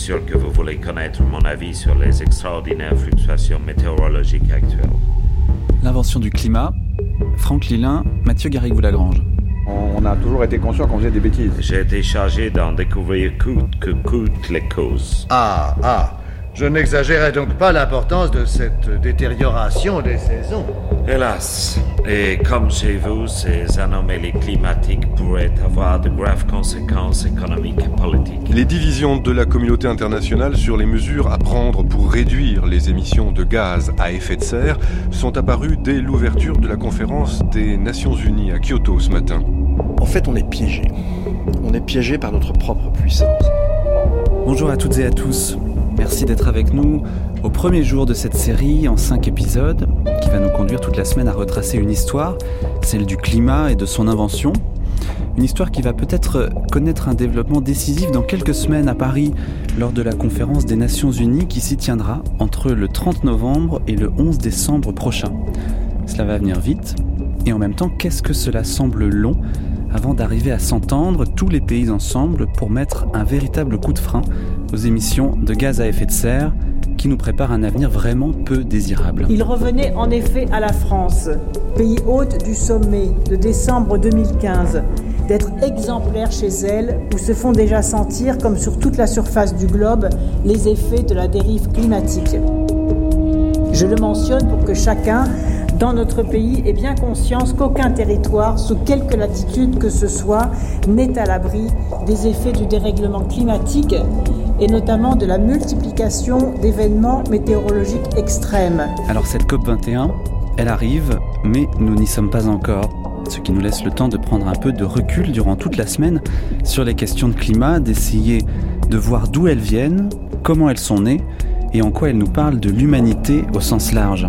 sûr que vous voulez connaître mon avis sur les extraordinaires fluctuations météorologiques actuelles. L'invention du climat, Franck Lilin, Mathieu Garrigou-Lagrange. On a toujours été conscient qu'on faisait des bêtises. J'ai été chargé d'en découvrir coûte que coûtent les causes. Ah, ah. Je n'exagérais donc pas l'importance de cette détérioration des saisons. Hélas, et comme chez vous, ces anomalies climatiques pourraient avoir de graves conséquences économiques et politiques. Les divisions de la communauté internationale sur les mesures à prendre pour réduire les émissions de gaz à effet de serre sont apparues dès l'ouverture de la conférence des Nations Unies à Kyoto ce matin. En fait, on est piégé. On est piégé par notre propre puissance. Bonjour à toutes et à tous. Merci d'être avec nous au premier jour de cette série en cinq épisodes qui va nous conduire toute la semaine à retracer une histoire, celle du climat et de son invention. Une histoire qui va peut-être connaître un développement décisif dans quelques semaines à Paris lors de la conférence des Nations Unies qui s'y tiendra entre le 30 novembre et le 11 décembre prochain. Cela va venir vite et en même temps qu'est-ce que cela semble long avant d'arriver à s'entendre tous les pays ensemble pour mettre un véritable coup de frein aux émissions de gaz à effet de serre qui nous préparent un avenir vraiment peu désirable. Il revenait en effet à la France, pays hôte du sommet de décembre 2015, d'être exemplaire chez elle où se font déjà sentir, comme sur toute la surface du globe, les effets de la dérive climatique. Je le mentionne pour que chacun dans notre pays ait bien conscience qu'aucun territoire, sous quelque latitude que ce soit, n'est à l'abri des effets du dérèglement climatique et notamment de la multiplication d'événements météorologiques extrêmes. Alors cette COP21, elle arrive, mais nous n'y sommes pas encore. Ce qui nous laisse le temps de prendre un peu de recul durant toute la semaine sur les questions de climat, d'essayer de voir d'où elles viennent, comment elles sont nées et en quoi elles nous parlent de l'humanité au sens large.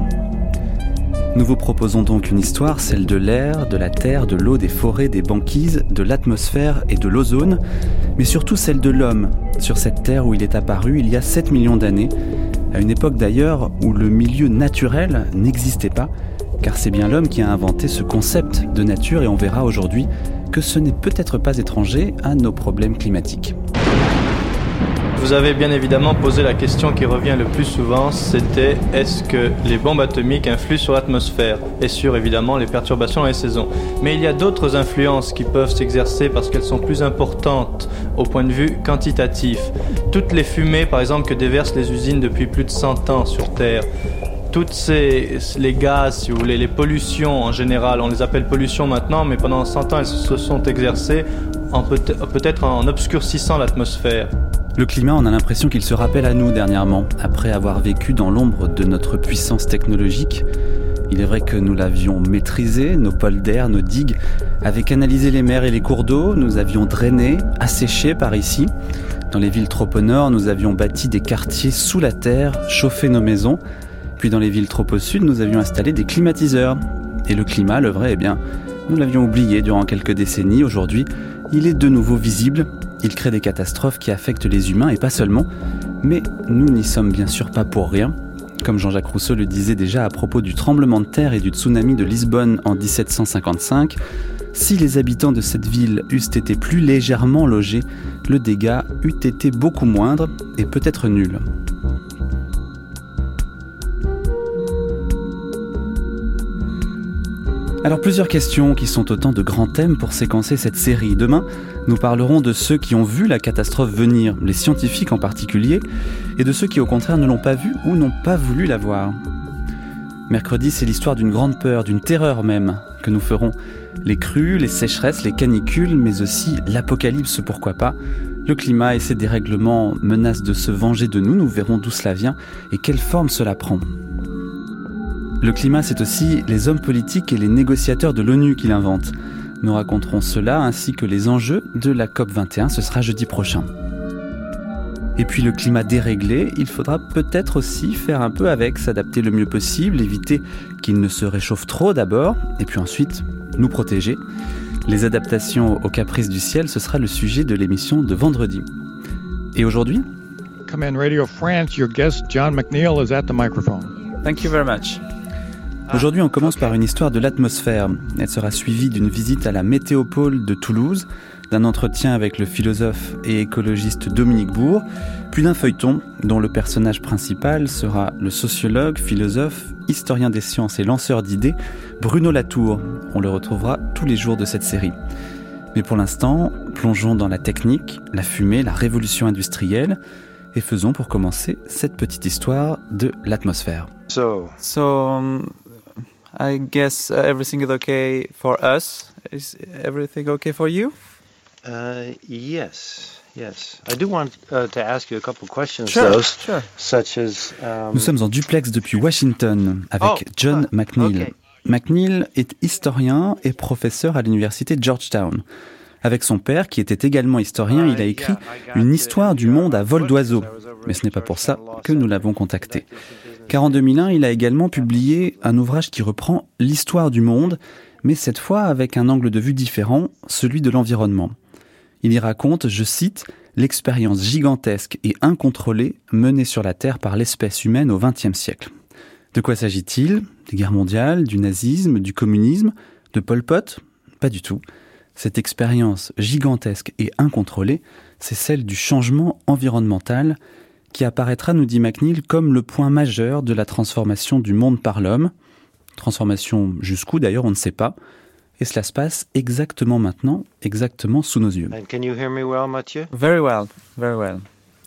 Nous vous proposons donc une histoire, celle de l'air, de la terre, de l'eau, des forêts, des banquises, de l'atmosphère et de l'ozone, mais surtout celle de l'homme, sur cette terre où il est apparu il y a 7 millions d'années, à une époque d'ailleurs où le milieu naturel n'existait pas, car c'est bien l'homme qui a inventé ce concept de nature et on verra aujourd'hui que ce n'est peut-être pas étranger à nos problèmes climatiques. Vous avez bien évidemment posé la question qui revient le plus souvent, c'était est-ce que les bombes atomiques influent sur l'atmosphère et sur évidemment les perturbations dans les saisons. Mais il y a d'autres influences qui peuvent s'exercer parce qu'elles sont plus importantes au point de vue quantitatif. Toutes les fumées par exemple que déversent les usines depuis plus de 100 ans sur Terre, toutes ces les gaz, si vous voulez, les pollutions en général, on les appelle pollutions maintenant, mais pendant 100 ans elles se sont exercées peut-être en obscurcissant l'atmosphère. Le climat, on a l'impression qu'il se rappelle à nous dernièrement, après avoir vécu dans l'ombre de notre puissance technologique. Il est vrai que nous l'avions maîtrisé, nos d'air, nos digues, avaient canalisé les mers et les cours d'eau, nous avions drainé, asséché par ici. Dans les villes trop au nord, nous avions bâti des quartiers sous la terre, chauffé nos maisons. Puis dans les villes trop au sud, nous avions installé des climatiseurs. Et le climat, le vrai, eh bien, nous l'avions oublié durant quelques décennies. Aujourd'hui, il est de nouveau visible il crée des catastrophes qui affectent les humains et pas seulement, mais nous n'y sommes bien sûr pas pour rien. Comme Jean-Jacques Rousseau le disait déjà à propos du tremblement de terre et du tsunami de Lisbonne en 1755, si les habitants de cette ville eussent été plus légèrement logés, le dégât eût été beaucoup moindre et peut-être nul. Alors plusieurs questions qui sont autant de grands thèmes pour séquencer cette série. Demain, nous parlerons de ceux qui ont vu la catastrophe venir, les scientifiques en particulier, et de ceux qui au contraire ne l'ont pas vue ou n'ont pas voulu la voir. Mercredi, c'est l'histoire d'une grande peur, d'une terreur même, que nous ferons. Les crues, les sécheresses, les canicules, mais aussi l'apocalypse, pourquoi pas. Le climat et ses dérèglements menacent de se venger de nous, nous verrons d'où cela vient et quelle forme cela prend. Le climat, c'est aussi les hommes politiques et les négociateurs de l'ONU qui l'inventent. Nous raconterons cela ainsi que les enjeux de la COP21, ce sera jeudi prochain. Et puis le climat déréglé, il faudra peut-être aussi faire un peu avec, s'adapter le mieux possible, éviter qu'il ne se réchauffe trop d'abord, et puis ensuite nous protéger. Les adaptations aux caprices du ciel, ce sera le sujet de l'émission de vendredi. Et aujourd'hui? Come Radio France, your guest John McNeil is at the microphone. Thank you very much. Aujourd'hui, on commence par une histoire de l'atmosphère. Elle sera suivie d'une visite à la météopole de Toulouse, d'un entretien avec le philosophe et écologiste Dominique Bourg, puis d'un feuilleton dont le personnage principal sera le sociologue, philosophe, historien des sciences et lanceur d'idées, Bruno Latour. On le retrouvera tous les jours de cette série. Mais pour l'instant, plongeons dans la technique, la fumée, la révolution industrielle, et faisons pour commencer cette petite histoire de l'atmosphère. So, so um, I guess uh, everything is okay for us. Is everything okay for you? Uh, yes, yes. I do want uh, to ask you a couple questions, Sure, though, sure. such as. Um, Nous sommes en duplex depuis Washington avec Oh, John ah, McNeil. ok. McNeil est historien et professeur à l'université Georgetown. Avec son père, qui était également historien, il a écrit une histoire du monde à vol d'oiseau. Mais ce n'est pas pour ça que nous l'avons contacté. Car en 2001, il a également publié un ouvrage qui reprend l'histoire du monde, mais cette fois avec un angle de vue différent, celui de l'environnement. Il y raconte, je cite, l'expérience gigantesque et incontrôlée menée sur la Terre par l'espèce humaine au XXe siècle. De quoi s'agit-il? Des guerres mondiales, du nazisme, du communisme, de Pol Pot? Pas du tout. Cette expérience gigantesque et incontrôlée, c'est celle du changement environnemental qui apparaîtra, nous dit McNeil, comme le point majeur de la transformation du monde par l'homme. Transformation jusqu'où d'ailleurs, on ne sait pas. Et cela se passe exactement maintenant, exactement sous nos yeux. and can you hear me well, Mathieu? Very well, very well.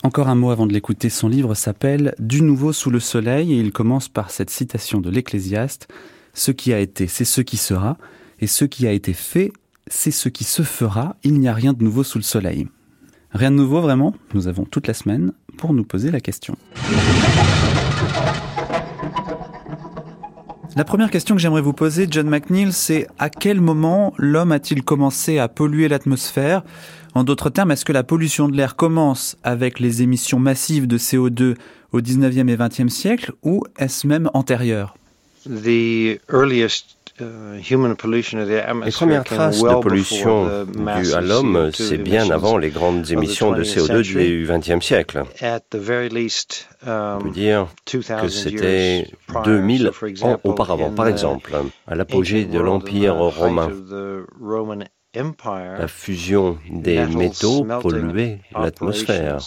Encore un mot avant de l'écouter. Son livre s'appelle Du nouveau sous le soleil et il commence par cette citation de l'Ecclésiaste Ce qui a été, c'est ce qui sera, et ce qui a été fait, c'est ce qui se fera. Il n'y a rien de nouveau sous le soleil. Rien de nouveau vraiment? Nous avons toute la semaine pour nous poser la question. La première question que j'aimerais vous poser, John McNeil, c'est à quel moment l'homme a-t-il commencé à polluer l'atmosphère? En d'autres termes, est-ce que la pollution de l'air commence avec les émissions massives de CO2 au 19e et 20e siècle ou est-ce même antérieur? Uh, the Les premières traces de pollution massive à l'homme, CO2 c'est bien avant les grandes émissions de 20th CO2 century. du XXe siècle. On peut um, dire 2000 que c'était years prior. 2000 So, for ans auparavant. Par exemple, à l'apogée de l'Empire romain, la fusion des métaux polluait l'atmosphère.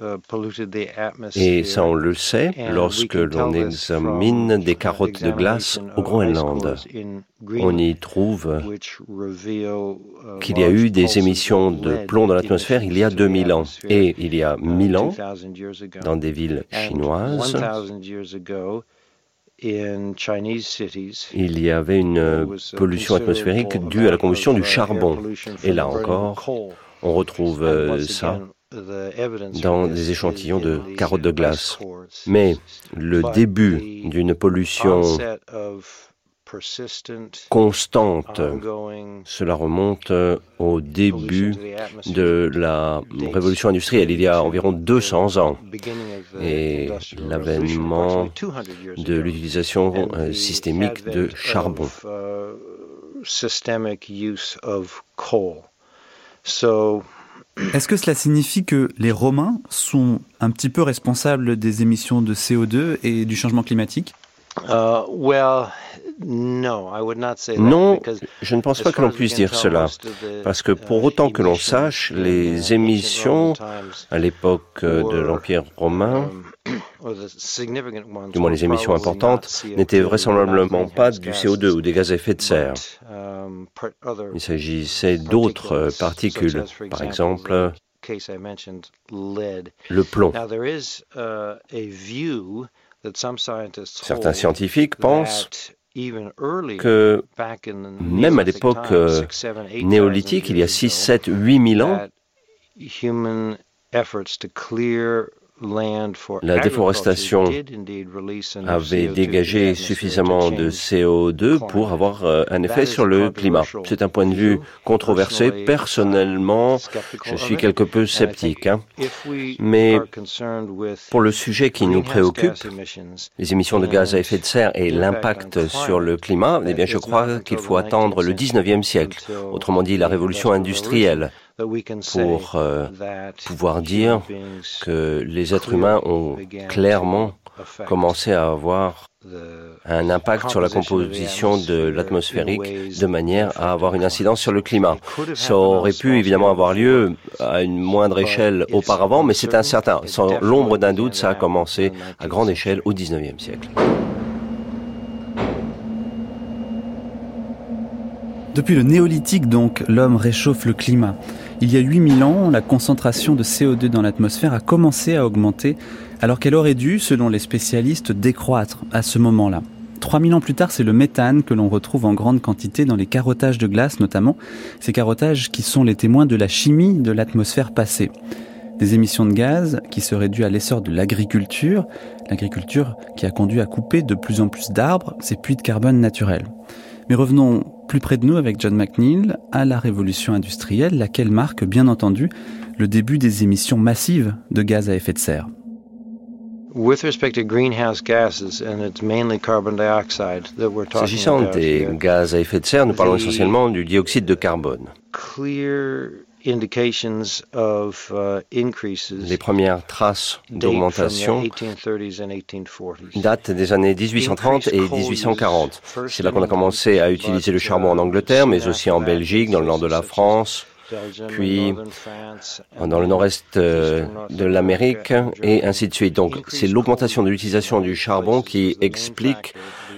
Uh, the Et ça, on le sait lorsque l'on examine des carottes de glace au Groenland. On y trouve uh, qu'il y a eu des émissions de plomb dans l'atmosphère il y a emissions to the 2000 ans. Et il y a uh, 1000 ans, 2000 years ago. dans des villes chinoises, 1000 years ago, in Chinese cities, il y avait une euh, pollution atmosphérique due à la combustion du uh, charbon. Et là encore. On retrouve euh, ça dans des échantillons de carottes de glace. Mais le But début d'une pollution constante, cela remonte au début de la révolution industrielle, il y a environ 200 ans, et l'avènement Revolution, approximately 200 years de l'utilisation euh, systémique de charbon. Est-ce que cela signifie que les Romains sont un petit peu responsables des émissions de CO2 et du changement climatique? Uh, well, no, I would not say that Non, because je ne pense as pas que l'on puisse can dire cela, parce que pour uh, autant que l'on emissions sache, les émissions à l'époque euh, de l'Empire romain, du moins were les émissions importantes, not CO2, n'étaient vraisemblablement pas du gases, CO2 ou des gaz à effet de serre. um, Il s'agissait d'autres particules, par exemple le plomb. Uh, Certains scientifiques pensent que même à l'époque euh, néolithique, il y a thousand 6, years 7, 8 000 ans, La déforestation avait CO2 to the dégagé suffisamment de change CO2 pour avoir euh, un effet sur le climat. C'est un point de vue controversé. Personnellement, je suis quelque peu sceptique. hein. Mais pour le sujet qui nous préoccupe, les émissions de gaz à effet de serre et l'impact sur le climat, eh bien, je crois qu'il faut attendre le 19e siècle, autrement dit la révolution industrielle, pour euh, pouvoir dire que les êtres humains ont clairement commencé à avoir un impact sur la composition de l'atmosphérique de manière à avoir une incidence sur le climat. Ça aurait pu évidemment avoir lieu à une moindre échelle auparavant, mais c'est incertain. Sans l'ombre d'un doute, ça a commencé à grande échelle au 19e siècle. Depuis le néolithique donc, l'homme réchauffe le climat. Il y a 8000 ans, la concentration de CO2 dans l'atmosphère a commencé à augmenter alors qu'elle aurait dû, selon les spécialistes, décroître à ce moment-là. 3000 ans plus tard, c'est le méthane que l'on retrouve en grande quantité dans les carottages de glace notamment, ces carottages qui sont les témoins de la chimie de l'atmosphère passée. Des émissions de gaz qui seraient dues à l'essor de l'agriculture, l'agriculture qui a conduit à couper de plus en plus d'arbres, ces puits de carbone naturels. Mais revenons plus près de nous avec John McNeil à la révolution industrielle, laquelle marque bien entendu le début des émissions massives de gaz à effet de serre. S'agissant des gaz à effet de serre, nous parlons essentiellement du dioxyde de carbone. Uh, Les premières traces d'augmentation datent des années 1830 et 1840. C'est là qu'on a commencé à utiliser le charbon en Angleterre, mais aussi en Belgique, dans le nord de la France, puis dans le nord-est euh, de l'Amérique, et ainsi de suite. Donc c'est l'augmentation de l'utilisation du charbon qui explique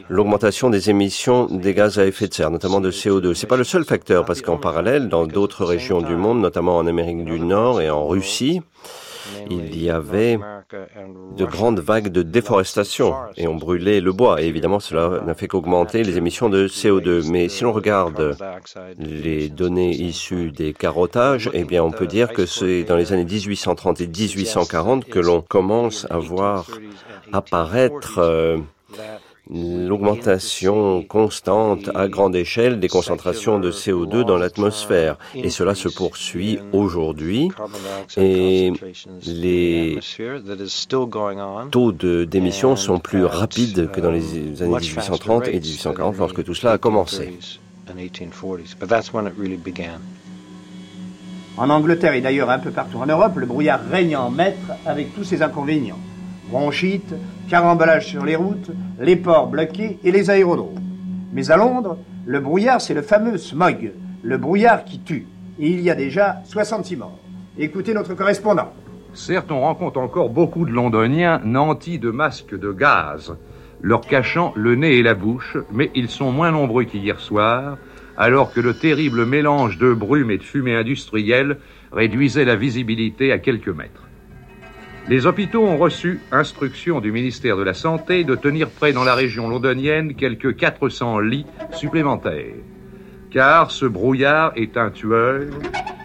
l'augmentation des émissions des gaz à effet de serre, notamment de CO2. C'est pas le seul facteur, parce qu'en parallèle, dans d'autres régions du monde, notamment en Amérique du Nord et en Russie, il y avait de grandes vagues de déforestation et on brûlait le bois. Et évidemment, cela n'a fait qu'augmenter les émissions de CO2. Mais si l'on regarde les données issues des carottages, eh bien, on peut dire que c'est dans les années 1830 et 1840 que l'on commence à voir apparaître euh, l'augmentation constante à grande échelle des concentrations de CO2 dans l'atmosphère. Et cela se poursuit aujourd'hui. Et les taux d'émissions sont plus rapides que dans les années 1830 et 1840 lorsque tout cela a commencé. En Angleterre et d'ailleurs un peu partout en Europe, le brouillard règne en maître avec tous ses inconvénients bronchites, carambolage sur les routes, les ports bloqués et les aérodromes. Mais à Londres, le brouillard, c'est le fameux smog, le brouillard qui tue. Et il y a déjà 66 morts. Écoutez notre correspondant. Certes, on rencontre encore beaucoup de Londoniens nantis de masques de gaz, leur cachant le nez et la bouche, mais ils sont moins nombreux qu'hier soir, alors que le terrible mélange de brume et de fumée industrielle réduisait la visibilité à quelques mètres. Les hôpitaux ont reçu instruction du ministère de la Santé de tenir prêt dans la région londonienne quelques 400 lits supplémentaires. Car ce brouillard est un tueur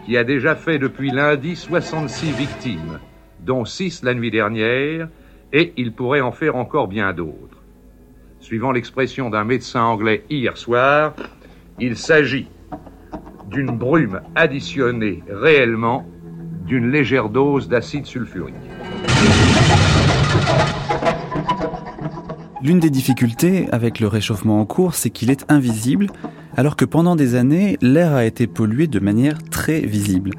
qui a déjà fait depuis lundi 66 victimes, dont 6 la nuit dernière, et il pourrait en faire encore bien d'autres. Suivant l'expression d'un médecin anglais hier soir, il s'agit d'une brume additionnée réellement d'une légère dose d'acide sulfurique. L'une des difficultés avec le réchauffement en cours, c'est qu'il est invisible, alors que pendant des années, l'air a été pollué de manière très visible.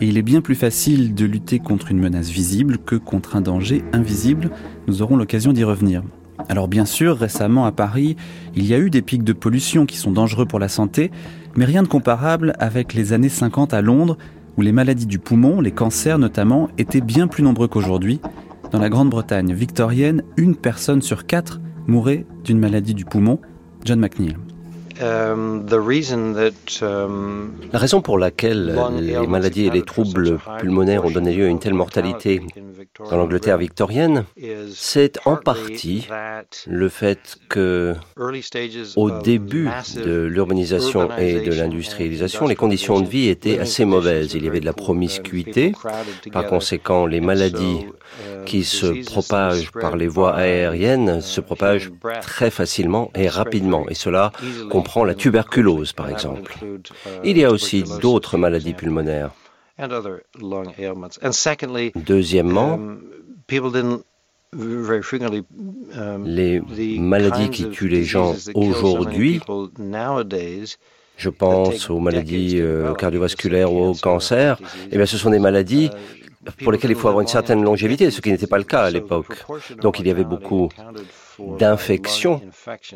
Et il est bien plus facile de lutter contre une menace visible que contre un danger invisible. Nous aurons l'occasion d'y revenir. Alors bien sûr, récemment à Paris, il y a eu des pics de pollution qui sont dangereux pour la santé, mais rien de comparable avec les années 50 à Londres, où les maladies du poumon, les cancers notamment, étaient bien plus nombreux qu'aujourd'hui, dans la Grande-Bretagne victorienne, une personne sur quatre mourait d'une maladie du poumon. John McNeil. Um, um, la raison pour laquelle les maladies et les troubles pulmonaires ont donné lieu à une telle mortalité dans l'Angleterre victorienne, c'est en partie le fait que, au début de l'urbanisation et de l'industrialisation, les conditions de vie étaient assez mauvaises. Il y avait de la promiscuité, par conséquent, les maladies qui se propagent par les voies aériennes se propagent très facilement et rapidement. Et cela comprend la tuberculose, par exemple. Il y a aussi d'autres maladies pulmonaires. Deuxièmement, les maladies qui tuent les gens aujourd'hui, je pense aux maladies euh, cardiovasculaires ou au cancer, eh bien, ce sont des maladies pour lesquels il faut avoir une certaine longévité, ce qui n'était pas le cas à l'époque. Donc il y avait beaucoup d'infections.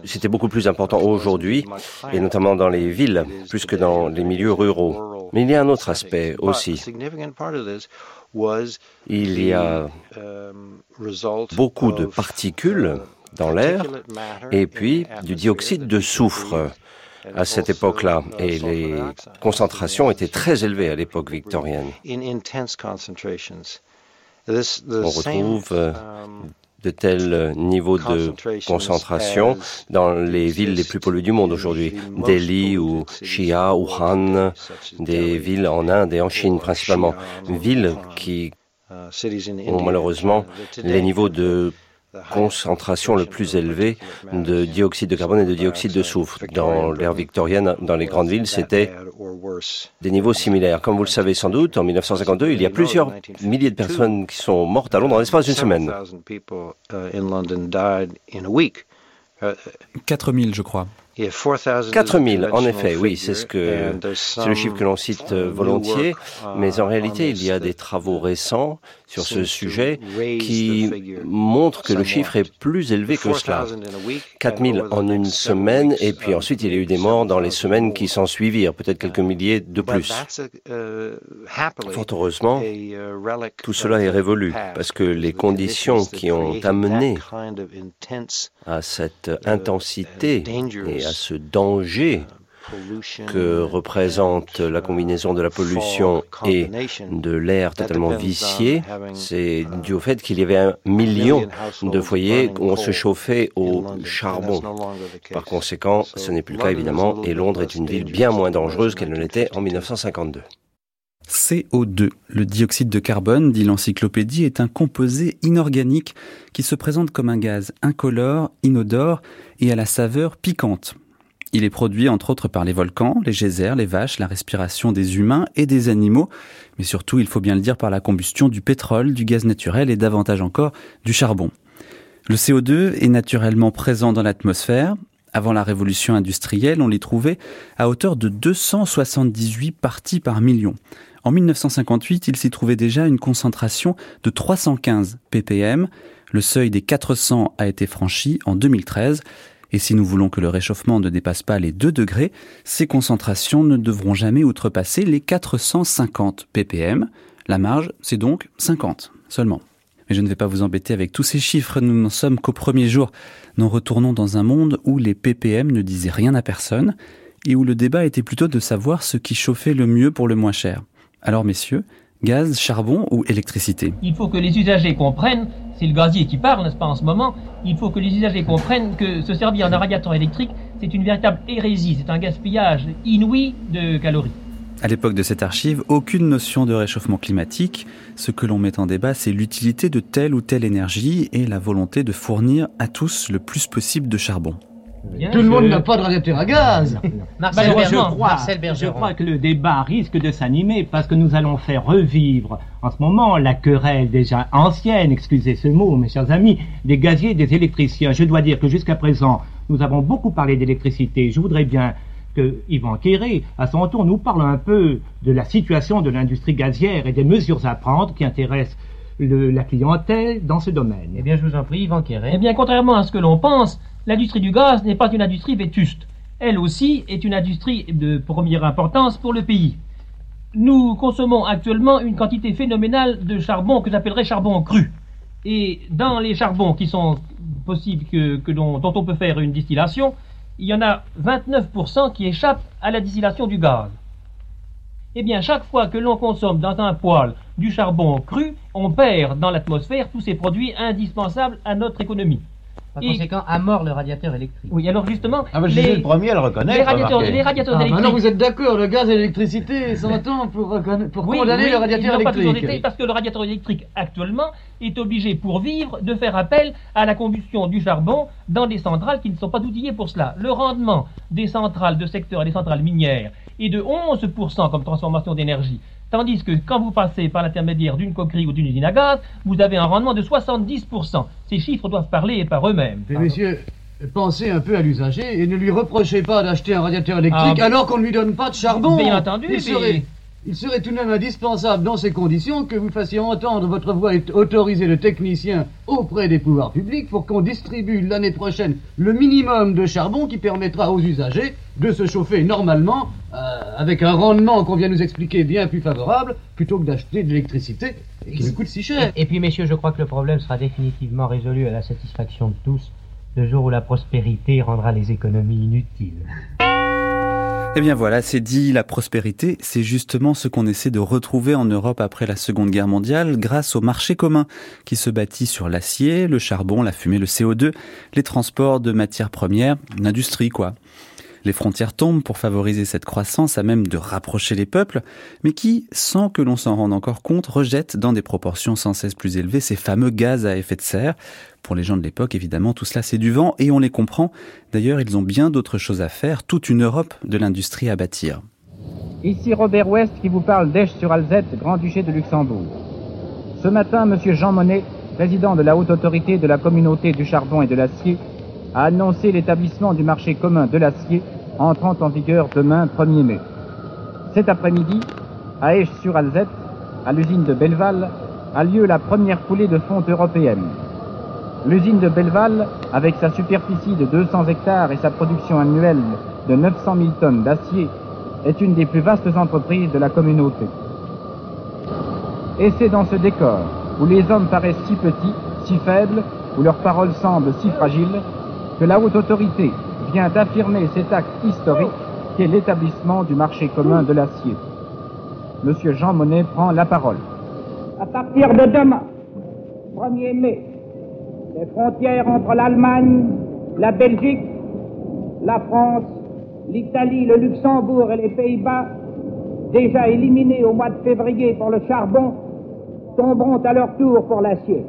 C'était beaucoup plus important aujourd'hui, et notamment dans les villes, plus que dans les milieux ruraux. Mais il y a un autre aspect aussi. Il y a beaucoup de particules dans l'air et puis du dioxyde de soufre à cette époque-là. Et les concentrations étaient très élevées à l'époque victorienne. On retrouve euh, de tels niveaux de concentration dans les villes les plus polluées du monde aujourd'hui. Delhi ou Shia ou Han, des villes en Inde et en Chine principalement. Villes qui ont malheureusement les niveaux de concentration le plus élevée de dioxyde de carbone et de dioxyde de soufre. Dans l'ère victorienne, dans les grandes villes, c'était des niveaux similaires. Comme vous le savez sans doute, en 1952, il y a plusieurs milliers de personnes qui sont mortes à Londres en l'espace d'une semaine. 4000, je crois. 4000, en effet, oui, c'est ce que c'est le chiffre que l'on cite volontiers, mais en réalité, il y a des travaux récents sur ce sujet qui montrent que le chiffre est plus élevé que cela. 4000 en une semaine, et puis ensuite il y a eu des morts dans les semaines qui s'en suivirent, peut-être quelques milliers de plus. Fort heureusement, tout cela est révolu, parce que les conditions qui ont amené à cette intensité et à ce danger que représente la combinaison de la pollution et de l'air totalement vicié, c'est dû au fait qu'il y avait un million de foyers où on se chauffait au charbon. Par conséquent, ce n'est plus le cas évidemment, et Londres est une ville bien moins dangereuse qu'elle ne l'était en 1952. CO2, le dioxyde de carbone, dit l'encyclopédie, est un composé inorganique qui se présente comme un gaz incolore, inodore et à la saveur piquante. Il est produit entre autres par les volcans, les geysers, les vaches, la respiration des humains et des animaux, mais surtout, il faut bien le dire, par la combustion du pétrole, du gaz naturel et davantage encore du charbon. Le CO2 est naturellement présent dans l'atmosphère. Avant la révolution industrielle, on l'y trouvait à hauteur de 278 parties par million. En 1958, il s'y trouvait déjà une concentration de 315 ppm. Le seuil des 400 a été franchi en 2013. Et si nous voulons que le réchauffement ne dépasse pas les 2 degrés, ces concentrations ne devront jamais outrepasser les 450 ppm. La marge, c'est donc 50 seulement. Mais je ne vais pas vous embêter avec tous ces chiffres, nous n'en sommes qu'au premier jour. Nous retournons dans un monde où les ppm ne disaient rien à personne et où le débat était plutôt de savoir ce qui chauffait le mieux pour le moins cher. Alors messieurs, gaz, charbon ou électricité Il faut que les usagers comprennent, c'est le gazier qui parle, n'est-ce pas, en ce moment, il faut que les usagers comprennent que se servir d'un radiateur électrique, c'est une véritable hérésie, c'est un gaspillage inouï de calories. À l'époque de cette archive, aucune notion de réchauffement climatique. Ce que l'on met en débat, c'est l'utilité de telle ou telle énergie et la volonté de fournir à tous le plus possible de charbon. Tout le monde n'a pas de radiateur à gaz. Marcel je, Bergeron, crois, Marcel je Bergeron. crois que le débat risque de s'animer parce que nous allons faire revivre en ce moment la querelle déjà ancienne, excusez ce mot mes chers amis, des gaziers et des électriciens. Je dois dire que jusqu'à présent, nous avons beaucoup parlé d'électricité. Je voudrais bien que Yvan Quéré, à son tour, nous parle un peu de la situation de l'industrie gazière et des mesures à prendre qui intéressent le- la clientèle dans ce domaine. Eh bien, je vous en prie, Yvan Quéré. Eh bien, contrairement à ce que l'on pense, l'industrie du gaz n'est pas une industrie vétuste. Elle aussi est une industrie de première importance pour le pays. Nous consommons actuellement une quantité phénoménale de charbon que j'appellerais charbon cru. Et dans les charbons qui sont possibles l'on- dont on peut faire une distillation, il y en a 29% qui échappent à la distillation du gaz. Eh bien, chaque fois que l'on consomme dans un poêle du charbon cru, on perd dans l'atmosphère tous ces produits indispensables à notre économie. Par Et- conséquent, à mort le radiateur électrique. Oui, alors justement, Ah, mais je suis le premier à le reconnaître, les radiateurs, les radiateurs Ah, électriques. maintenant vous êtes d'accord, le gaz et l'électricité s'entend pour, reconna- pour Oui, condamner oui, le radiateur ils n'ont pas toujours électrique. été, parce que le radiateur électrique actuellement est obligé pour vivre de faire appel à la combustion du charbon dans des centrales qui ne sont pas outillées pour cela. Le rendement des centrales de secteur et des centrales minières est de 11% comme transformation d'énergie. Tandis que quand vous passez par l'intermédiaire d'une coquerie ou d'une usine à gaz, vous avez un rendement de 70%. Ces chiffres doivent parler par eux-mêmes. Mais messieurs, pensez un peu à l'usager et ne lui reprochez pas d'acheter un radiateur électrique Ah, alors qu'on ne lui donne pas de charbon. Bien entendu, Il mais- Il serait tout de même indispensable dans ces conditions que vous fassiez entendre votre voix autorisée de technicien auprès des pouvoirs publics pour qu'on distribue l'année prochaine le minimum de charbon qui permettra aux usagers de se chauffer normalement euh, avec un rendement qu'on vient nous expliquer bien plus favorable plutôt que d'acheter de l'électricité qui nous coûte si cher. Et puis messieurs, je crois que le problème sera définitivement résolu à la satisfaction de tous le jour où la prospérité rendra les économies inutiles. Eh bien voilà, c'est dit, la prospérité, c'est justement ce qu'on essaie de retrouver en Europe après la Seconde Guerre mondiale grâce au marché commun qui se bâtit sur l'acier, le charbon, la fumée, le CO2, les transports de matières premières, l'industrie quoi. Les frontières tombent pour favoriser cette croissance à même de rapprocher les peuples, mais qui, sans que l'on s'en rende encore compte, rejettent dans des proportions sans cesse plus élevées ces fameux gaz à effet de serre? Pour les gens de l'époque, évidemment, tout cela c'est du vent et on les comprend. D'ailleurs, ils ont bien d'autres choses à faire, toute une Europe de l'industrie à bâtir. Ici Robert West qui vous parle d'Esch-sur-Alzette, Grand-Duché de Luxembourg. Ce matin, M. Jean Monnet, président de la haute autorité de la communauté du charbon et de l'acier, a annoncé l'établissement du marché commun de l'acier entrant en vigueur demain 1er mai. Cet après-midi, à Esch-sur-Alzette, à l'usine de Belleval, a lieu la première coulée de fonte européenne. L'usine de Belleval, avec sa superficie de 200 hectares et sa production annuelle de 900 000 tonnes d'acier, est une des plus vastes entreprises de la communauté. Et c'est dans ce décor, où les hommes paraissent si petits, si faibles, où leurs paroles semblent si fragiles, que la haute autorité vient d'affirmer cet acte historique qu'est l'établissement du marché commun de l'acier. Monsieur Jean Monnet prend la parole. À partir de demain, 1er mai, les frontières entre l'Allemagne, la Belgique, la France, l'Italie, le Luxembourg et les Pays-Bas, déjà éliminés au mois de février pour le charbon, tomberont à leur tour pour l'acier.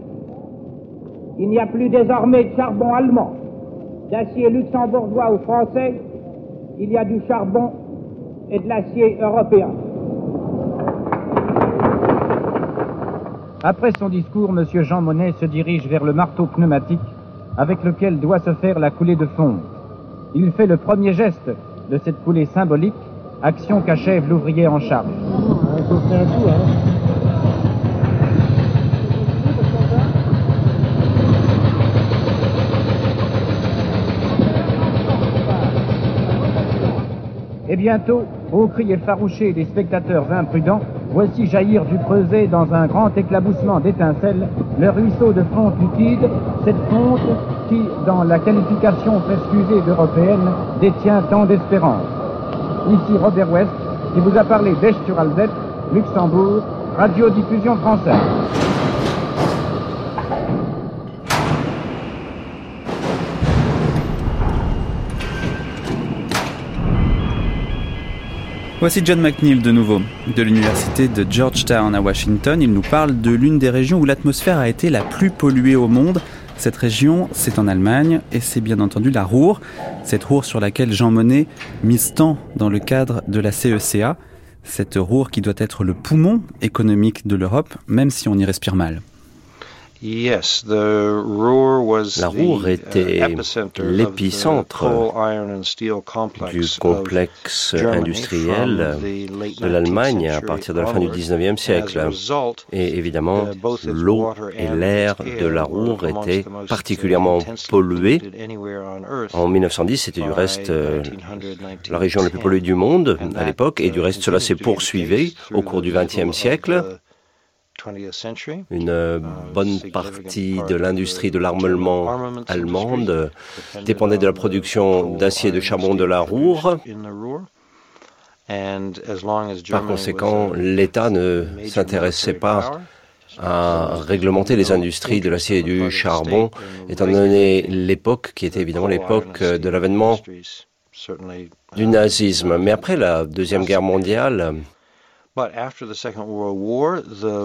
Il n'y a plus désormais de charbon allemand d'acier luxembourgeois ou français, il y a du charbon et de l'acier européen. Après son discours, M. Jean Monnet se dirige vers le marteau pneumatique avec lequel doit se faire la coulée de fonte. Il fait le premier geste de cette coulée symbolique, action qu'achève l'ouvrier en charge. Bientôt, au cri effarouché des spectateurs imprudents, voici jaillir du creuset dans un grand éclaboussement d'étincelles le ruisseau de fonte liquide, cette fonte qui, dans la qualification presque usée d'européenne, détient tant d'espérance. Ici Robert West, qui vous a parlé d'Esch sur Alzette, Luxembourg, radiodiffusion française. Voici John McNeil de nouveau, de l'université de Georgetown à Washington. Il nous parle de l'une des régions où l'atmosphère a été la plus polluée au monde. Cette région, c'est en Allemagne et c'est bien entendu la Ruhr. Cette Ruhr sur laquelle Jean Monnet mise tant dans le cadre de la CECA. Cette Ruhr qui doit être le poumon économique de l'Europe, même si on y respire mal. La Ruhr était l'épicentre du complexe industriel de l'Allemagne à partir de la fin du 19e siècle. Et évidemment, l'eau et l'air de la Ruhr étaient particulièrement pollués. En 1910, c'était du reste euh, la région la plus polluée du monde à l'époque, et du reste, cela s'est poursuivi au cours du 20e siècle. Une euh, bonne partie de l'industrie de l'armement allemande dépendait de la production d'acier et de charbon de la Ruhr. Par conséquent, l'État ne s'intéressait pas à réglementer les industries de l'acier et du charbon, étant donné l'époque qui était évidemment l'époque de l'avènement du nazisme. Mais après la Deuxième Guerre mondiale,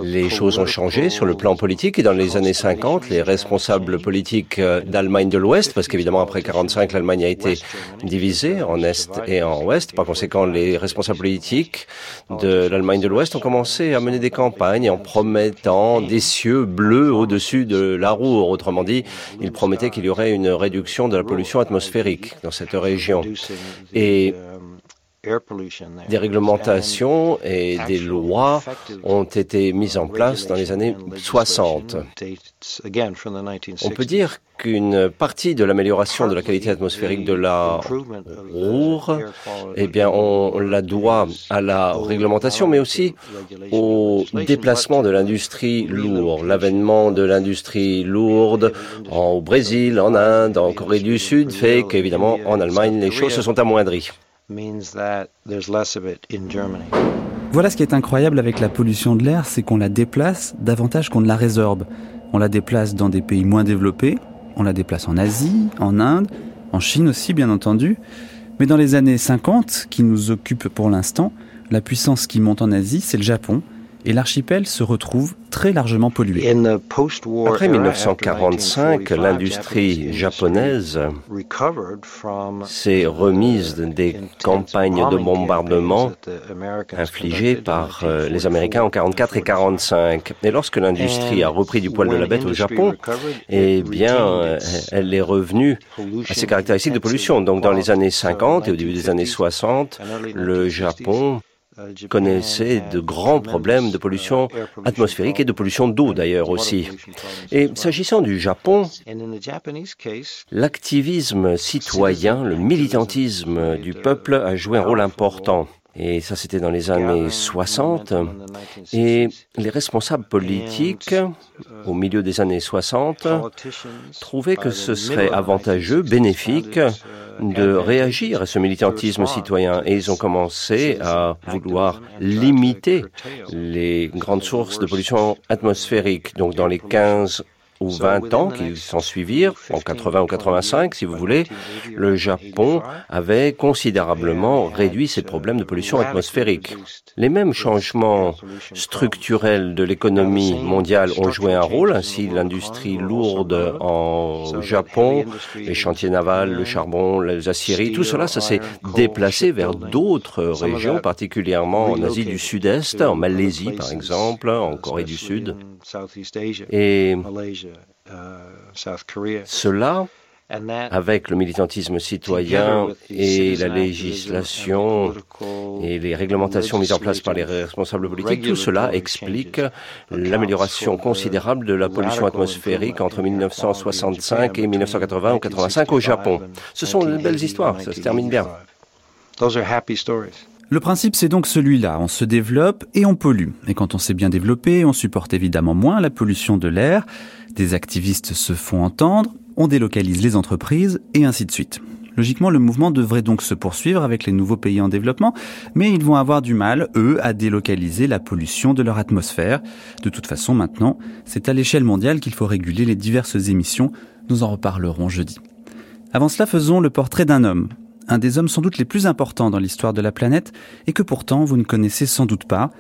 les choses ont changé sur le plan politique et dans les années 50, les responsables politiques euh, d'Allemagne de l'Ouest, parce qu'évidemment après 45, l'Allemagne a été divisée en Est et en Ouest, par conséquent les responsables politiques de l'Allemagne de l'Ouest ont commencé à mener des campagnes en promettant des cieux bleus au-dessus de la Ruhr. Autrement dit, ils promettaient qu'il y aurait une réduction de la pollution atmosphérique dans cette région. Et des réglementations et des lois ont été mises en place dans les années 60. On peut dire qu'une partie de l'amélioration de la qualité atmosphérique de la Roure, eh bien, on la doit à la réglementation, mais aussi au déplacement de l'industrie lourde, l'avènement de l'industrie lourde au Brésil, en Inde, en Corée du Sud, fait qu'évidemment, en Allemagne, les choses se sont amoindries. Voilà ce qui est incroyable avec la pollution de l'air, c'est qu'on la déplace davantage qu'on ne la résorbe. On la déplace dans des pays moins développés, on la déplace en Asie, en Inde, en Chine aussi bien entendu. Mais dans les années 50, qui nous occupent pour l'instant, la puissance qui monte en Asie, c'est le Japon, et l'archipel se retrouve très largement pollué. Après 1945, l'industrie japonaise s'est remise des campagnes de bombardement infligées par euh, les Américains en 44 et 45. Et lorsque l'industrie a repris du poil de la bête au Japon, eh bien, euh, elle est revenue à ses caractéristiques de pollution. Donc, dans les années 50 et au début des années 60, le Japon connaissait de grands problèmes de pollution atmosphérique et de pollution d'eau d'ailleurs aussi. Et s'agissant du Japon, l'activisme citoyen, le militantisme du peuple a joué un rôle important. Et ça, c'était dans les années 60. Et les responsables politiques, au milieu des années 60, trouvaient que ce serait avantageux, bénéfique, de réagir à ce militantisme citoyen. Et ils ont commencé à vouloir limiter les grandes sources de pollution atmosphérique. Donc, dans les 15 ou 20 ans qui s'en suivirent, en 80 ou 85 si vous voulez, le Japon avait considérablement réduit ses problèmes de pollution atmosphérique. Les mêmes changements structurels de l'économie mondiale ont joué un rôle, ainsi l'industrie lourde en Japon, les chantiers navals, le charbon, les aciéries, tout cela, ça s'est déplacé vers d'autres régions, particulièrement en Asie du Sud-Est, en Malaisie par exemple, en Corée du Sud. Et cela, avec le militantisme citoyen et la législation et les réglementations mises en place par les responsables politiques, tout cela explique l'amélioration considérable de la pollution atmosphérique entre 1965 et 1980 ou 85 au Japon. Ce sont de belles histoires, ça se termine bien. Le principe, c'est donc celui-là. On se développe et on pollue. Et quand on s'est bien développé, on supporte évidemment moins la pollution de l'air. Des activistes se font entendre, on délocalise les entreprises et ainsi de suite. Logiquement, le mouvement devrait donc se poursuivre avec les nouveaux pays en développement, mais ils vont avoir du mal, eux, à délocaliser la pollution de leur atmosphère. De toute façon, maintenant, c'est à l'échelle mondiale qu'il faut réguler les diverses émissions. Nous en reparlerons jeudi. Avant cela, faisons le portrait d'un homme, un des hommes sans doute les plus importants dans l'histoire de la planète et que pourtant vous ne connaissez sans doute pas.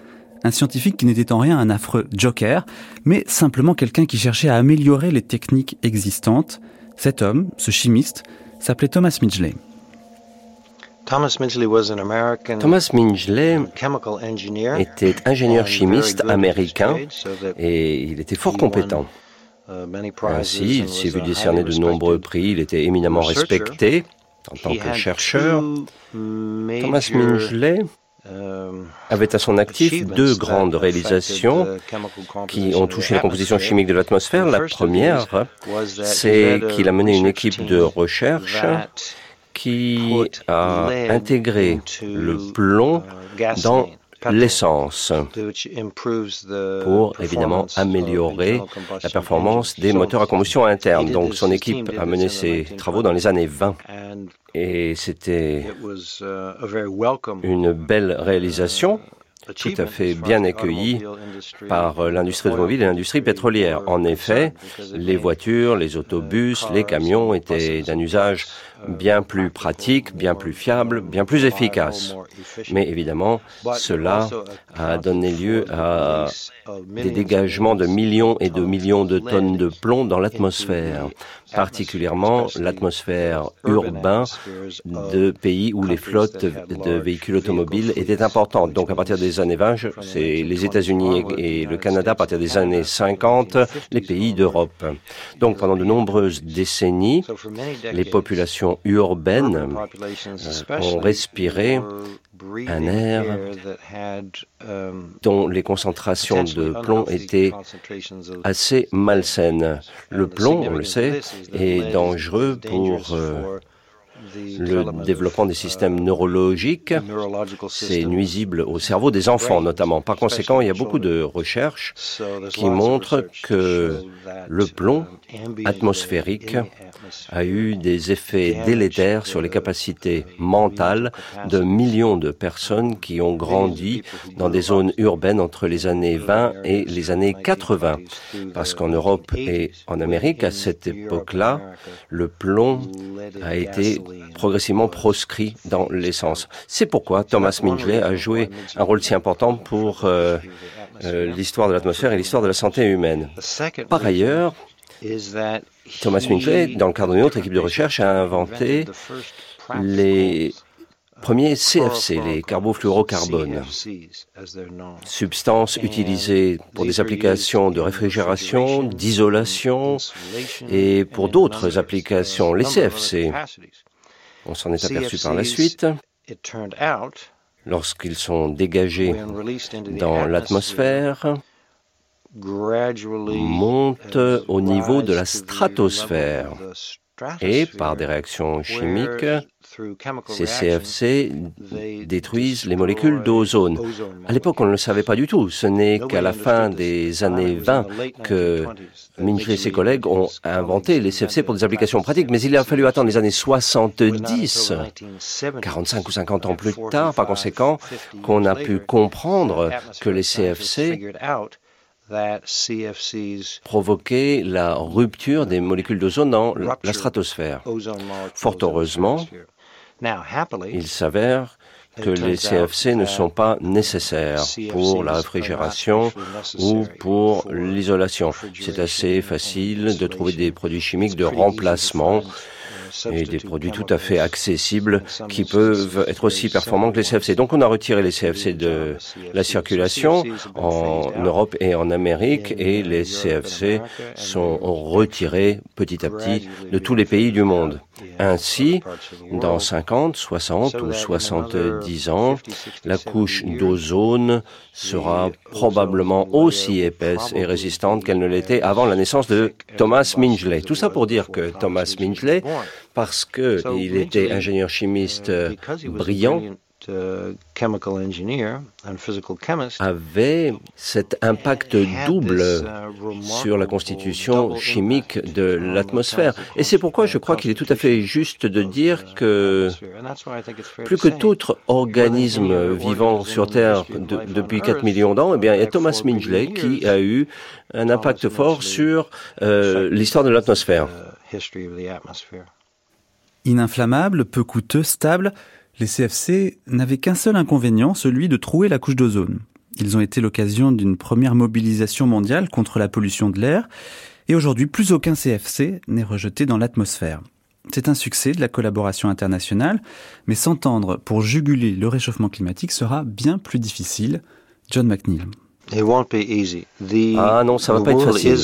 Un scientifique qui n'était en rien un affreux joker, mais simplement quelqu'un qui cherchait à améliorer les techniques existantes. Cet homme, ce chimiste, s'appelait Thomas Midgley. Thomas Midgley était ingénieur chimiste américain et il était fort compétent. Ainsi, il s'est vu décerner de nombreux prix, il était éminemment respecté en tant que chercheur. Thomas Mingley avait à son actif deux grandes réalisations qui ont touché la composition chimique de l'atmosphère. La première, c'est qu'il a mené une équipe de recherche qui a intégré le plomb dans l'essence. Pour évidemment améliorer la performance des moteurs à combustion interne. Donc son équipe a mené ses travaux dans les années 20 et c'était une belle réalisation tout à fait bien accueillie par l'industrie automobile et l'industrie pétrolière. En effet, les voitures, les autobus, les camions étaient d'un usage bien plus pratique, bien plus fiable, bien plus efficace. Mais évidemment, cela a donné lieu à des dégagements de millions et de millions de tonnes de plomb dans l'atmosphère, particulièrement l'atmosphère urbaine de pays où les flottes de véhicules automobiles étaient importantes. Donc à partir des années 20, c'est les États-Unis et le Canada, à partir des années 50, les pays d'Europe. Donc pendant de nombreuses décennies, les populations urbaines ont respiré un air dont les concentrations de plomb étaient assez malsaines. Le plomb, on le sait, est dangereux pour euh, le développement des systèmes neurologiques, c'est nuisible au cerveau des enfants notamment. Par conséquent, il y a beaucoup de recherches qui montrent que le plomb atmosphérique a eu des effets délétères sur les capacités mentales de millions de personnes qui ont grandi dans des zones urbaines entre les années 20 et les années 80. Parce qu'en Europe et en Amérique, à cette époque-là, le plomb a été progressivement proscrit dans l'essence. C'est pourquoi Thomas Mingley a joué un rôle si important pour euh, euh, l'histoire de l'atmosphère et l'histoire de la santé humaine. Par ailleurs, Thomas Mingley, dans le cadre d'une autre équipe de recherche, a inventé les premiers CFC, les carbofluorocarbones, substances utilisées pour des applications de réfrigération, d'isolation et pour d'autres applications, les CFC. On s'en est aperçu par la suite. Lorsqu'ils sont dégagés dans l'atmosphère, montent au niveau de la stratosphère et par des réactions chimiques, ces CFC détruisent les molécules d'ozone. À l'époque, on ne le savait pas du tout. Ce n'est qu'à la fin des années 20 que Minch et ses collègues ont inventé les CFC pour des applications pratiques, mais il a fallu attendre les années 70, 45 ou 50 ans plus tard, par conséquent, qu'on a pu comprendre que les CFC provoquaient la rupture des molécules d'ozone dans la stratosphère. Fort heureusement, il s'avère que les CFC ne sont pas nécessaires pour la réfrigération ou pour l'isolation. C'est assez facile de trouver des produits chimiques de remplacement et des produits tout à fait accessibles qui peuvent être aussi performants que les CFC. Donc on a retiré les CFC de la circulation en Europe et en Amérique et les CFC sont retirés petit à petit de tous les pays du monde. Ainsi, dans 50, 60 ou 70 ans, la couche d'ozone sera probablement aussi épaisse et résistante qu'elle ne l'était avant la naissance de Thomas Mingley. Tout ça pour dire que Thomas Mingley, parce qu'il était ingénieur chimiste brillant, Uh, avait cet impact double uh, sur la constitution chimique de l'atmosphère. Et c'est pourquoi je crois qu'il est tout à fait juste de dire uh, que plus que tout organisme vivant sur Terre depuis 4 millions d'ans, eh bien, il y a Thomas Mingley qui a eu un impact fort sur euh, l'histoire de l'atmosphère. Ininflammable, peu coûteux, stable, les CFC n'avaient qu'un seul inconvénient, celui de trouer la couche d'ozone. Ils ont été l'occasion d'une première mobilisation mondiale contre la pollution de l'air, et aujourd'hui plus aucun CFC n'est rejeté dans l'atmosphère. C'est un succès de la collaboration internationale, mais s'entendre pour juguler le réchauffement climatique sera bien plus difficile. John McNeil. Ah non, ça va pas être facile.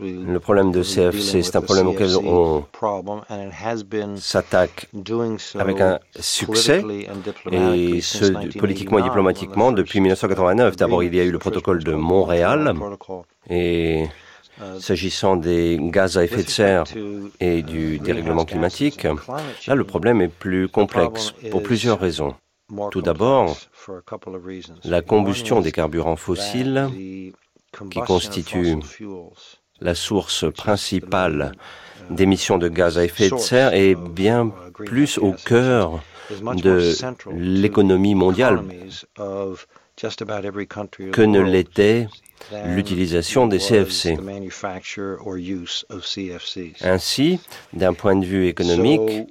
Le problème de CFC, c'est un problème auquel on s'attaque avec un succès, et ce politiquement et diplomatiquement depuis 1989. D'abord, il y a eu le protocole de Montréal, et S'agissant des gaz à effet de serre et du dérèglement climatique, là le problème est plus complexe pour plusieurs raisons. Tout d'abord, la combustion des carburants fossiles, qui constitue la source principale d'émissions de gaz à effet de serre, est bien plus au cœur de l'économie mondiale que ne l'était l'utilisation des CFC. Ainsi, d'un point de vue économique,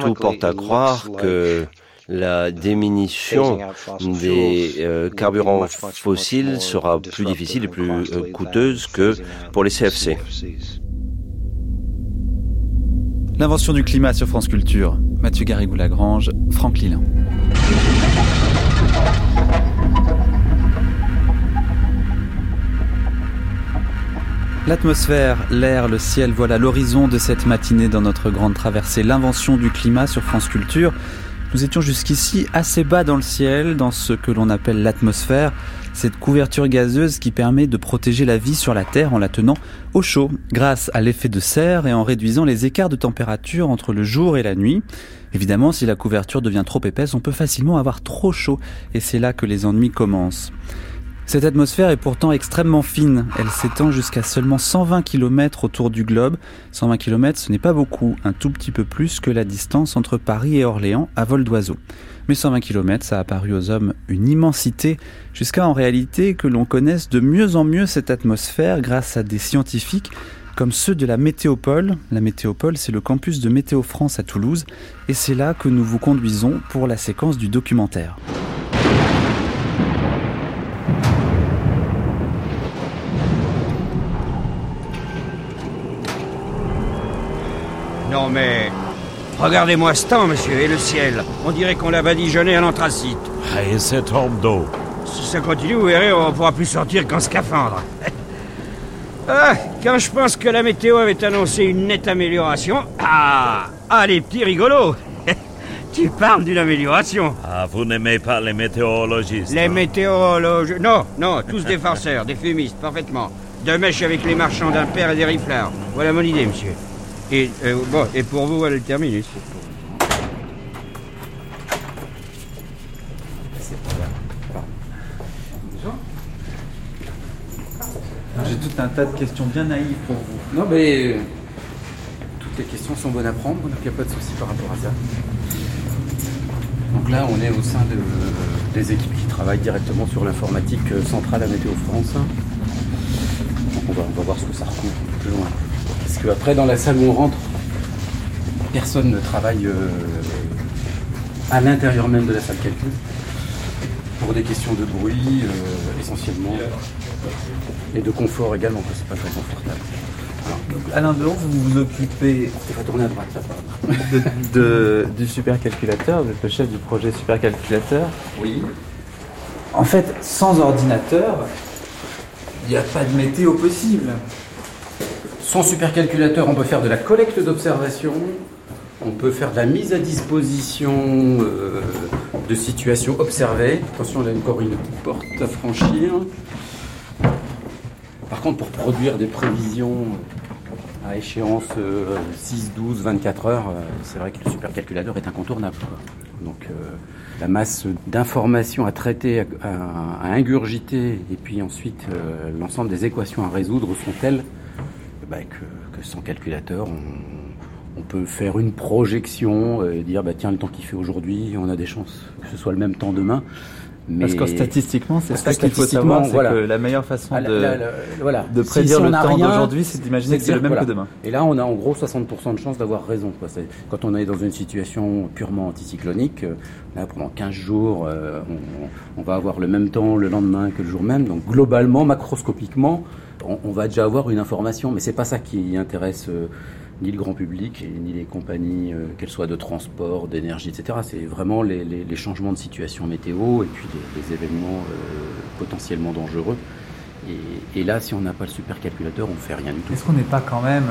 tout porte à croire que la diminution des euh, carburants fossiles sera plus difficile et plus euh, coûteuse que pour les CFC. L'invention du climat sur France Culture. Mathieu Garrigou-Lagrange, Franck Lilin. L'atmosphère, l'air, le ciel, voilà l'horizon de cette matinée dans notre grande traversée. L'invention du climat sur France Culture. Nous étions jusqu'ici assez bas dans le ciel, dans ce que l'on appelle l'atmosphère, cette couverture gazeuse qui permet de protéger la vie sur la Terre en la tenant au chaud, grâce à l'effet de serre et en réduisant les écarts de température entre le jour et la nuit. Évidemment, si la couverture devient trop épaisse, on peut facilement avoir trop chaud, et c'est là que les ennuis commencent. Cette atmosphère est pourtant extrêmement fine. Elle s'étend jusqu'à seulement 120 km autour du globe. 120 km, ce n'est pas beaucoup, un tout petit peu plus que la distance entre Paris et Orléans à vol d'oiseau. Mais 120 km, ça a paru aux hommes une immensité, jusqu'à en réalité que l'on connaisse de mieux en mieux cette atmosphère grâce à des scientifiques comme ceux de la Météopole. La Météopole, c'est le campus de Météo France à Toulouse, et c'est là que nous vous conduisons pour la séquence du documentaire. Non mais... Regardez-moi ce temps, monsieur, et le ciel. On dirait qu'on l'a badigeonné à l'anthracite. Et cette orbe d'eau Si ça continue, vous verrez, on pourra plus sortir qu'en scaphandre. ah, quand je pense que la météo avait annoncé une nette amélioration... Ah Ah, les petits rigolos Tu parles d'une amélioration Ah, vous n'aimez pas les météorologistes Les météorologistes... Non, non, tous des farceurs, des fumistes, parfaitement. De mèche avec les marchands d'un père et des riflards. Voilà mon idée, monsieur. Et, euh, bon, et pour vous, voilà le terminus. J'ai tout un tas de questions bien naïves pour vous. Non, mais toutes les questions sont bonnes à prendre, donc il n'y a pas de souci par rapport à ça. Donc là, on est au sein de, des équipes qui travaillent directement sur l'informatique centrale à Météo France. Donc on va, on va voir ce que ça recouvre plus loin. Parce qu'après, dans la salle où on rentre, personne ne travaille euh, à l'intérieur même de la salle calcul pour des questions de bruit euh, essentiellement et de confort également parce que c'est pas très confortable. Donc, Alain Delon, vous vous occupez à droite, de, de, du supercalculateur, vous êtes le chef du projet supercalculateur. Oui. En fait, sans ordinateur, il n'y a pas de météo possible. Sans supercalculateur, on peut faire de la collecte d'observations, on peut faire de la mise à disposition euh, de situations observées. Attention, y a encore une porte à franchir. Par contre, pour produire des prévisions à échéance 6, 12, 24 heures, euh, c'est vrai que le supercalculateur est incontournable. Donc euh, la masse d'informations à traiter, à, à, ingurgiter, et puis ensuite euh, l'ensemble des équations à résoudre sont telles bah, que, que, sans calculateur, on, on, peut faire une projection et dire bah, tiens, le temps qu'il fait aujourd'hui, on a des chances que ce soit le même temps demain. Mais... Parce que statistiquement, c'est ça qu'il faut savoir, c'est voilà. que la meilleure façon de, la, la, voilà. de prédire si le temps d'aujourd'hui, c'est d'imaginer que c'est le même voilà. que demain. Et là, on a en gros 60% de chances d'avoir raison. Quoi. Quand on est dans une situation purement anticyclonique, là, pendant 15 jours, euh, on, on, va avoir le même temps le lendemain que le jour même. Donc globalement, macroscopiquement, on, va déjà avoir une information. Mais c'est pas ça qui intéresse... Euh, ni le grand public, ni les compagnies, euh, qu'elles soient de transport, d'énergie, etc. C'est vraiment les, changements de situation météo et puis les, événements euh, potentiellement dangereux. Et, là, si on n'a pas le supercalculateur, on fait rien du tout. Est-ce qu'on n'est pas quand même,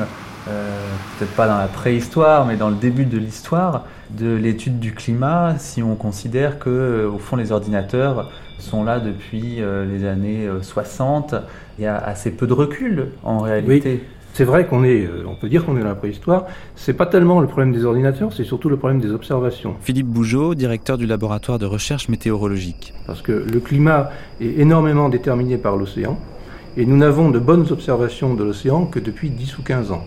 peut-être pas dans la préhistoire, mais dans le début de l'histoire de l'étude du climat, si on considère que, au fond, les ordinateurs sont là depuis les années 60, il y a assez peu de recul en réalité. Oui. C'est vrai qu'on est, euh, on peut dire qu'on est dans la préhistoire. C'est pas tellement le problème des ordinateurs, c'est surtout le problème des observations. Philippe Bougeot, directeur du laboratoire de recherche météorologique. Parce que le climat est énormément déterminé par l'océan, et nous n'avons de bonnes observations de l'océan que depuis 10 ou 15 ans.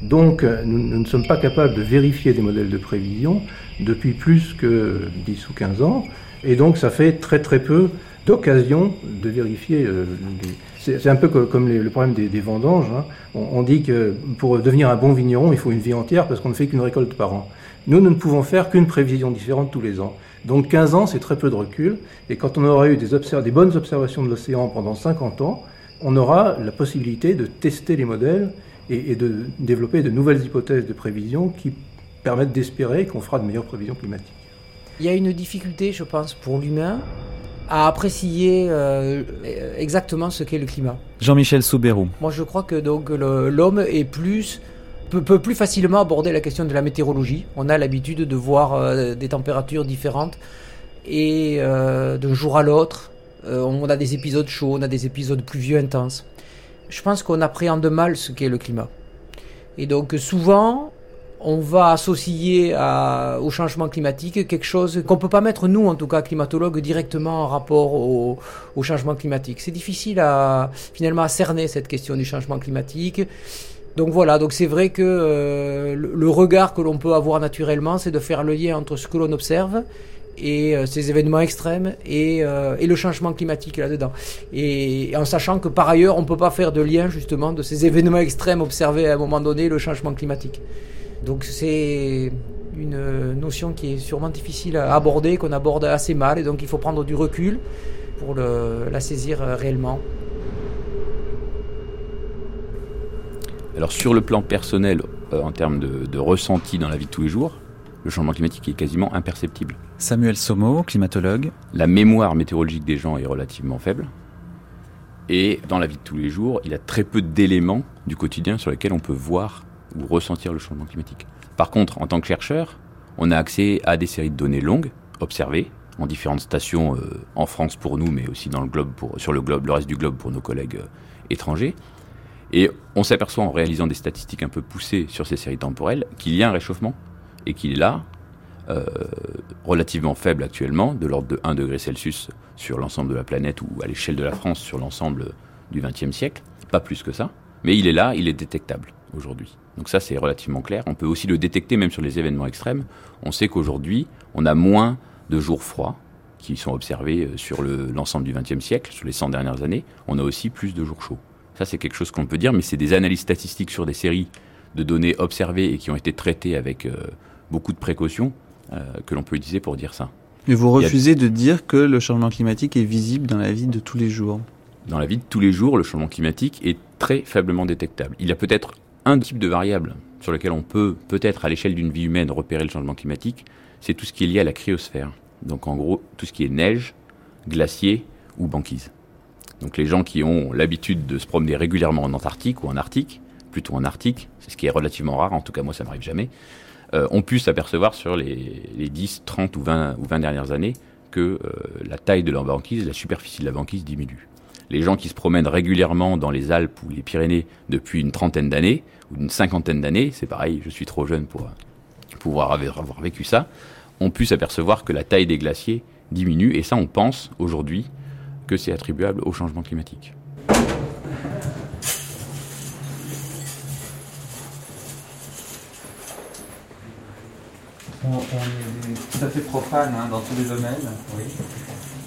Donc, nous, nous, ne sommes pas capables de vérifier des modèles de prévision depuis plus que 10 ou 15 ans, et donc ça fait très très peu d'occasions de vérifier euh, les c'est un peu comme le problème des, vendanges. Hein. On, dit que pour devenir un bon vigneron, il faut une vie entière parce qu'on ne fait qu'une récolte par an. Nous, nous ne pouvons faire qu'une prévision différente tous les ans. Donc 15 ans, c'est très peu de recul. Et quand on aura eu des, des bonnes observations de l'océan pendant 50 ans, on aura la possibilité de tester les modèles et, et de développer de nouvelles hypothèses de prévision qui permettent d'espérer qu'on fera de meilleures prévisions climatiques. Il y a une difficulté, je pense, pour l'humain à apprécier euh, exactement ce qu'est le climat. Jean-Michel Soubérou. Moi, je crois que donc l'homme est plus peut, plus facilement aborder la question de la météorologie. On a l'habitude de voir euh, des températures différentes et euh, d'un jour à l'autre, euh, on a des épisodes chauds, on a des épisodes pluvieux intenses. Je pense qu'on appréhende mal ce qu'est le climat. Et donc souvent, on va associer au changement climatique quelque chose qu'on ne peut pas mettre, nous en tout cas, climatologues, directement en rapport au, changement climatique. C'est difficile à, finalement à cerner cette question du changement climatique. Donc voilà, donc c'est vrai que euh, le, regard que l'on peut avoir naturellement, c'est de faire le lien entre ce que l'on observe et euh, ces événements extrêmes et, euh, et le changement climatique là-dedans. Et, en sachant que par ailleurs, on ne peut pas faire de lien justement de ces événements extrêmes observés à un moment donné, le changement climatique. Donc c'est une notion qui est sûrement difficile à aborder, qu'on aborde assez mal, et donc il faut prendre du recul pour le, la saisir réellement. Alors sur le plan personnel, euh, en termes de, de, ressenti dans la vie de tous les jours, le changement climatique est quasiment imperceptible. Samuel Somo, climatologue. La mémoire météorologique des gens est relativement faible. Et dans la vie de tous les jours, il y a très peu d'éléments du quotidien sur lesquels on peut voir ou ressentir le changement climatique. Par contre, en tant que chercheur, on a accès à des séries de données longues, observées, en différentes stations euh, en France pour nous, mais aussi dans le globe pour, sur le globe, le reste du globe pour nos collègues euh, étrangers. Et on s'aperçoit en réalisant des statistiques un peu poussées sur ces séries temporelles qu'il y a un réchauffement et qu'il est là, euh, relativement faible actuellement, de l'ordre de 1 degré Celsius sur l'ensemble de la planète ou à l'échelle de la France sur l'ensemble du XXe siècle. Pas plus que ça. Mais il est là, il est détectable aujourd'hui. Donc ça, c'est relativement clair. On peut aussi le détecter même sur les événements extrêmes. On sait qu'aujourd'hui, on a moins de jours froids qui sont observés euh, sur l'ensemble du XXe siècle, sur les 100 dernières années. On a aussi plus de jours chauds. Ça, c'est quelque chose qu'on peut dire, mais c'est des analyses statistiques sur des séries de données observées et qui ont été traitées avec euh, beaucoup de précautions euh, que l'on peut utiliser pour dire ça. Mais vous refusez de dire que le changement climatique est visible dans la vie de tous les jours? Dans la vie de tous les jours, le changement climatique est très faiblement détectable. Il y a peut-être un type de variable sur lequel on peut, peut-être à l'échelle d'une vie humaine, repérer le changement climatique, c'est tout ce qui est lié à la cryosphère. Donc en gros, tout ce qui est neige, glacier ou banquise. Donc les gens qui ont l'habitude de se promener régulièrement en Antarctique ou en Arctique, plutôt en Arctique, c'est ce qui est relativement rare, en tout cas moi ça m'arrive jamais, euh, ont pu s'apercevoir sur les, 10, 30 ou 20, ou 20 dernières années que euh, la taille de leur banquise, la superficie de la banquise diminue. Les gens qui se promènent régulièrement dans les Alpes ou les Pyrénées depuis une trentaine d'années, ou une cinquantaine d'années, c'est pareil, je suis trop jeune pour pouvoir avoir vécu ça, ont pu s'apercevoir que la taille des glaciers diminue, et ça on pense aujourd'hui que c'est attribuable au changement climatique. On, est tout à fait profane hein, dans tous les domaines. Oui.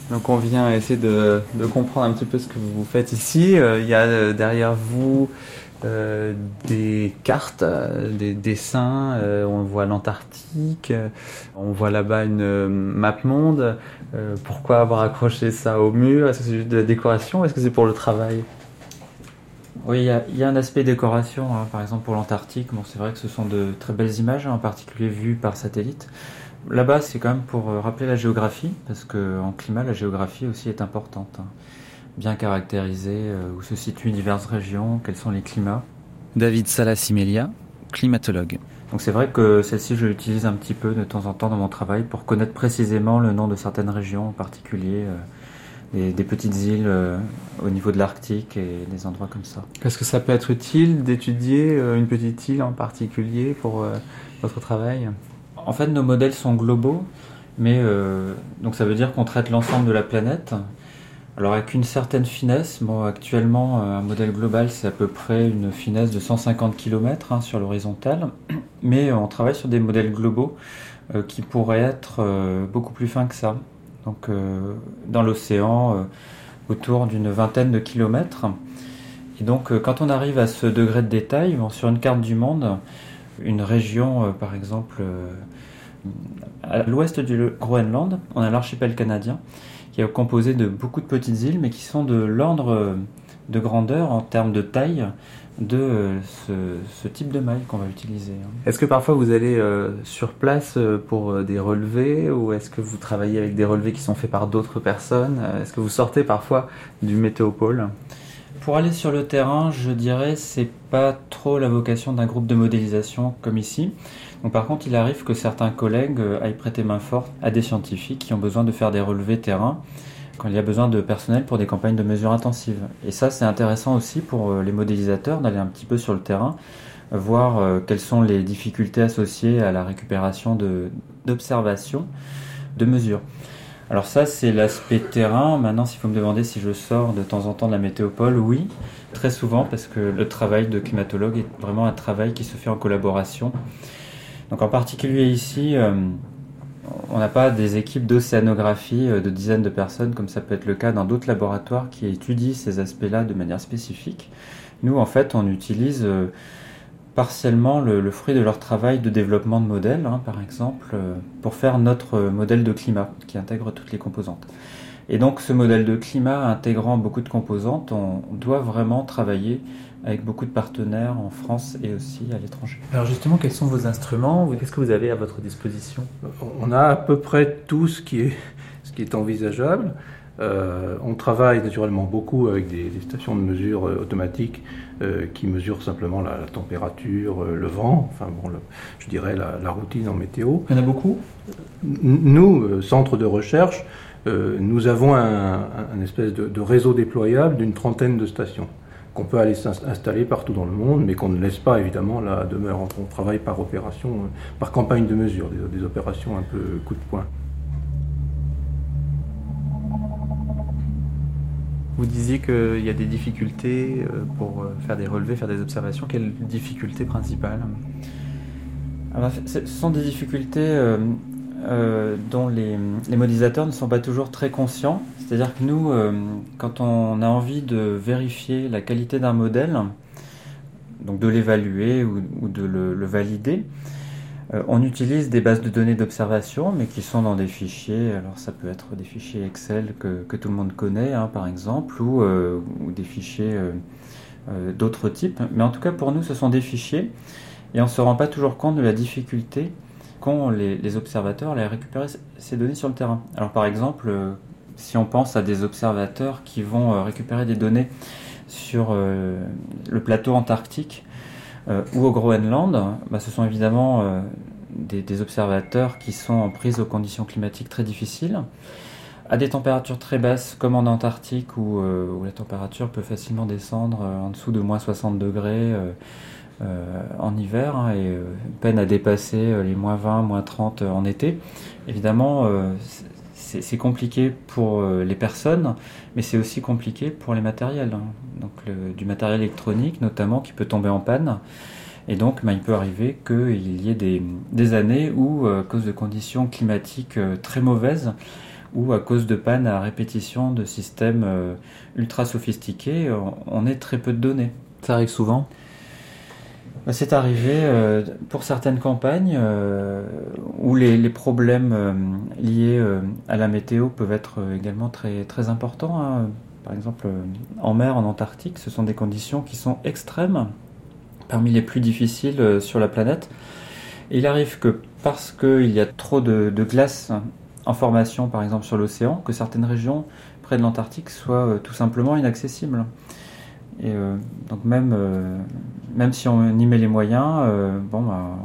Donc on vient essayer de, comprendre un petit peu ce que vous faites ici. Euh, il y a euh, derrière vous euh, des cartes, des dessins. on voit l'Antarctique. on voit là-bas une map monde. pourquoi avoir accroché ça au mur? Est-ce que c'est juste de la décoration Est-ce que c'est pour le travail? Oui, il y, a un aspect décoration, hein. par exemple pour l'Antarctique. Bon, c'est vrai que ce sont de très belles images, en particulier vues par satellite. Là-bas, c'est quand même pour euh, rappeler la géographie, parce qu'en climat, la géographie aussi est importante. Hein. Bien caractériser euh, où se situent diverses régions, quels sont les climats. David Salasimelia, climatologue. Donc c'est vrai que celle-ci, je l'utilise un petit peu de temps en temps dans mon travail pour connaître précisément le nom de certaines régions en particulier. Euh, des, petites îles au niveau de l'Arctique et des endroits comme ça. Est-ce que ça peut être utile d'étudier une petite île en particulier pour votre travail? En fait, nos modèles sont globaux, mais euh, donc ça veut dire qu'on traite l'ensemble de la planète. Alors avec une certaine finesse, bon, actuellement euh, un modèle global c'est à peu près une finesse de 150 km hein, sur l'horizontale, mais on travaille sur des modèles globaux euh, qui pourraient être beaucoup plus fins que ça. Donc dans l'océan, autour d'une vingtaine de kilomètres. Et donc quand on arrive à ce degré de détail, sur une carte du monde, une région par exemple à l'ouest du Groenland, on a l'archipel canadien, qui est composé de beaucoup de petites îles, mais qui sont de l'ordre de grandeur en termes de taille de ce, type de maille qu'on va utiliser. Hein. Est-ce que parfois vous allez euh, sur place euh, pour euh, des relevés ou est-ce que vous travaillez avec des relevés qui sont faits par d'autres personnes Est-ce que vous sortez parfois du météopôle Pour aller sur le terrain, je dirais c'est pas trop la vocation d'un groupe de modélisation comme ici. Par contre, il arrive que certains collègues euh, aillent prêter main forte à des scientifiques qui ont besoin de faire des relevés terrain quand il y a besoin de personnel pour des campagnes de mesures intensives. Et ça, c'est intéressant aussi pour euh, les modélisateurs d'aller un petit peu sur le terrain, voir euh, quelles sont les difficultés associées à la récupération d'observations, de, de mesures. Alors ça, c'est l'aspect terrain. Maintenant, s'il faut me demander si je sors de temps en temps de la météopole, oui, très souvent, parce que le travail de climatologue est vraiment un travail qui se fait en collaboration. Donc en particulier ici, euh, on n'a pas des équipes d'océanographie euh, de dizaines de personnes, comme ça peut être le cas dans d'autres laboratoires qui étudient ces aspects-là de manière spécifique. Nous, en fait, on utilise euh, partiellement le, fruit de leur travail de développement de modèles, hein, par exemple, pour faire notre modèle de climat qui intègre toutes les composantes. Et donc ce modèle de climat intégrant beaucoup de composantes, on doit vraiment travailler avec beaucoup de partenaires en France et aussi à l'étranger. Alors justement, quels sont vos instruments Qu'est-ce que vous avez à votre disposition? On a à peu près tout ce qui est, ce qui est envisageable. Euh, on travaille naturellement beaucoup avec des, stations de mesure euh, automatiques euh, qui mesurent simplement la, température, le vent, enfin bon, je dirais la, routine en météo. Il y en a beaucoup? Nous, centre de recherche, nous avons un, espèce de réseau déployable d'une trentaine de stations qu'on peut aller s'installer partout dans le monde, mais qu'on ne laisse pas évidemment la demeure. On travaille par opération, euh, par campagne de mesure, des, opérations un peu coup de poing. Vous disiez qu'il y a des difficultés euh, pour euh, faire des relevés, faire des observations. Quelles difficultés principales? Ah bah, Ce sont des difficultés euh, dont les, modélisateurs ne sont pas toujours très conscients. C'est-à-dire que nous, euh, quand on a envie de vérifier la qualité d'un modèle, donc de l'évaluer ou, de le, valider, euh, on utilise des bases de données d'observation, mais qui sont dans des fichiers. Alors ça peut être des fichiers Excel que, tout le monde connaît, hein, par exemple, ou, des fichiers d'autres types. Mais en tout cas, pour nous, ce sont des fichiers, et on ne se rend pas toujours compte de la difficulté qu'ont les, observateurs à récupérer ces données sur le terrain. Alors par exemple, euh, si on pense à des observateurs qui vont euh, récupérer des données sur euh, le plateau antarctique ou au Groenland, bah, ce sont évidemment des, observateurs qui sont en prise aux conditions climatiques très difficiles, à des températures très basses comme en Antarctique où, où la température peut facilement descendre en dessous de moins 60 degrés en hiver hein, et euh, peine à dépasser euh, les moins 20, moins 30 en été. Évidemment, c'est compliqué pour les personnes, mais c'est aussi compliqué pour les matériels. Hein. Donc du matériel électronique notamment qui peut tomber en panne. Et donc, bah, il peut arriver qu'il y ait des, années où, à cause de conditions climatiques très mauvaises, ou à cause de pannes à répétition de systèmes ultra sophistiqués, on ait très peu de données. Ça arrive souvent? C'est arrivé euh, pour certaines campagnes euh, où les, problèmes euh, liés à la météo peuvent être également très, très importants. Hein. Par exemple, en mer, en Antarctique, ce sont des conditions qui sont extrêmes, parmi les plus difficiles sur la planète. il arrive que parce qu'il y a trop de, de glace en formation, par exemple sur l'océan, que certaines régions près de l'Antarctique soient tout simplement inaccessibles. Et euh, donc même, euh, même si on y met les moyens, euh, bon, bah,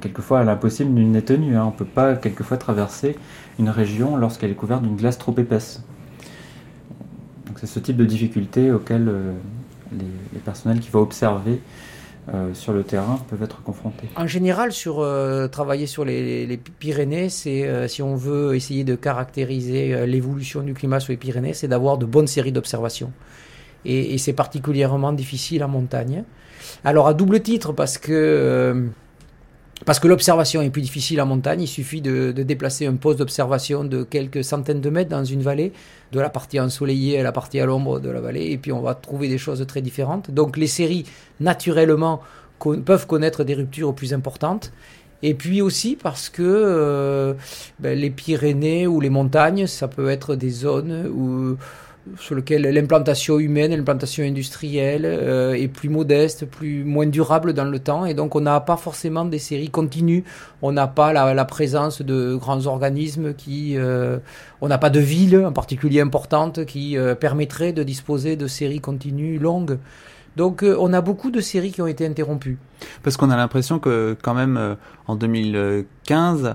quelquefois l'impossible n'est tenu. Hein. On ne peut pas quelquefois traverser une région lorsqu'elle est couverte d'une glace trop épaisse. Donc c'est ce type de difficulté auquel les, personnels qui vont observer sur le terrain peuvent être confrontés. En général, sur travailler sur les, Pyrénées, c'est si on veut essayer de caractériser l'évolution du climat sur les Pyrénées, c'est d'avoir de bonnes séries d'observations et, c'est particulièrement difficile en montagne. Alors à double titre parce que euh, parce que l'observation est plus difficile en montagne, il suffit de, déplacer un poste d'observation de quelques centaines de mètres dans une vallée, de la partie ensoleillée à la partie à l'ombre de la vallée, et puis on va trouver des choses très différentes. Donc les séries, naturellement, peuvent connaître des ruptures plus importantes. Et puis aussi parce que euh, ben, les Pyrénées ou les montagnes, ça peut être des zones où sur lequel l'implantation humaine, l'implantation industrielle euh, est plus modeste, plus moins durable dans le temps, et donc on n'a pas forcément des séries continues. On n'a pas la, la, présence de grands organismes qui, euh, on n'a pas de villes en particulier importantes qui euh, permettraient de disposer de séries continues longues. Donc euh, on a beaucoup de séries qui ont été interrompues. Parce qu'on a l'impression que quand même euh, en 2015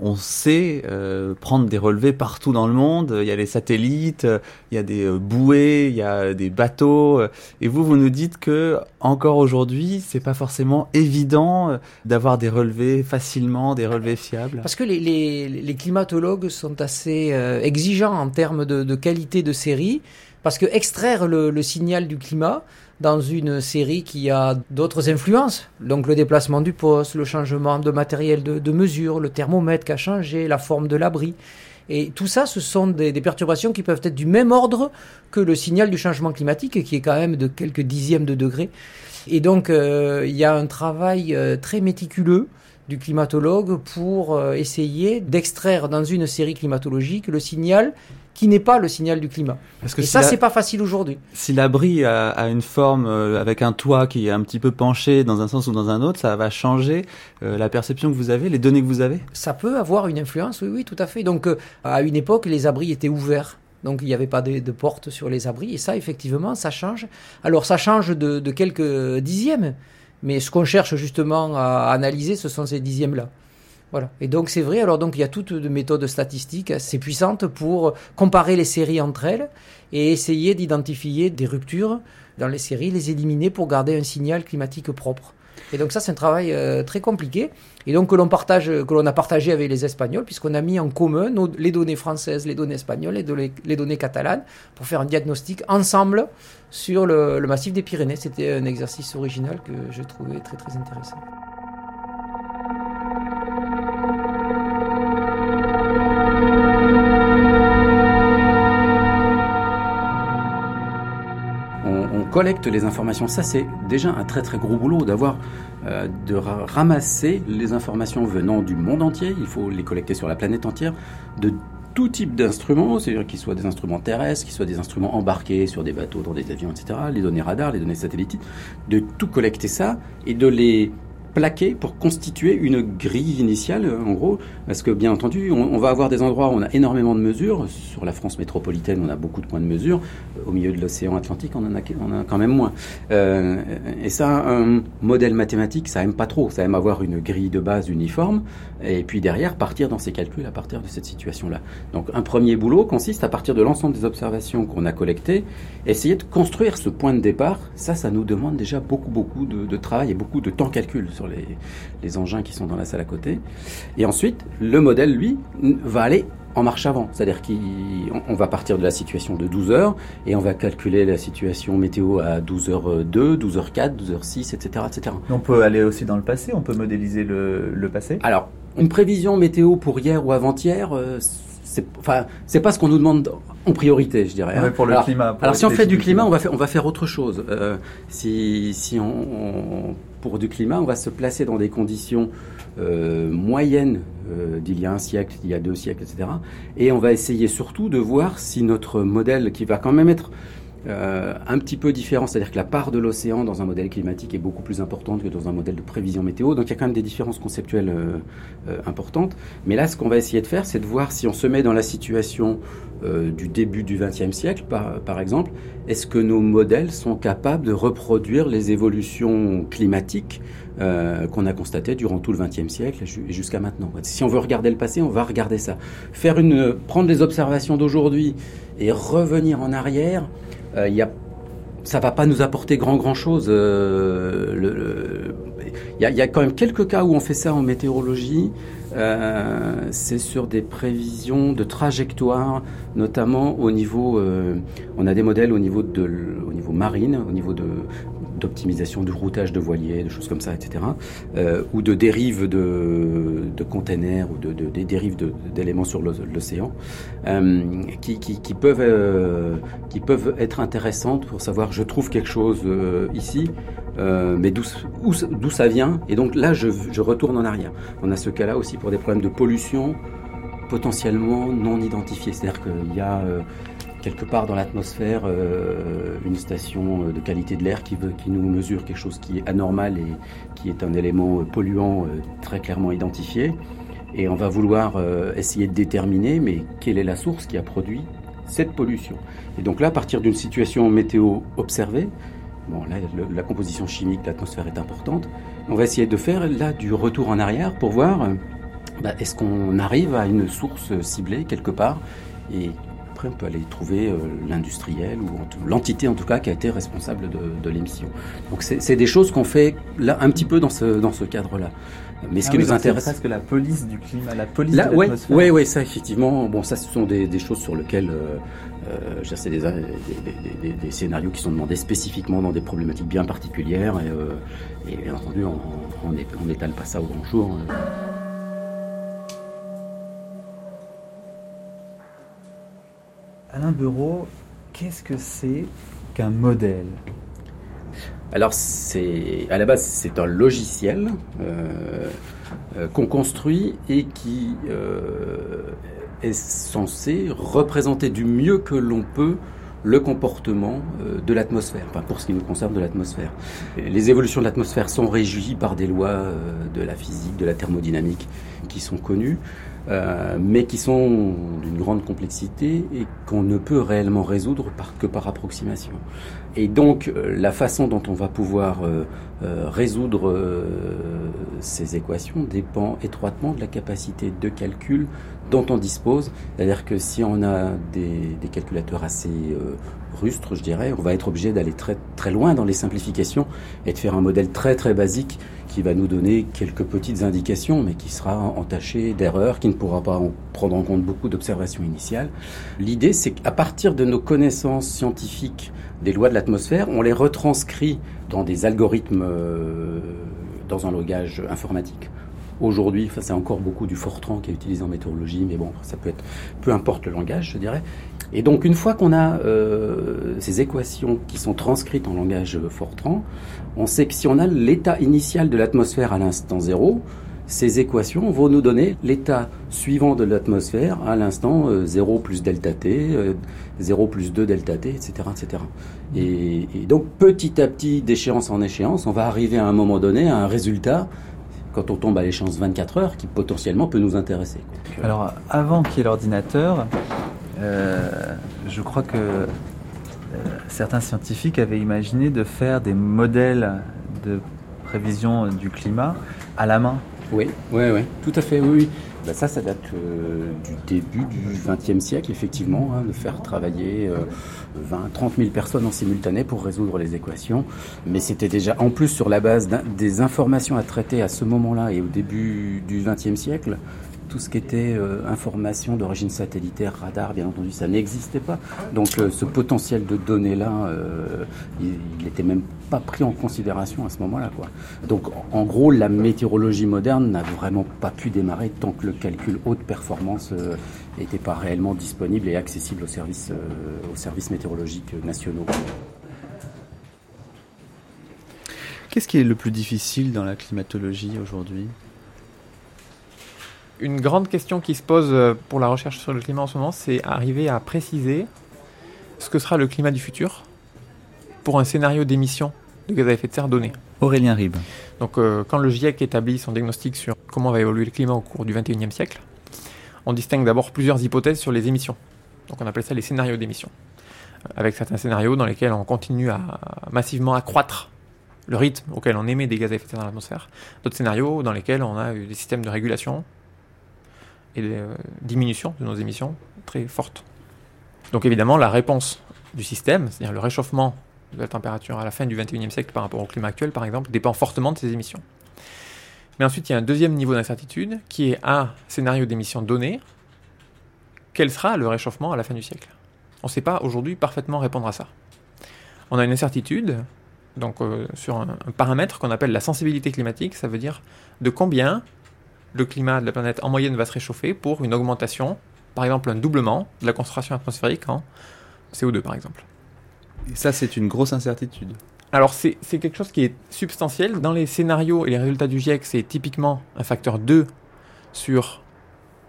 on sait euh, prendre des relevés partout dans le monde. Il y a les satellites, il y a des euh, bouées, il y a des bateaux. Et vous, vous nous dites que encore aujourd'hui, c'est pas forcément évident d'avoir des relevés facilement, des relevés fiables. Parce que les, les, les climatologues sont assez euh, exigeants en termes de, de, qualité de série. Parce que extraire le, le signal du climat, dans une série qui a d'autres influences. Donc le déplacement du poste, le changement de matériel de, mesure, le thermomètre qui a changé, la forme de l'abri. Et tout ça, ce sont des, des, perturbations qui peuvent être du même ordre que le signal du changement climatique, qui est quand même de quelques dixièmes de degrés. Et donc, euh, il y a un travail euh, très méticuleux du climatologue pour euh, essayer d'extraire dans une série climatologique le signal qui n'est pas le signal du climat. Parce que et si ça, c'est pas facile aujourd'hui. Si l'abri a, a, une forme euh, avec un toit qui est un petit peu penché dans un sens ou dans un autre, ça va changer euh, la perception que vous avez, les données que vous avez? Ça peut avoir une influence, oui, oui, tout à fait. Donc, euh, à une époque, les abris étaient ouverts. Donc il n'y avait pas de, de porte sur les abris. Et ça, effectivement, ça change. Alors ça change de, de quelques dixièmes. Mais ce qu'on cherche justement à analyser, ce sont ces dixièmes-là. Voilà. Et donc c'est vrai. Alors donc il y a toutes de méthodes statistiques assez puissantes pour comparer les séries entre elles et essayer d'identifier des ruptures dans les séries, les éliminer pour garder un signal climatique propre. Et donc ça c'est un travail euh, très compliqué et donc que l'on partage, que l'on a partagé avec les Espagnols puisqu'on a mis en commun les données françaises, les données espagnoles et les, les, données catalanes pour faire un diagnostic ensemble sur le, le massif des Pyrénées. C'était un exercice original que je trouvais très très intéressant. Collecte les informations. Ça, c'est déjà un très très gros boulot d'avoir euh, de ra ramasser les informations venant du monde entier. Il faut les collecter sur la planète entière de tout type d'instruments, c'est-à-dire qu'ils soient des instruments terrestres, qu'ils soient des instruments embarqués sur des bateaux, dans des avions, etc. Les données radars, les données satellites, de tout collecter ça et de les plaqué pour constituer une grille initiale, en gros, parce que bien entendu, on, va avoir des endroits où on a énormément de mesures. Sur la France métropolitaine, on a beaucoup de points de mesure. Au milieu de l'océan Atlantique, on en a, a quand même moins. Euh, et ça, un modèle mathématique, ça aime pas trop. Ça aime avoir une grille de base uniforme, et puis derrière partir dans ses calculs à partir de cette situation-là. Donc, un premier boulot consiste à partir de l'ensemble des observations qu'on a collectées, essayer de construire ce point de départ. Ça, ça nous demande déjà beaucoup, beaucoup de, travail et beaucoup de temps calcul sur les, les, engins qui sont dans la salle à côté. Et ensuite, le modèle, lui, va aller en marche avant. C'est-à-dire qu'on va partir de la situation de 12 heures et on va calculer la situation météo à 12h02, 12h04, 12h06, etc., etc. On peut aller aussi dans le passé, on peut modéliser le, le passé? Alors, une prévision météo pour hier ou avant-hier, euh, c'est enfin, pas ce qu'on nous demande en priorité, je dirais. Ouais, pour le alors, climat. Pour alors si on fait du climat, on va faire, on va faire autre chose. Euh, si, si on, on, pour du climat, on va se placer dans des conditions euh, moyennes euh, d'il y a un siècle, d'il y a deux siècles, etc. Et on va essayer surtout de voir si notre modèle, qui va quand même être euh, un petit peu différent, c'est-à-dire que la part de l'océan dans un modèle climatique est beaucoup plus importante que dans un modèle de prévision météo, donc il y a quand même des différences conceptuelles importantes. Mais là, ce qu'on va essayer de faire, c'est de voir si on se met dans la situation du début du XXe siècle, par exemple, est-ce que nos modèles sont capables de reproduire les évolutions climatiques euh, qu'on a constatées durant tout le XXe siècle et jusqu'à maintenant. Si on veut regarder le passé, on va regarder ça. Faire une, prendre les observations d'aujourd'hui et revenir en arrière, euh, ça va pas nous apporter grand grand chose. Euh, il, y a, quand même quelques cas où on fait ça en météorologie. C'est sur des prévisions de trajectoire, notamment au niveau. On a des modèles au niveau de, au niveau marine, au niveau de d'optimisation du routage de voiliers, de choses comme ça, etc. Euh, ou de dérives de, de containers ou de, de, des dérives d'éléments sur l'océan, euh, qui, qui, peuvent, euh, qui peuvent être intéressantes pour savoir je trouve quelque chose ici, mais d'où ça vient, et donc là je, je retourne en arrière. On a ce cas-là aussi pour des problèmes de pollution potentiellement non identifiés, c'est-à-dire qu'il y a quelque part dans l'atmosphère euh, une station de qualité de l'air qui, qui nous mesure quelque chose qui est anormal et qui est un élément polluant très clairement identifié. Et on va vouloir essayer de déterminer, mais quelle est la source qui a produit cette pollution. Et donc là, à partir d'une situation météo observée, bon, là, la composition chimique de l'atmosphère est importante, on va essayer de faire là du retour en arrière pour voir bah, est-ce qu'on arrive à une source ciblée quelque part et après on peut aller trouver euh, l'industriel ou l'entité en tout cas qui a été responsable de, l'émission. Donc c'est des choses qu'on fait là un petit peu dans ce, dans ce cadre-là. Mais ce ah qui nous intéresse, c'est presque la police du climat, la police là, de l'atmosphère. Oui, oui, ça effectivement. Bon, ça, ce sont des, des choses sur lesquelles euh, euh, c'est des, des, des, scénarios qui sont demandés spécifiquement dans des problématiques bien particulières. Et, euh, et bien entendu, on n'étale pas ça au grand jour. Hein. Alain Bureau, qu'est-ce que c'est qu'un modèle? Alors, c'est à la base, c'est un logiciel euh, euh, qu'on construit et qui euh, est censé représenter du mieux que l'on peut le comportement de l'atmosphère, enfin pour ce qui nous concerne de l'atmosphère. Les évolutions de l'atmosphère sont régies par des lois de la physique, de la thermodynamique qui sont connues. Euh, mais qui sont d'une grande complexité et qu'on ne peut réellement résoudre par, que par approximation. Et donc euh, la façon dont on va pouvoir euh, résoudre ces équations dépend étroitement de la capacité de calcul dont on dispose. C'est-à-dire que si on a des, des calculateurs assez rustres, je dirais, on va être obligé d'aller très, très loin dans les simplifications et de faire un modèle très très basique qui va nous donner quelques petites indications, mais qui sera entaché d'erreurs, qui ne pourra pas prendre en compte beaucoup d'observations initiales. L'idée, c'est qu'à partir de nos connaissances scientifiques des lois de l'atmosphère, on les retranscrit dans des algorithmes, euh, dans un langage informatique. Aujourd'hui, enfin, c'est encore beaucoup du Fortran qui est utilisé en météorologie, mais bon, ça peut être, peu importe le langage, je dirais. Et donc, une fois qu'on a euh, ces équations qui sont transcrites en langage Fortran, on sait que si on a l'état initial de l'atmosphère à l'instant zéro, ces équations vont nous donner l'état suivant de l'atmosphère à l'instant 0 euh, plus delta t, 0 euh, plus 2 delta t, etc. etc. Et, et donc petit à petit, d'échéance en échéance, on va arriver à un moment donné à un résultat quand on tombe à l'échéance 24 heures qui potentiellement peut nous intéresser. Alors avant qu'il y ait l'ordinateur, euh, je crois que euh, certains scientifiques avaient imaginé de faire des modèles de prévision du climat à la main. Oui, oui, oui, tout à fait, oui. Ben ça, ça date euh, du début du XXe siècle, effectivement, hein, de faire travailler 20, 30 000 personnes en simultané pour résoudre les équations. Mais c'était déjà, en plus, sur la base des informations à traiter à ce moment-là et au début du XXe siècle, tout ce qui était euh, information d'origine satellitaire, radar, bien entendu, ça n'existait pas. Donc euh, ce potentiel de données-là, euh, il n'était même pas pris en considération à ce moment-là. Quoi. Donc en gros, la météorologie moderne n'a vraiment pas pu démarrer tant que le calcul haute performance n'était pas réellement disponible et accessible aux services, aux services météorologiques nationaux. Qu'est-ce qui est le plus difficile dans la climatologie aujourd'hui? Une grande question qui se pose euh, pour la recherche sur le climat en ce moment, c'est arriver à préciser ce que sera le climat du futur pour un scénario d'émission de gaz à effet de serre donné. Aurélien Rib. Donc, euh, quand le GIEC établit son diagnostic sur comment va évoluer le climat au cours du 21e siècle, on distingue d'abord plusieurs hypothèses sur les émissions. Donc, on appelle ça les scénarios d'émission. Avec certains scénarios dans lesquels on continue à massivement accroître le rythme auquel on émet des gaz à effet de serre dans l'atmosphère. D'autres scénarios dans lesquels on a des systèmes de régulation et de diminution de nos émissions très fortes. Donc évidemment, la réponse du système, c'est-à-dire le réchauffement de la température à la fin du 21e siècle par rapport au climat actuel, par exemple, dépend fortement de ces émissions. Mais ensuite, il y a un deuxième niveau d'incertitude qui est un scénario d'émissions donné. Quel sera le réchauffement à la fin du siècle? On ne sait pas aujourd'hui parfaitement répondre à ça. On a une incertitude donc, euh, sur un paramètre qu'on appelle la sensibilité climatique, ça veut dire de combien le climat de la planète en moyenne va se réchauffer pour une augmentation, par exemple un doublement de la concentration atmosphérique en CO2 par exemple. Et ça c'est une grosse incertitude. Alors c'est quelque chose qui est substantiel. Dans les scénarios et les résultats du GIEC, c'est typiquement un facteur 2 sur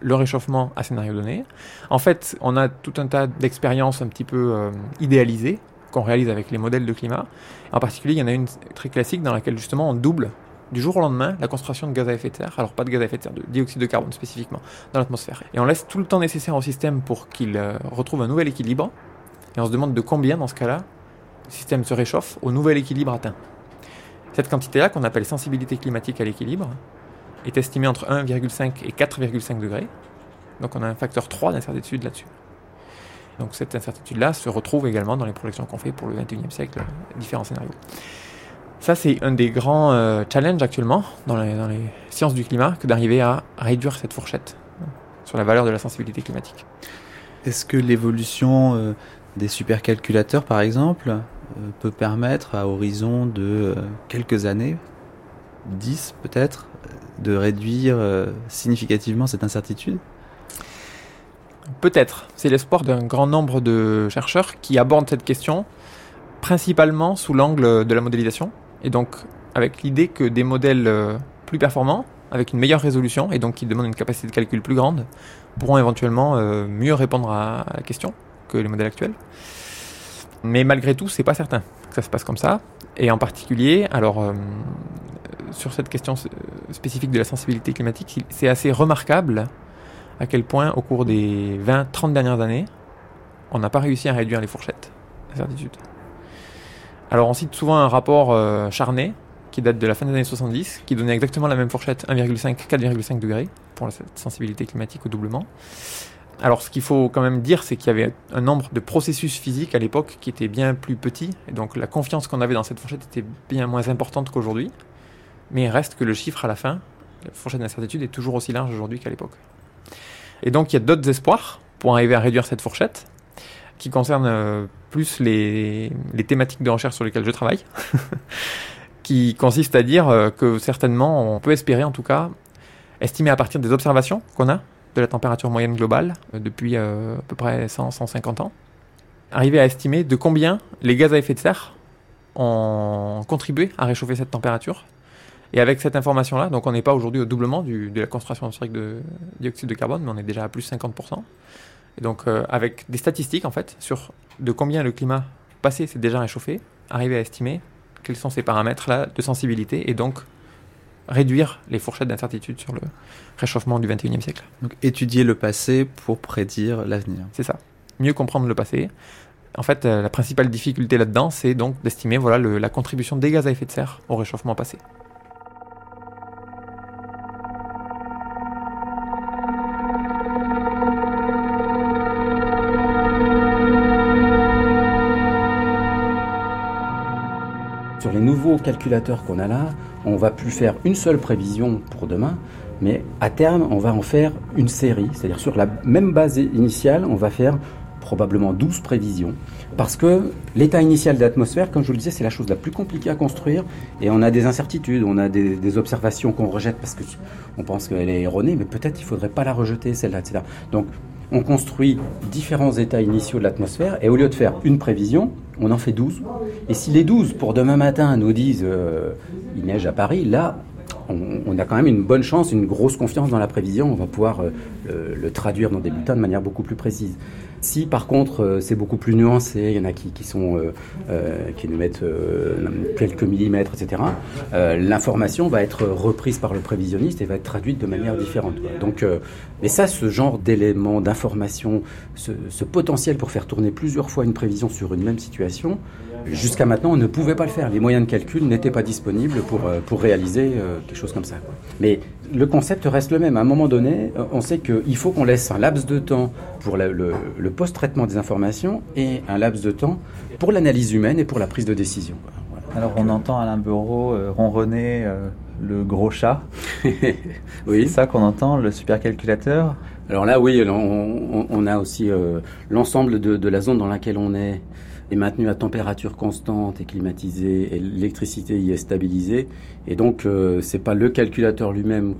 le réchauffement à scénario donné. En fait, on a tout un tas d'expériences un petit peu euh, idéalisées qu'on réalise avec les modèles de climat. En particulier, il y en a une très classique dans laquelle justement on double du jour au lendemain la concentration de gaz à effet de serre, alors pas de gaz à effet de serre, de dioxyde de carbone spécifiquement, dans l'atmosphère. Et on laisse tout le temps nécessaire au système pour qu'il euh, retrouve un nouvel équilibre. Et on se demande de combien, dans ce cas-là, le système se réchauffe au nouvel équilibre atteint. Cette quantité-là, qu'on appelle sensibilité climatique à l'équilibre, est estimée entre 1,5 et 4,5 degrés. Donc on a un facteur 3 d'incertitude là-dessus. Donc cette incertitude-là se retrouve également dans les projections qu'on fait pour le 21e siècle, différents scénarios. Ça, c'est un des grands euh, challenges actuellement dans les, dans les, sciences du climat, que d'arriver à réduire cette fourchette sur la valeur de la sensibilité climatique. Est-ce que l'évolution euh, des supercalculateurs, par exemple, euh, peut permettre à horizon de quelques années, 10 peut-être, de réduire significativement cette incertitude? Peut-être. C'est l'espoir d'un grand nombre de chercheurs qui abordent cette question principalement sous l'angle de la modélisation, et donc avec l'idée que des modèles euh, plus performants, avec une meilleure résolution, et donc qui demandent une capacité de calcul plus grande, pourront éventuellement euh, mieux répondre à, la question que les modèles actuels. Mais malgré tout, c'est pas certain que ça se passe comme ça. Et en particulier, alors euh, sur cette question spécifique de la sensibilité climatique, c'est assez remarquable à quel point au cours des 20-30 dernières années, on n'a pas réussi à réduire les fourchettes d'incertitude. Alors on cite souvent un rapport euh, qui date de la fin des années 70, qui donnait exactement la même fourchette, 1,5, 4,5 degrés, pour la sensibilité climatique au doublement. Alors ce qu'il faut quand même dire, c'est qu'il y avait un nombre de processus physiques à l'époque qui étaient bien plus petits, et donc la confiance qu'on avait dans cette fourchette était bien moins importante qu'aujourd'hui, mais il reste que le chiffre à la fin, la fourchette d'incertitude, est toujours aussi large aujourd'hui qu'à l'époque. Et donc il y a d'autres espoirs pour arriver à réduire cette fourchette, qui concernent euh, plus les, thématiques de recherche sur lesquelles je travaille, qui consiste à dire euh, que certainement on peut espérer en tout cas estimer à partir des observations qu'on a de la température moyenne globale euh, depuis à peu près 100-150 ans, arriver à estimer de combien les gaz à effet de serre ont contribué à réchauffer cette température. Et avec cette information-là, donc on n'est pas aujourd'hui au doublement de la concentration atmosphérique de dioxyde de carbone, mais on est déjà à plus 50%. Et donc avec des statistiques en fait sur de combien le climat passé s'est déjà réchauffé, arriver à estimer quels sont ces paramètres-là de sensibilité et donc réduire les fourchettes d'incertitude sur le réchauffement du 21e siècle. Donc étudier le passé pour prédire l'avenir. C'est ça. Mieux comprendre le passé. En fait, euh, la principale difficulté là-dedans, c'est donc d'estimer voilà, la contribution des gaz à effet de serre au réchauffement passé. Calculateurs qu'on a là, on va plus faire une seule prévision pour demain, mais à terme, on va en faire une série. C'est-à-dire sur la même base initiale, on va faire probablement 12 prévisions. Parce que l'état initial de l'atmosphère, comme je vous le disais, c'est la chose la plus compliquée à construire. Et on a des incertitudes, on a des, observations qu'on rejette parce qu'on pense qu'elle est erronée, mais peut-être il ne faudrait pas la rejeter, celle-là, etc. Donc on construit différents états initiaux de l'atmosphère et au lieu de faire une prévision, on en fait 12. Et si les 12 pour demain matin nous disent euh, il neige à Paris, là, on, a quand même une bonne chance, une grosse confiance dans la prévision. On va pouvoir euh, le, traduire dans des bulletins de manière beaucoup plus précise. Si par contre euh, c'est beaucoup plus nuancé, il y en a qui, sont qui nous mettent quelques millimètres, etc. L'information va être reprise par le prévisionniste et va être traduite de manière différente. Donc, mais ça, ce genre d'éléments d'information, ce potentiel pour faire tourner plusieurs fois une prévision sur une même situation, Jusqu'à maintenant, on ne pouvait pas le faire. Les moyens de calcul n'étaient pas disponibles pour, euh, pour réaliser euh, quelque chose comme ça. Mais le concept reste le même. À un moment donné, euh, on sait qu'il faut qu'on laisse un laps de temps pour le, le, post-traitement des informations et un laps de temps pour l'analyse humaine et pour la prise de décision. Alors on entend Alain Bureau ronronner le gros chat. oui. C'est ça qu'on entend, le supercalculateur? Alors là, oui, on, on a aussi l'ensemble de, de, la zone dans laquelle on est est maintenu à température constante et climatisée et l'électricité y est stabilisée. Et donc, euh, c'est pas le calculateur lui-même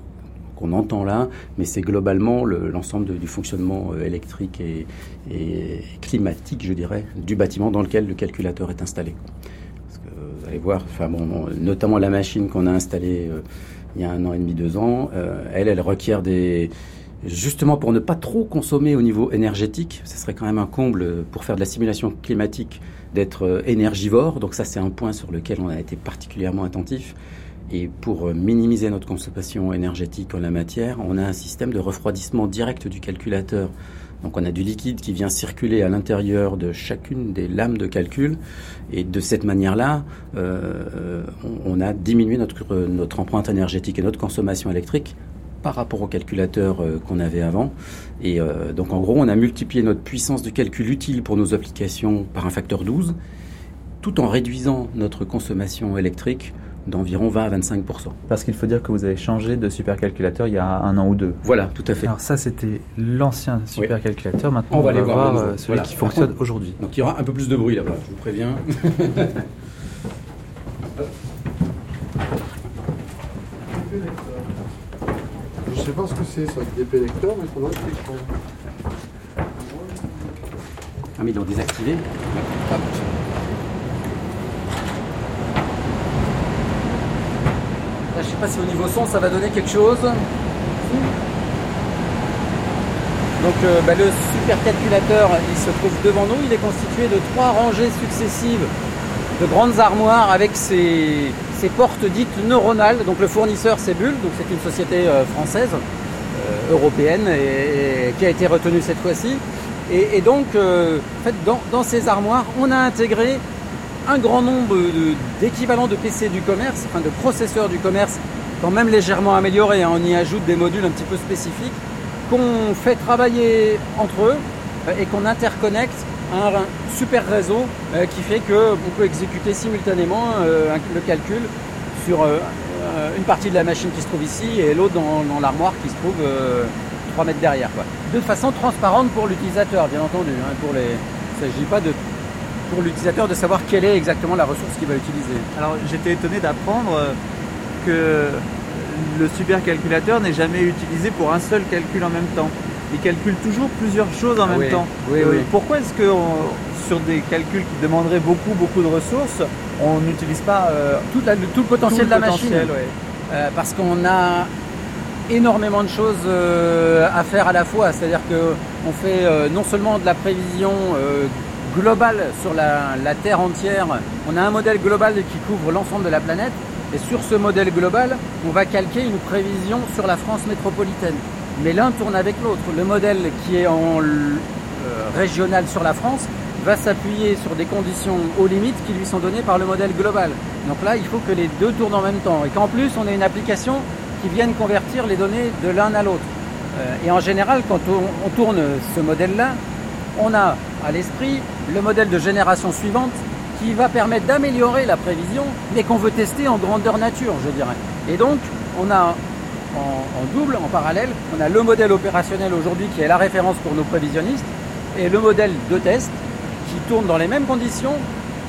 qu'on entend là, mais c'est globalement l'ensemble du fonctionnement euh, électrique et, climatique, je dirais, du bâtiment dans lequel le calculateur est installé. Parce que vous allez voir, enfin bon, notamment la machine qu'on a installée euh, il y a un an et demi, deux ans, elle, elle requiert des Justement pour ne pas trop consommer au niveau énergétique, ce serait quand même un comble pour faire de la simulation climatique d'être énergivore. Donc ça c'est un point sur lequel on a été particulièrement attentif. Et pour minimiser notre consommation énergétique en la matière, on a un système de refroidissement direct du calculateur. Donc on a du liquide qui vient circuler à l'intérieur de chacune des lames de calcul. Et de cette manière-là, euh, on, a diminué notre empreinte énergétique et notre consommation électrique par rapport au calculateur euh, qu'on avait avant. Et euh, donc en gros, on a multiplié notre puissance de calcul utile pour nos applications par un facteur 12, tout en réduisant notre consommation électrique d'environ 20 à 25% Parce qu'il faut dire que vous avez changé de supercalculateur il y a un an ou deux. Voilà, tout à fait. Alors ça, c'était l'ancien supercalculateur. Maintenant, on, va, aller voir, euh, celui qui fonctionne aujourd'hui. Donc il y aura un peu plus de bruit là-bas, je vous préviens. je ça, des lecteurs, mais Ah mais ils l'ont désactivé. je ne sais pas si au niveau son ça va donner quelque chose. Donc euh, bah, le supercalculateur il se trouve devant nous, il est constitué de trois rangées successives de grandes armoires avec ces, portes dites neuronales. Donc le fournisseur c'est Bull, donc c'est une société euh, française, européenne et, qui a été retenue cette fois-ci. Et, donc fait, dans ces armoires on a intégré un grand nombre d'équivalents de, PC du commerce, enfin de processeurs du commerce, quand même légèrement améliorés. Hein. On y ajoute des modules un petit peu spécifiques qu'on fait travailler entre eux euh, et qu'on interconnecte à un super réseau euh, qui fait qu'on peut exécuter simultanément euh, le calcul sur une partie de la machine qui se trouve ici et l'autre dans, l'armoire qui se trouve 3 mètres derrière. De façon transparente pour l'utilisateur, bien entendu. Hein, pour les... Il ne s'agit pas de pour l'utilisateur de savoir quelle est exactement la ressource qu'il va utiliser. Alors j'étais étonné d'apprendre euh, que le supercalculateur n'est jamais utilisé pour un seul calcul en même temps. Il calcule toujours plusieurs choses en même temps. Oui, euh, Pourquoi est-ce que sur des calculs qui demanderaient beaucoup beaucoup de ressources, on n'utilise pas euh, tout, le potentiel de la machine Parce qu'on a énormément de choses à faire à la fois. C'est-à-dire qu'on fait non seulement de la prévision global sur la, Terre entière. On a un modèle global qui couvre l'ensemble de la planète. Et sur ce modèle global, on va calquer une prévision sur la France métropolitaine. Mais l'un tourne avec l'autre. Le modèle qui est en euh, régional sur la France va s'appuyer sur des conditions aux limites qui lui sont données par le modèle global. Donc là, il faut que les deux tournent en même temps. Et qu'en plus, on ait une application qui vienne convertir les données de l'un à l'autre. Euh, et en général, quand on tourne ce modèle-là, on a à l'esprit le modèle de génération suivante qui va permettre d'améliorer la prévision, mais qu'on veut tester en grandeur nature, je dirais. Et donc, on a en, double, en parallèle, on a le modèle opérationnel aujourd'hui qui est la référence pour nos prévisionnistes, et le modèle de test qui tourne dans les mêmes conditions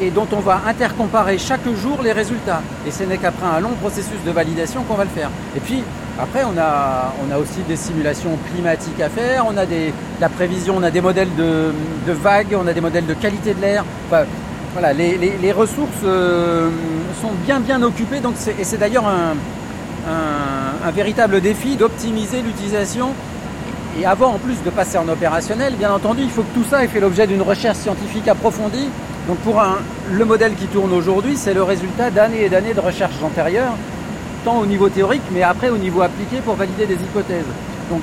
et dont on va intercomparer chaque jour les résultats. Et ce n'est qu'après un long processus de validation qu'on va le faire. Et puis, après, on a, on a aussi des simulations climatiques à faire, on a des, la prévision, on a des modèles de, de vagues, on a des modèles de qualité de l'air. Enfin, voilà, les, les, ressources euh, sont bien bien occupées, donc et c'est d'ailleurs un, un, véritable défi d'optimiser l'utilisation. Et avant, en plus de passer en opérationnel, bien entendu, il faut que tout ça ait fait l'objet d'une recherche scientifique approfondie. Donc pour un, le modèle qui tourne aujourd'hui, c'est le résultat d'années et d'années de recherches antérieures tant au niveau théorique, mais après au niveau appliqué pour valider des hypothèses. Donc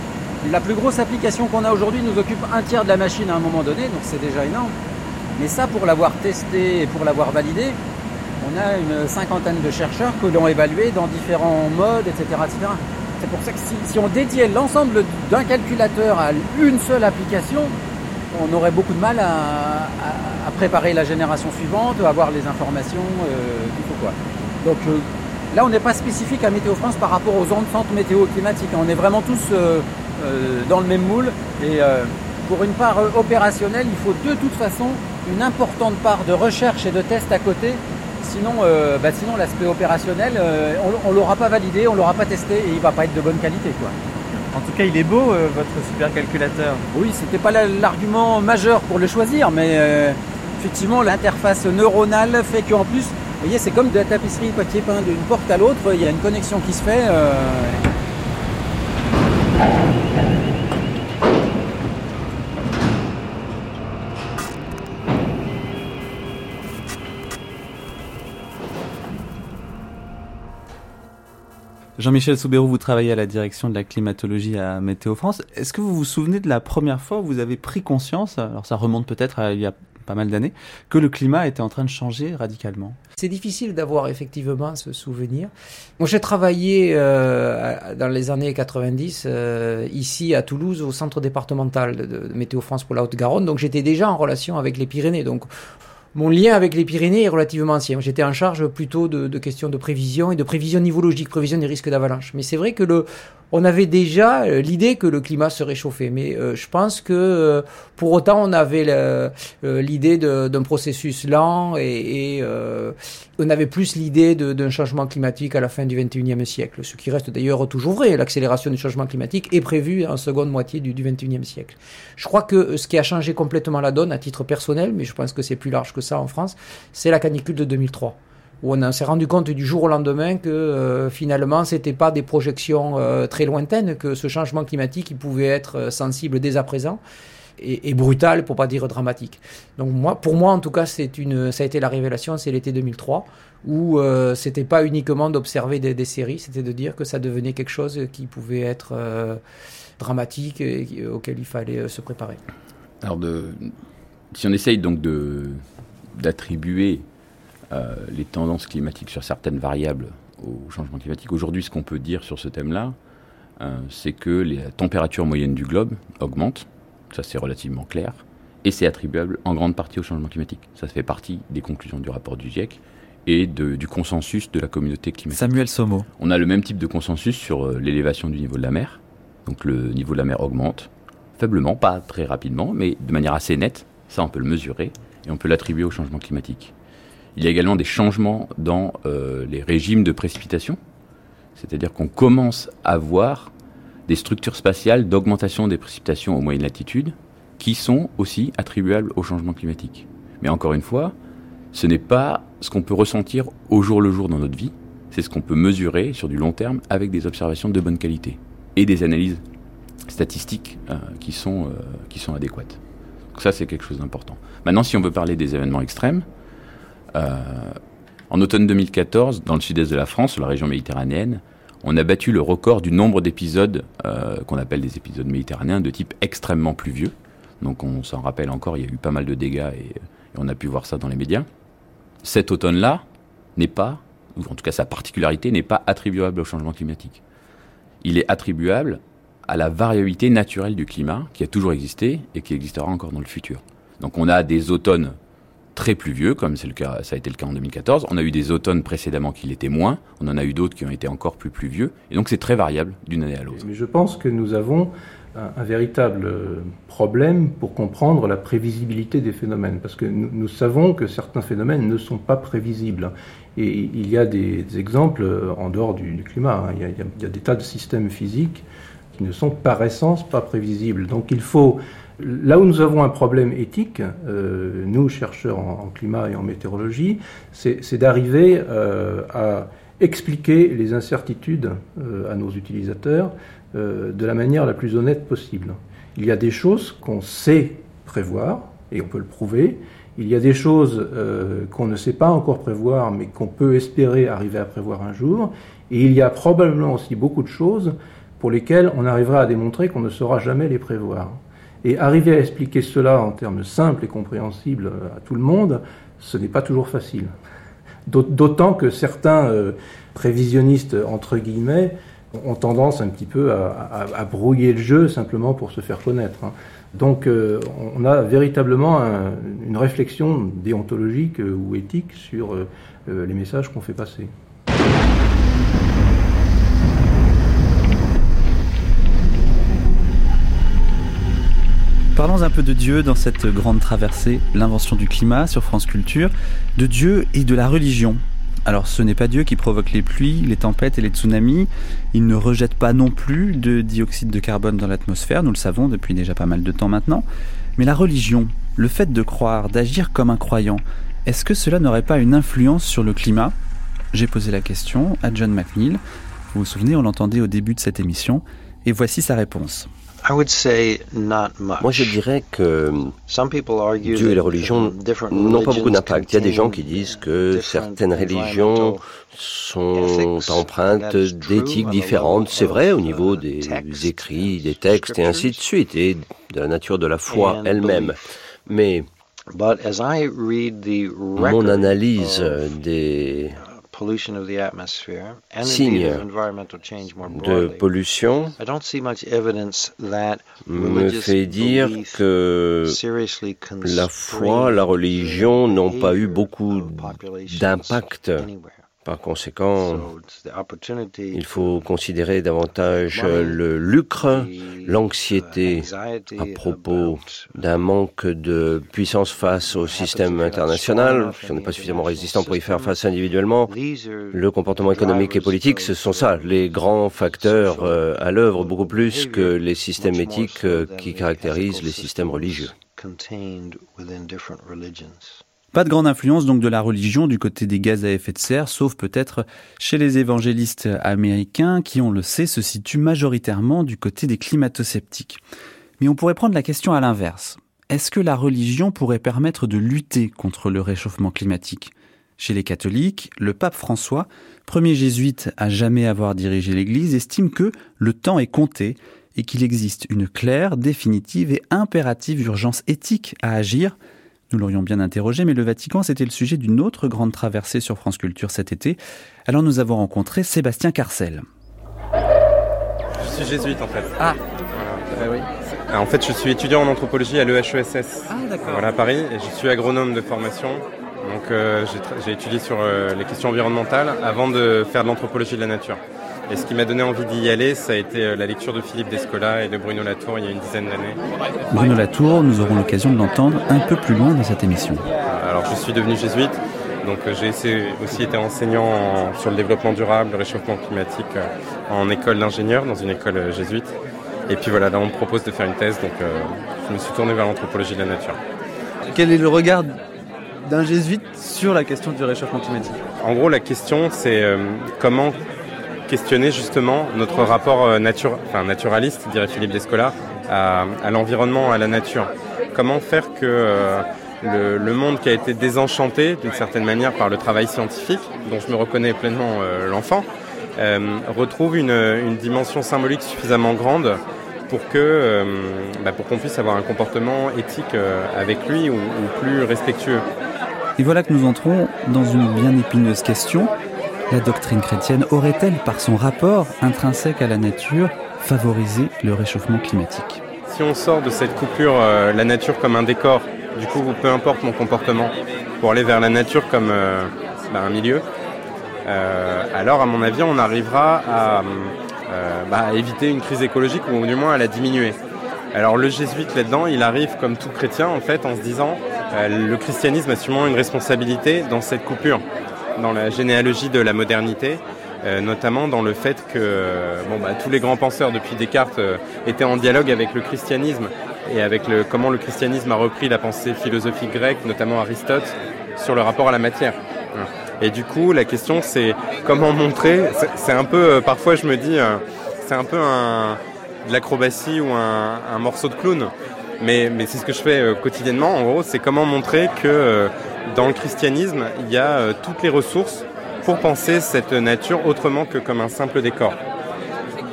la plus grosse application qu'on a aujourd'hui nous occupe un tiers de la machine à un moment donné, donc c'est déjà énorme. Mais ça, pour l'avoir testé et pour l'avoir validé, on a une cinquantaine de chercheurs que l'ont évalué dans différents modes, etc. C'est pour ça que si, on dédiait l'ensemble d'un calculateur à une seule application, on aurait beaucoup de mal à, préparer la génération suivante, à avoir les informations euh, qu'il faut. Quoi. Donc euh, Là, on n'est pas spécifique à Météo France par rapport aux centres météo climatiques. On est vraiment tous euh, euh, dans le même moule. Et pour une part opérationnelle, il faut de toute façon une importante part de recherche et de test à côté. Sinon, bah, sinon l'aspect opérationnel, on, ne l'aura pas validé, on l'aura pas testé et il va pas être de bonne qualité. Quoi. En tout cas, il est beau votre supercalculateur. Oui, c'était pas l'argument majeur pour le choisir, mais effectivement, l'interface neuronale fait qu'en plus, vous voyez, c'est comme de la tapisserie papier peint d'une porte à l'autre, il y a une connexion qui se fait. Jean-Michel Soubérou, vous travaillez à la direction de la climatologie à Météo France. Est-ce que vous vous souvenez de la première fois où vous avez pris conscience, alors ça remonte peut-être à il y a pas mal d'années, que le climat était en train de changer radicalement? C'est difficile d'avoir effectivement ce souvenir. Moi, j'ai travaillé euh, dans les années 90 euh, ici à Toulouse au centre départemental de, de Météo France pour la Haute-Garonne, donc j'étais déjà en relation avec les Pyrénées. Donc mon lien avec les Pyrénées est relativement ancien. J'étais en charge plutôt de, questions de prévision et de prévision nivologique, prévision des risques d'avalanche. Mais c'est vrai que le, on avait déjà euh, l'idée que le climat se réchauffait. Mais euh, je pense que euh, pour autant, on avait l'idée d'un processus lent et, et on avait plus l'idée d'un changement climatique à la fin du 21e siècle. Ce qui reste d'ailleurs toujours vrai. L'accélération du changement climatique est prévue en seconde moitié du, du 21e siècle. Je crois que ce qui a changé complètement la donne à titre personnel, mais je pense que c'est plus large que ça en France, c'est la canicule de 2003 où on s'est rendu compte du jour au lendemain que euh, finalement c'était pas des projections euh, très lointaines, que ce changement climatique pouvait être euh, sensible dès à présent et, brutal pour pas dire dramatique. Donc moi, pour moi en tout cas, c'est une, ça a été la révélation, c'est l'été 2003 où euh, c'était pas uniquement d'observer des, séries, c'était de dire que ça devenait quelque chose qui pouvait être euh, dramatique et, auquel il fallait se préparer. Alors si on essaye donc d'attribuer euh, les tendances climatiques sur certaines variables au changement climatique. Aujourd'hui, ce qu'on peut dire sur ce thème-là, euh, c'est que les températures moyennes du globe augmentent, ça c'est relativement clair, et c'est attribuable en grande partie au changement climatique. Ça fait partie des conclusions du rapport du GIEC et de, du consensus de la communauté climatique. Samuel Somo. On a le même type de consensus sur euh, l'élévation du niveau de la mer. Donc le niveau de la mer augmente, faiblement, pas très rapidement, mais de manière assez nette. Ça, on peut le mesurer et on peut l'attribuer au changement climatique. Il y a également des changements dans euh, les régimes de précipitation, c'est-à-dire qu'on commence à voir des structures spatiales d'augmentation des précipitations aux moyennes latitudes qui sont aussi attribuables au changement climatique. Mais encore une fois, ce n'est pas ce qu'on peut ressentir au jour le jour dans notre vie, c'est ce qu'on peut mesurer sur du long terme avec des observations de bonne qualité et des analyses statistiques euh, qui, sont, euh, qui sont adéquates. Ça, c'est quelque chose d'important. Maintenant, si on veut parler des événements extrêmes, en automne 2014, dans le sud-est de la France, la région méditerranéenne, on a battu le record du nombre d'épisodes euh, qu'on appelle des épisodes méditerranéens de type extrêmement pluvieux. Donc on s'en rappelle encore, il y a eu pas mal de dégâts et, et on a pu voir ça dans les médias. Cet automne-là n'est pas, ou en tout cas sa particularité, n'est pas attribuable au changement climatique. Il est attribuable à la variabilité naturelle du climat qui a toujours existé et qui existera encore dans le futur. Donc on a des automnes très pluvieux, comme c'est le cas, ça a été le cas en 2014. On a eu des automnes précédemment qui l'étaient moins. On en a eu d'autres qui ont été encore plus pluvieux. Et donc c'est très variable d'une année à l'autre. Mais je pense que nous avons un, véritable problème pour comprendre la prévisibilité des phénomènes, parce que nous, savons que certains phénomènes ne sont pas prévisibles. Et il y a des, exemples en dehors du, du climat. Hein. Il, y a, il y a des tas de systèmes physiques qui ne sont par essence pas prévisibles. Donc il faut Là où nous avons un problème éthique, euh, nous chercheurs en, climat et en météorologie, c'est d'arriver euh, à expliquer les incertitudes euh, à nos utilisateurs de la manière la plus honnête possible. Il y a des choses qu'on sait prévoir, et on peut le prouver. Il y a des choses qu'on ne sait pas encore prévoir, mais qu'on peut espérer arriver à prévoir un jour. Et il y a probablement aussi beaucoup de choses pour lesquelles on arrivera à démontrer qu'on ne saura jamais les prévoir. Et arriver à expliquer cela en termes simples et compréhensibles à tout le monde, ce n'est pas toujours facile. D'autant que certains euh, prévisionnistes, entre guillemets, ont tendance un petit peu à, brouiller le jeu simplement pour se faire connaître. Hein. Donc euh, on a véritablement un, une réflexion déontologique euh, ou éthique sur euh, les messages qu'on fait passer. Parlons un peu de Dieu dans cette grande traversée, l'invention du climat sur France Culture, de Dieu et de la religion. Alors ce n'est pas Dieu qui provoque les pluies, les tempêtes et les tsunamis, il ne rejette pas non plus de dioxyde de carbone dans l'atmosphère, nous le savons depuis déjà pas mal de temps maintenant, mais la religion, le fait de croire, d'agir comme un croyant, est-ce que cela n'aurait pas une influence sur le climat? J'ai posé la question à John McNeil, vous vous souvenez, on l'entendait au début de cette émission, et voici sa réponse. Moi, je dirais que Dieu et les religions n'ont pas beaucoup d'impact. Il y a des gens qui disent que certaines religions sont empreintes d'éthiques différentes. C'est vrai au niveau des écrits, des textes et ainsi de suite, et de la nature de la foi elle-même. Mais mon analyse des signes de pollution me fait dire que la foi, la religion n'ont pas eu beaucoup d'impact par conséquent, il faut considérer davantage le lucre, l'anxiété à propos d'un manque de puissance face au système international, si on n'est pas suffisamment résistant pour y faire face individuellement. Le comportement économique et politique, ce sont ça, les grands facteurs euh, à l'œuvre, beaucoup plus que les systèmes éthiques euh, qui caractérisent les systèmes religieux. Pas de grande influence donc de la religion du côté des gaz à effet de serre, sauf peut-être chez les évangélistes américains qui, on le sait, se situent majoritairement du côté des climato-sceptiques. Mais on pourrait prendre la question à l'inverse. Est-ce que la religion pourrait permettre de lutter contre le réchauffement climatique? Chez les catholiques, le pape François, premier jésuite à jamais avoir dirigé l'Église, estime que le temps est compté et qu'il existe une claire, définitive et impérative urgence éthique à agir nous l'aurions bien interrogé, mais le Vatican, c'était le sujet d'une autre grande traversée sur France Culture cet été. Alors nous avons rencontré Sébastien Carcel. Je suis jésuite en fait. Ah oui. En fait, je suis étudiant en anthropologie à l'EHESS. Ah d'accord. Voilà, à Paris, et je suis agronome de formation. Donc euh, j'ai étudié sur euh, les questions environnementales avant de faire de l'anthropologie de la nature. Et ce qui m'a donné envie d'y aller, ça a été euh, la lecture de Philippe Descola et de Bruno Latour il y a une dizaine d'années. Bruno Latour, nous aurons l'occasion de l'entendre un peu plus loin dans cette émission. Alors je suis devenu jésuite, donc euh, j'ai aussi été enseignant sur le développement durable, le réchauffement climatique euh, en école d'ingénieur, dans une école jésuite. Et puis voilà, là on me propose de faire une thèse, donc je me suis tourné vers l'anthropologie de la nature. Quel est le regard d'un jésuite sur la question du réchauffement climatique? En gros, la question c'est comment questionner justement notre rapport euh, nature, enfin, naturaliste, dirait Philippe Descola, à, l'environnement, à la nature. Comment faire que euh, le, monde qui a été désenchanté d'une certaine manière par le travail scientifique, dont je me reconnais pleinement euh, l'enfant, retrouve une, dimension symbolique suffisamment grande pour que bah, pour qu'on puisse avoir un comportement éthique avec lui ou plus respectueux. Et voilà que nous entrons dans une bien épineuse question. La doctrine chrétienne aurait-elle, par son rapport intrinsèque à la nature, favorisé le réchauffement climatique? Si on sort de cette coupure, euh, la nature comme un décor, du coup, peu importe mon comportement, pour aller vers la nature comme euh, bah, un milieu, euh, alors à mon avis, on arrivera bah, à, éviter une crise écologique ou du moins à la diminuer. Alors le jésuite là-dedans, il arrive comme tout chrétien en fait en se disant le christianisme a sûrement une responsabilité dans cette coupure dans la généalogie de la modernité, euh, notamment dans le fait que bon, bah, tous les grands penseurs depuis Descartes euh, étaient en dialogue avec le christianisme et avec le, comment le christianisme a repris la pensée philosophique grecque, notamment Aristote, sur le rapport à la matière. Et du coup, la question c'est comment montrer, c'est un peu, euh, parfois je me dis, c'est un peu un, de l'acrobatie ou un, un, morceau de clown, mais, mais c'est ce que je fais quotidiennement, en gros, c'est comment montrer que dans le christianisme, il y a euh, toutes les ressources pour penser cette nature autrement que comme un simple décor.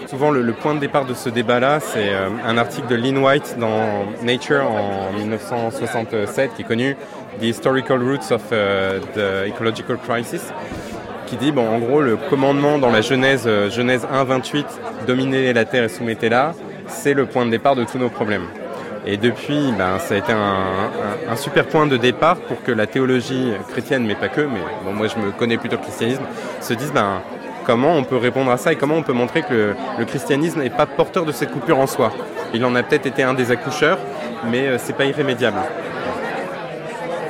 Souvent, le, point de départ de ce débat-là, c'est euh, un article de Lynn White dans Nature en 1967 qui est connu, The Historical Roots of euh, the Ecological Crisis, qui dit, bon, en gros, le commandement dans la Genèse, Genèse 1, 28, dominer la terre et soumettez-la, c'est le point de départ de tous nos problèmes. Et depuis, ben, ça a été un, super point de départ pour que la théologie chrétienne, mais pas que, mais bon, moi je me connais plutôt le christianisme, se dise ben, comment on peut répondre à ça et comment on peut montrer que le, christianisme n'est pas porteur de cette coupure en soi. Il en a peut-être été un des accoucheurs, mais euh, c'est pas irrémédiable.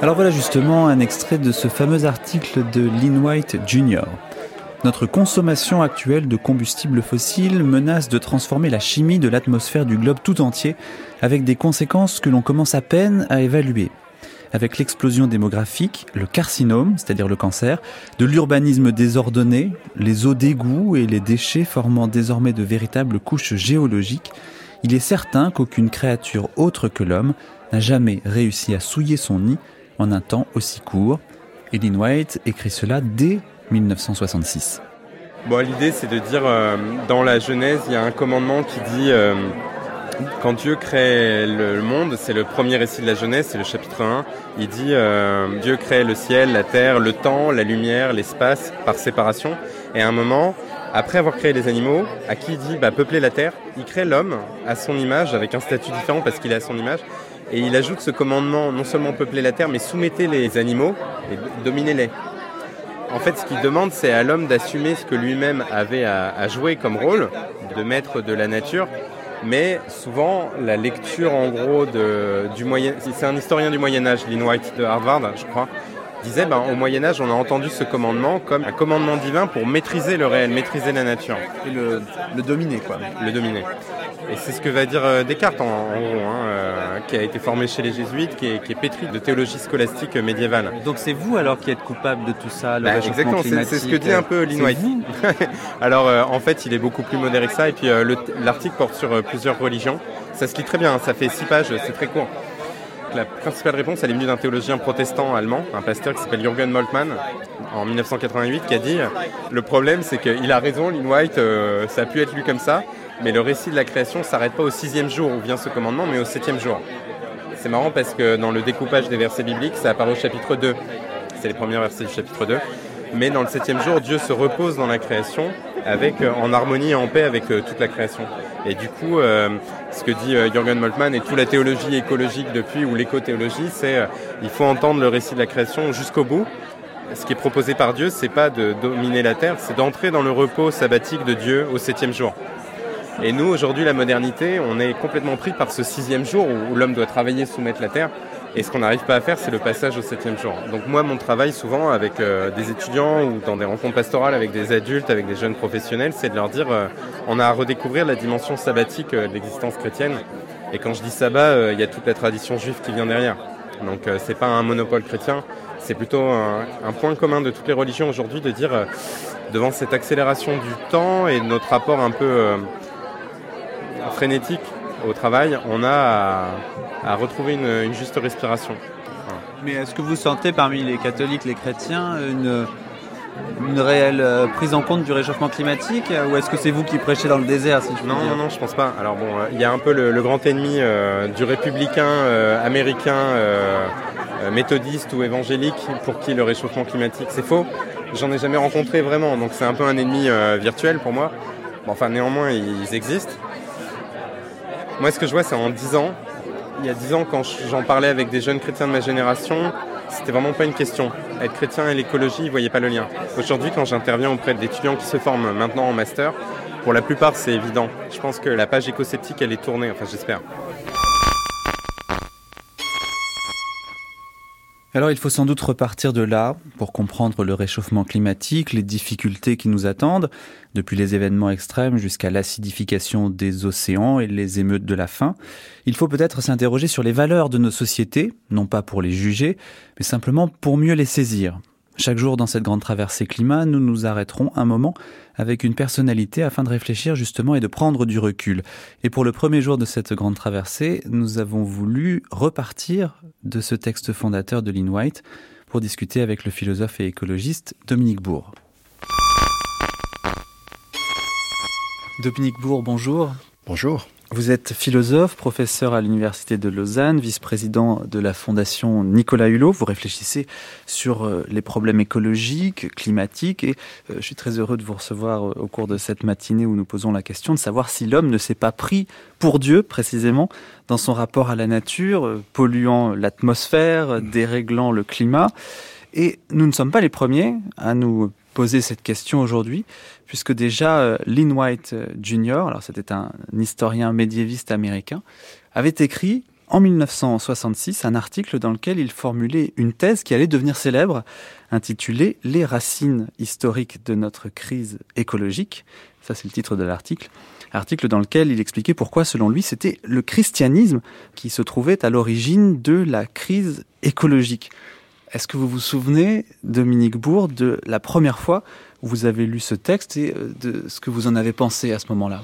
Alors voilà justement un extrait de ce fameux article de Lynn White Jr. Notre consommation actuelle de combustibles fossiles menace de transformer la chimie de l'atmosphère du globe tout entier, avec des conséquences que l'on commence à peine à évaluer. Avec l'explosion démographique, le carcinome, c'est-à-dire le cancer, de l'urbanisme désordonné, les eaux d'égout et les déchets formant désormais de véritables couches géologiques, il est certain qu'aucune créature autre que l'homme n'a jamais réussi à souiller son nid en un temps aussi court. Ellen White écrit cela dès 1966. Bon, l'idée c'est de dire euh, dans la Genèse, il y a un commandement qui dit euh, quand Dieu crée le monde, c'est le premier récit de la Genèse, c'est le chapitre 1. Il dit euh, Dieu crée le ciel, la terre, le temps, la lumière, l'espace par séparation. Et à un moment, après avoir créé les animaux, à qui il dit bah, peupler la terre, il crée l'homme à son image avec un statut différent parce qu'il est à son image. Et il ajoute ce commandement non seulement peupler la terre, mais soumettez les animaux et dominez-les. En fait, ce qu'il demande, c'est à l'homme d'assumer ce que lui-même avait à, jouer comme rôle, de maître de la nature. Mais souvent, la lecture, en gros, de, du Moyen... C'est un historien du Moyen Âge, Lynn White de Harvard, je crois, disait, ben, au Moyen Âge, on a entendu ce commandement comme un commandement divin pour maîtriser le réel, maîtriser la nature. Et le, le dominer, quoi. Le dominer. Et c'est ce que va dire euh, Descartes, en, gros, hein, euh, qui a été formé chez les jésuites, qui est, qui est pétri de théologie scolastique médiévale. Donc c'est vous alors qui êtes coupable de tout ça, le bah, Exactement, c'est ce que dit un peu White. alors euh, en fait, il est beaucoup plus modéré que ça, et puis l'article porte sur plusieurs religions. Ça se lit très bien, hein, ça fait six pages, c'est très court. La principale réponse, elle est venue d'un théologien protestant allemand, un pasteur qui s'appelle Jürgen Moltmann, en 1988, qui a dit Le problème, c'est qu'il a raison, Lynn White, ça a pu être lu comme ça, mais le récit de la création s'arrête pas au sixième jour où vient ce commandement, mais au septième jour. C'est marrant parce que dans le découpage des versets bibliques, ça apparaît au chapitre 2. C'est les premiers versets du chapitre 2. Mais dans le septième jour, Dieu se repose dans la création avec, euh, en harmonie et en paix avec euh, toute la création. Et du coup, euh, ce que dit Jürgen Moltmann et toute la théologie écologique depuis, ou l'écothéologie, c'est il faut entendre le récit de la création jusqu'au bout. Ce qui est proposé par Dieu, c'est pas de dominer la terre, c'est d'entrer dans le repos sabbatique de Dieu au septième jour. Et nous, aujourd'hui, la modernité, on est complètement pris par ce sixième jour où, l'homme doit travailler, soumettre la terre. Et ce qu'on n'arrive pas à faire, c'est le passage au septième jour. Donc moi, mon travail, souvent, avec euh, des étudiants ou dans des rencontres pastorales avec des adultes, avec des jeunes professionnels, c'est de leur dire, euh, on a à redécouvrir la dimension sabbatique euh, de l'existence chrétienne. Et quand je dis sabbat, il y a toute la tradition juive qui vient derrière. Donc c'est pas un monopole chrétien, c'est plutôt un, un, point commun de toutes les religions aujourd'hui de dire, devant cette accélération du temps et notre rapport un peu frénétique au travail, on a à, retrouver une, juste respiration. Mais est-ce que vous sentez parmi les catholiques, les chrétiens, une, une réelle euh, prise en compte du réchauffement climatique ou est-ce que c'est vous qui prêchez dans le désert Non, non, non, je pense pas. Alors bon, euh, il y a un peu le, grand ennemi euh, du républicain américain méthodiste ou évangélique pour qui le réchauffement climatique c'est faux. J'en ai jamais rencontré vraiment, donc c'est un peu un ennemi virtuel pour moi. enfin, néanmoins, ils existent. Moi, ce que je vois, c'est en 10 ans. Il y a 10 ans, quand j'en parlais avec des jeunes chrétiens de ma génération, c'était vraiment pas une question. Être chrétien et l'écologie, ils voyaient pas le lien. Aujourd'hui, quand j'interviens auprès d'étudiants qui se forment maintenant en master, pour la plupart, c'est évident. Je pense que la page éco-sceptique, elle est tournée, enfin j'espère. Alors il faut sans doute repartir de là pour comprendre le réchauffement climatique, les difficultés qui nous attendent, depuis les événements extrêmes jusqu'à l'acidification des océans et les émeutes de la faim. Il faut peut-être s'interroger sur les valeurs de nos sociétés, non pas pour les juger, mais simplement pour mieux les saisir. Chaque jour dans cette grande traversée climat, nous nous arrêterons un moment avec une personnalité afin de réfléchir justement et de prendre du recul. Et pour le premier jour de cette grande traversée, nous avons voulu repartir de ce texte fondateur de Lynn White pour discuter avec le philosophe et écologiste Dominique Bourg. Dominique Bourg, bonjour. Bonjour. Vous êtes philosophe, professeur à l'Université de Lausanne, vice-président de la Fondation Nicolas Hulot. Vous réfléchissez sur euh, les problèmes écologiques, climatiques, et euh, je suis très heureux de vous recevoir euh, au cours de cette matinée où nous posons la question de savoir si l'homme ne s'est pas pris pour Dieu, précisément, dans son rapport à la nature, polluant l'atmosphère, déréglant le climat. Et nous ne sommes pas les premiers à nous poser cette question aujourd'hui, puisque déjà euh, Lynn White euh, Jr., alors c'était un historien médiéviste américain, avait écrit en 1966 un article dans lequel il formulait une thèse qui allait devenir célèbre, intitulée Les racines historiques de notre crise écologique. Ça, c'est le titre de l'article. Article dans lequel il expliquait pourquoi, selon lui, c'était le christianisme qui se trouvait à l'origine de la crise écologique. Est-ce que vous vous souvenez, Dominique Bourg, de la première fois où vous avez lu ce texte et euh, de ce que vous en avez pensé à ce moment-là?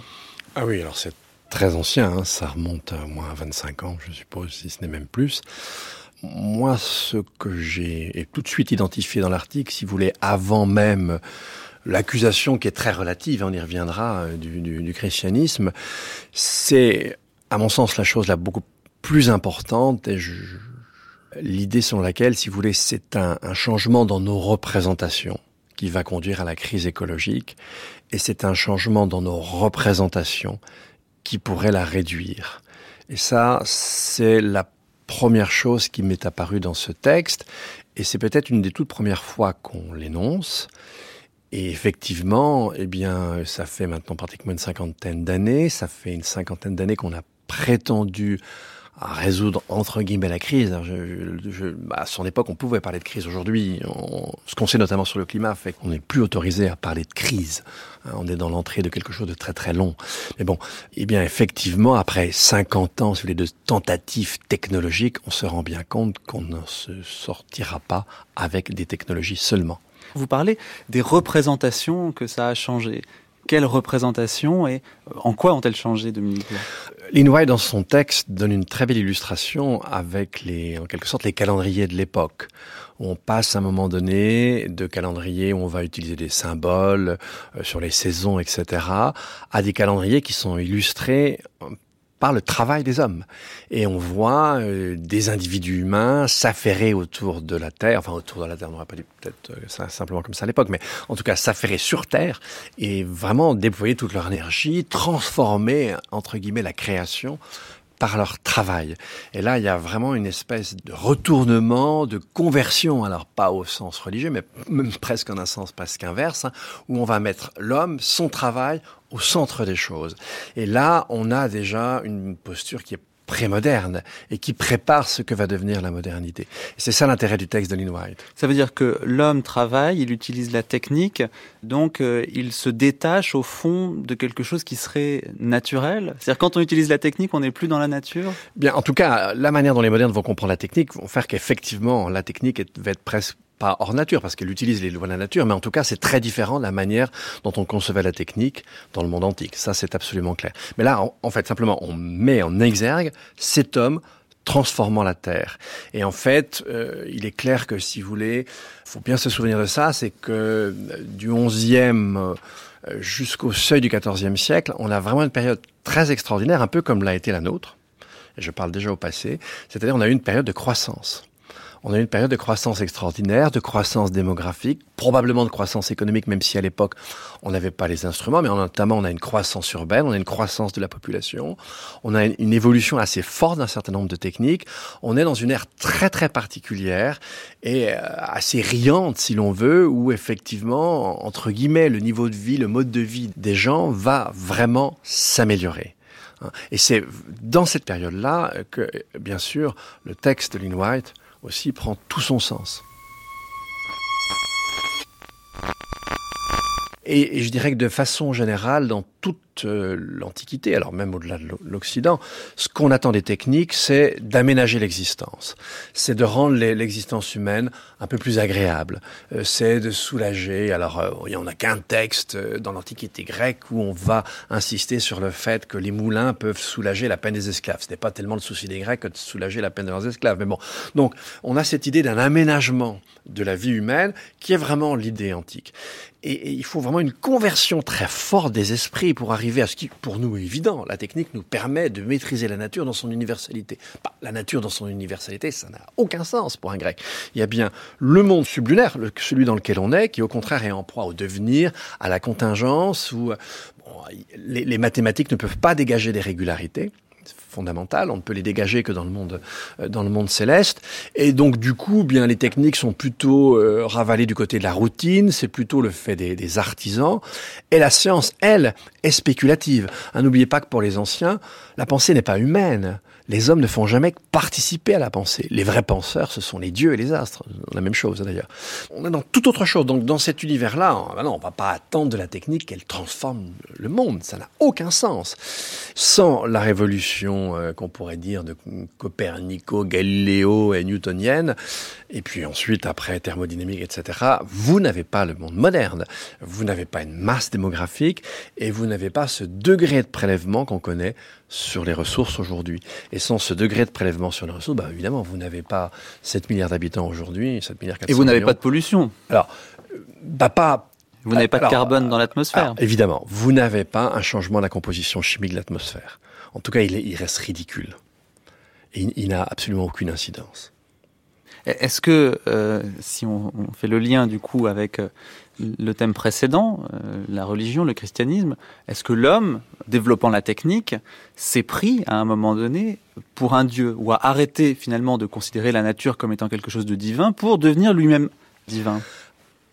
Ah oui, alors c'est très ancien, hein, ça remonte à moins 25 ans, je suppose, si ce n'est même plus. Moi, ce que j'ai tout de suite identifié dans l'article, si vous voulez, avant même l'accusation qui est très relative, on y reviendra, euh, du, christianisme, c'est, à mon sens, la chose la beaucoup plus importante, l'idée selon laquelle, si vous voulez, c'est un, un changement dans nos représentations qui va conduire à la crise écologique, et c'est un changement dans nos représentations qui pourrait la réduire. Et ça, c'est la première chose qui m'est apparue dans ce texte, et c'est peut-être une des toutes premières fois qu'on l'énonce. Et effectivement, eh bien, ça fait maintenant pratiquement une cinquantaine d'années, ça fait une cinquantaine d'années qu'on a prétendu à résoudre entre guillemets la crise. Bah, à son époque, on pouvait parler de crise. Aujourd'hui, ce qu'on sait notamment sur le climat fait qu'on n'est plus autorisé à parler de crise. Hein, on est dans l'entrée de quelque chose de très très long. Mais bon, eh bien effectivement, après 50 ans sur les deux tentatives technologiques, on se rend bien compte qu'on ne se sortira pas avec des technologies seulement. Vous parlez des représentations que ça a changé. Quelles représentations et en quoi ont-elles changé, Dominique Lin White, dans son texte, donne une très belle illustration avec les, en quelque sorte, les calendriers de l'époque. On passe à un moment donné de calendriers où on va utiliser des symboles euh, sur les saisons, etc., à des calendriers qui sont illustrés par le travail des hommes. Et on voit euh, des individus humains s'affairer autour de la Terre, enfin autour de la Terre, on n'aurait pas dit peut-être euh, simplement comme ça à l'époque, mais en tout cas s'affairer sur Terre et vraiment déployer toute leur énergie, transformer, entre guillemets, la création par leur travail. Et là, il y a vraiment une espèce de retournement, de conversion, alors pas au sens religieux, mais même presque en un sens presque inverse, hein, où on va mettre l'homme, son travail, au centre des choses. Et là, on a déjà une posture qui est prémoderne et qui prépare ce que va devenir la modernité. C'est ça l'intérêt du texte de Lynn White. Ça veut dire que l'homme travaille, il utilise la technique, donc euh, il se détache au fond de quelque chose qui serait naturel. C'est-à-dire quand on utilise la technique, on n'est plus dans la nature? Bien, en tout cas, la manière dont les modernes vont comprendre la technique vont faire qu'effectivement la technique va être presque hors nature, parce qu'elle utilise les lois de la nature, mais en tout cas, c'est très différent de la manière dont on concevait la technique dans le monde antique. Ça, c'est absolument clair. Mais là, en, fait, simplement, on met en exergue cet homme transformant la Terre. Et en fait, euh, il est clair que, si vous voulez, faut bien se souvenir de ça, c'est que euh, du 11e euh, jusqu'au seuil du 14e siècle, on a vraiment une période très extraordinaire, un peu comme l'a été la nôtre. Et je parle déjà au passé. C'est-à-dire, on a eu une période de croissance on a eu une période de croissance extraordinaire, de croissance démographique, probablement de croissance économique, même si à l'époque on n'avait pas les instruments, mais notamment on a une croissance urbaine, on a une croissance de la population, on a une évolution assez forte d'un certain nombre de techniques. On est dans une ère très très particulière et euh, assez riante, si l'on veut, où effectivement, entre guillemets, le niveau de vie, le mode de vie des gens va vraiment s'améliorer. Et c'est dans cette période-là que, bien sûr, le texte de Lynn White aussi prend tout son sens. Et, je dirais que de façon générale, dans toute euh, l'Antiquité, alors même au-delà de l'Occident, ce qu'on attend des techniques, c'est d'aménager l'existence. C'est de rendre l'existence humaine un peu plus agréable. Euh, c'est de soulager. Alors, euh, il n'y en a qu'un texte dans l'Antiquité grecque où on va insister sur le fait que les moulins peuvent soulager la peine des esclaves. Ce n'est pas tellement le souci des Grecs que de soulager la peine de leurs esclaves. Mais bon, donc, on a cette idée d'un aménagement de la vie humaine qui est vraiment l'idée antique. Et, il faut vraiment une conversion très forte des esprits pour arriver à ce qui, pour nous, est évident. La technique nous permet de maîtriser la nature dans son universalité. Bah, la nature dans son universalité, ça n'a aucun sens pour un grec. Il y a bien le monde sublunaire, celui dans lequel on est, qui au contraire est en proie au devenir, à la contingence, où les, les mathématiques ne peuvent pas dégager des régularités On ne peut les dégager que dans le monde, euh, dans le monde céleste. Et donc, du coup, bien, les techniques sont plutôt euh, ravalées du côté de la routine. C'est plutôt le fait des, artisans. Et la science, elle, est spéculative. Hein, n'oubliez pas que pour les anciens, la pensée n'est pas humaine les hommes ne font jamais participer à la pensée. Les vrais penseurs, ce sont les dieux et les astres. La même chose d'ailleurs. On est dans toute autre chose. Donc dans cet univers-là, on, ben non, on va pas attendre de la technique qu'elle transforme le monde. Ça n'a aucun sens. Sans la révolution euh, qu'on pourrait dire de Copernico, Galiléo et newtonienne, et puis ensuite après thermodynamique, etc., vous n'avez pas le monde moderne, vous n'avez pas une masse démographique, et vous n'avez pas ce degré de prélèvement qu'on connaît sur les ressources aujourd'hui. Et sans ce degré de prélèvement sur les ressources, bah, évidemment, vous n'avez pas 7 milliards d'habitants aujourd'hui, 7 milliards 400 Et vous n'avez pas de pollution Alors, bah, pas Vous n'avez pas de carbone dans l'atmosphère. évidemment, vous n'avez pas un changement de la composition chimique de l'atmosphère. En tout cas, il, est- il reste ridicule. Et il, il n'a absolument aucune incidence. Est-ce que, euh, si on, on fait le lien du coup avec euh, le thème précédent, euh, la religion, le christianisme, est-ce que l'homme, développant la technique, s'est pris à un moment donné pour un dieu ou a arrêté finalement de considérer la nature comme étant quelque chose de divin pour devenir lui-même divin?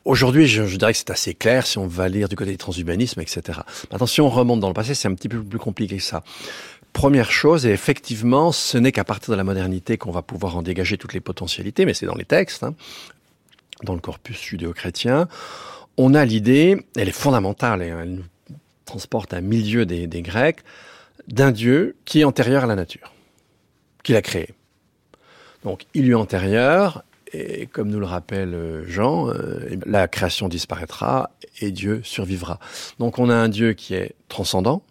Aujourd'hui, je, je dirais que c'est assez clair si on va lire du côté du transhumanisme, etc. Maintenant, si on remonte dans le passé, c'est un petit peu plus compliqué que ça. Première chose, et effectivement, ce n'est qu'à partir de la modernité qu'on va pouvoir en dégager toutes les potentialités, mais c'est dans les textes, hein, dans le corpus judéo-chrétien. On a l'idée, elle est fondamentale, et elle nous transporte à milieu des, Grecs, d'un Dieu qui est antérieur à la nature, qu'il a créé. Donc, il est antérieur, et comme nous le rappelle euh, Jean, euh, la création disparaîtra et Dieu survivra. Donc on a un Dieu qui est transcendant,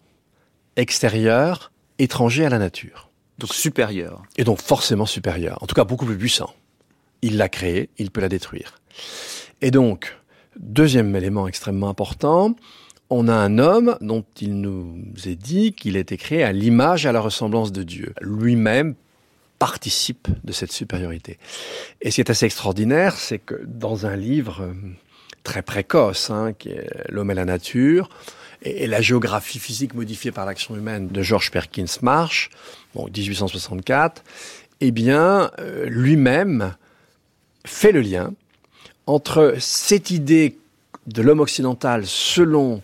extérieur, étranger à la nature. Donc supérieur. Et donc forcément supérieur, en tout cas beaucoup plus puissant. Il l'a créé, il peut la détruire. Et donc, deuxième élément extrêmement important, on a un homme dont il nous est dit qu'il a été créé à l'image et à la ressemblance de Dieu. Lui-même participe de cette supériorité. Et ce qui est assez extraordinaire, c'est que dans un livre euh, très précoce, hein, qui est L'homme et la nature, et, la géographie physique modifiée par l'action humaine de George Perkins Marsh, bon, 1864, eh bien, euh, lui-même fait le lien entre cette idée de l'homme occidental selon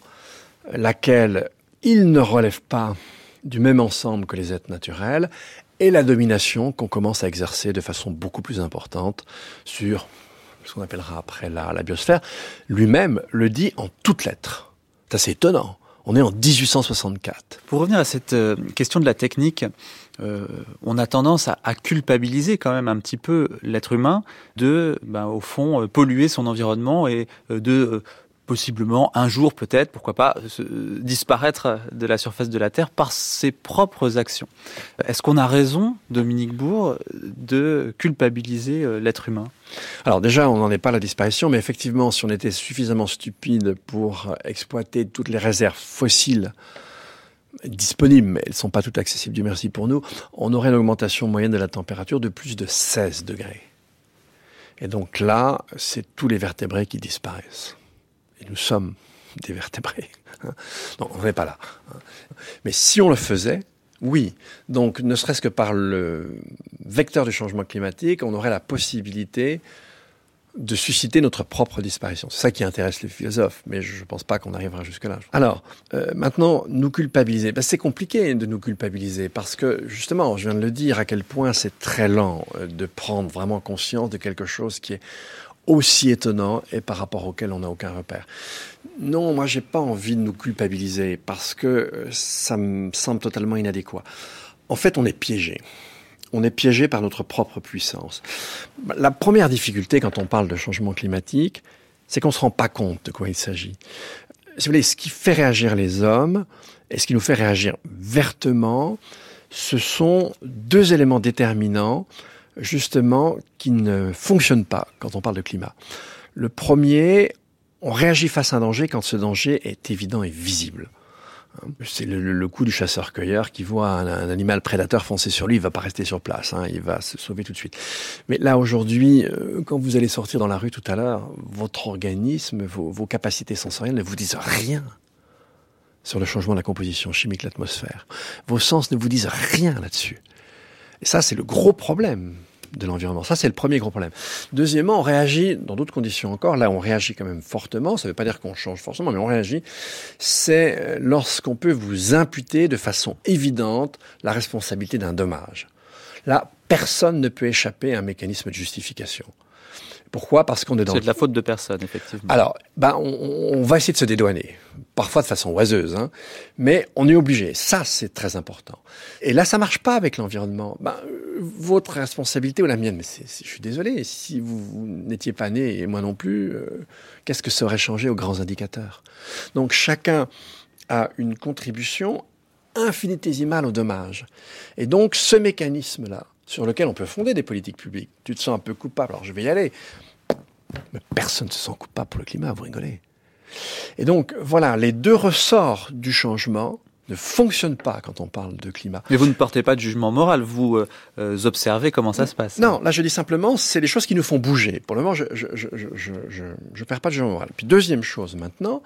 laquelle il ne relève pas du même ensemble que les êtres naturels et la domination qu'on commence à exercer de façon beaucoup plus importante sur ce qu'on appellera après la, la biosphère, lui-même le dit en toutes lettres. C'est assez étonnant. On est en 1864. Pour revenir à cette euh, question de la technique, euh, on a tendance à, culpabiliser quand même un petit peu l'être humain de, ben, au fond, euh, polluer son environnement et de possiblement un jour peut-être, pourquoi pas, se, disparaître de la surface de la Terre par ses propres actions. Est-ce qu'on a raison, Dominique Bourg, de culpabiliser euh, l'être humain? Alors déjà, on n'en est pas à la disparition, mais effectivement, si on était suffisamment stupide pour exploiter toutes les réserves fossiles disponibles, mais elles ne sont pas toutes accessibles, du merci pour nous, on aurait une augmentation moyenne de la température de plus de 16 degrés. Et donc là, c'est tous les vertébrés qui disparaissent. Nous sommes des vertébrés. Non, on n'est pas là. Mais si on le faisait, oui. Donc, ne serait-ce que par le vecteur du changement climatique, on aurait la possibilité de susciter notre propre disparition. C'est ça qui intéresse les philosophes, mais je ne pense pas qu'on arrivera jusque-là. Alors, euh, maintenant, nous culpabiliser. Ben, c'est compliqué de nous culpabiliser parce que, justement, je viens de le dire, à quel point c'est très lent de prendre vraiment conscience de quelque chose qui est aussi étonnant et par rapport auquel on n'a aucun repère. Non, moi j'ai pas envie de nous culpabiliser parce que ça me semble totalement inadéquat. En fait, on est piégé. On est piégé par notre propre puissance. La première difficulté quand on parle de changement climatique, c'est qu'on se rend pas compte de quoi il s'agit. Si vous voulez, ce qui fait réagir les hommes et ce qui nous fait réagir vertement, ce sont deux éléments déterminants justement qui ne fonctionnent pas quand on parle de climat. Le premier, on réagit face à un danger quand ce danger est évident et visible. C'est le, coup du chasseur-cueilleur qui voit un, animal prédateur foncer sur lui, il va pas rester sur place, hein, il va se sauver tout de suite. Mais là aujourd'hui, euh, quand vous allez sortir dans la rue tout à l'heure, votre organisme, vos, capacités sensorielles ne vous disent rien sur le changement de la composition chimique de l'atmosphère. Vos sens ne vous disent rien là-dessus. Et ça, c'est le gros problème de l'environnement. Ça, c'est le premier gros problème. Deuxièmement, on réagit dans d'autres conditions encore. Là, on réagit quand même fortement. Ça ne veut pas dire qu'on change forcément, mais on réagit. C'est lorsqu'on peut vous imputer de façon évidente la responsabilité d'un dommage. Là, personne ne peut échapper à un mécanisme de justification. Pourquoi? Parce qu'on est dans... C'est de la faute de personne, effectivement. Alors, ben, on, on, va essayer de se dédouaner, parfois de façon oiseuse, hein, mais on est obligé. Ça, c'est très important. Et là, ça marche pas avec l'environnement. Ben, votre responsabilité ou la mienne, mais je suis désolé, si vous, vous n'étiez pas né et moi non plus, euh, qu'est-ce que ça aurait changé aux grands indicateurs? Donc, chacun a une contribution infinitésimale au dommage. Et donc, ce mécanisme-là, sur lequel on peut fonder des politiques publiques. Tu te sens un peu coupable, alors je vais y aller. Mais personne ne se sent coupable pour le climat, vous rigolez. Et donc, voilà, les deux ressorts du changement ne fonctionnent pas quand on parle de climat. Mais vous ne portez pas de jugement moral, vous euh, euh, observez comment ça se passe. Non, là je dis simplement, c'est les choses qui nous font bouger. Pour le moment, je je, je, je, je, je perds pas de jugement moral. Puis deuxième chose maintenant,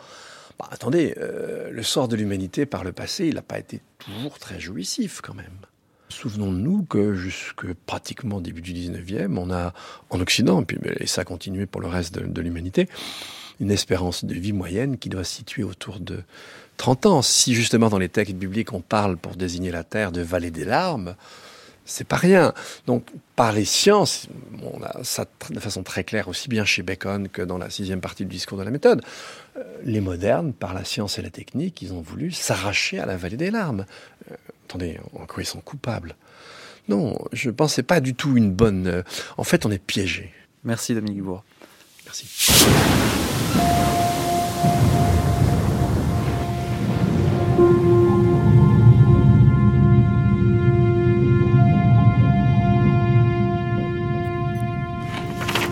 bah, attendez, euh, le sort de l'humanité par le passé, il n'a pas été toujours très jouissif quand même. Souvenons-nous que jusque pratiquement début du 19e, on a en Occident, et ça a continué pour le reste de, l'humanité, une espérance de vie moyenne qui doit se situer autour de 30 ans. Si justement dans les textes bibliques on parle pour désigner la terre de vallée des larmes, c'est pas rien. Donc, par les sciences, on a ça de façon très claire aussi bien chez Bacon que dans la sixième partie du discours de la méthode. Euh, les modernes, par la science et la technique, ils ont voulu s'arracher à la vallée des larmes. Euh, attendez, en quoi ils sont coupables? Non, je ne pensais pas du tout une bonne. Euh, en fait, on est piégé. Merci Dominique Bourg. Merci.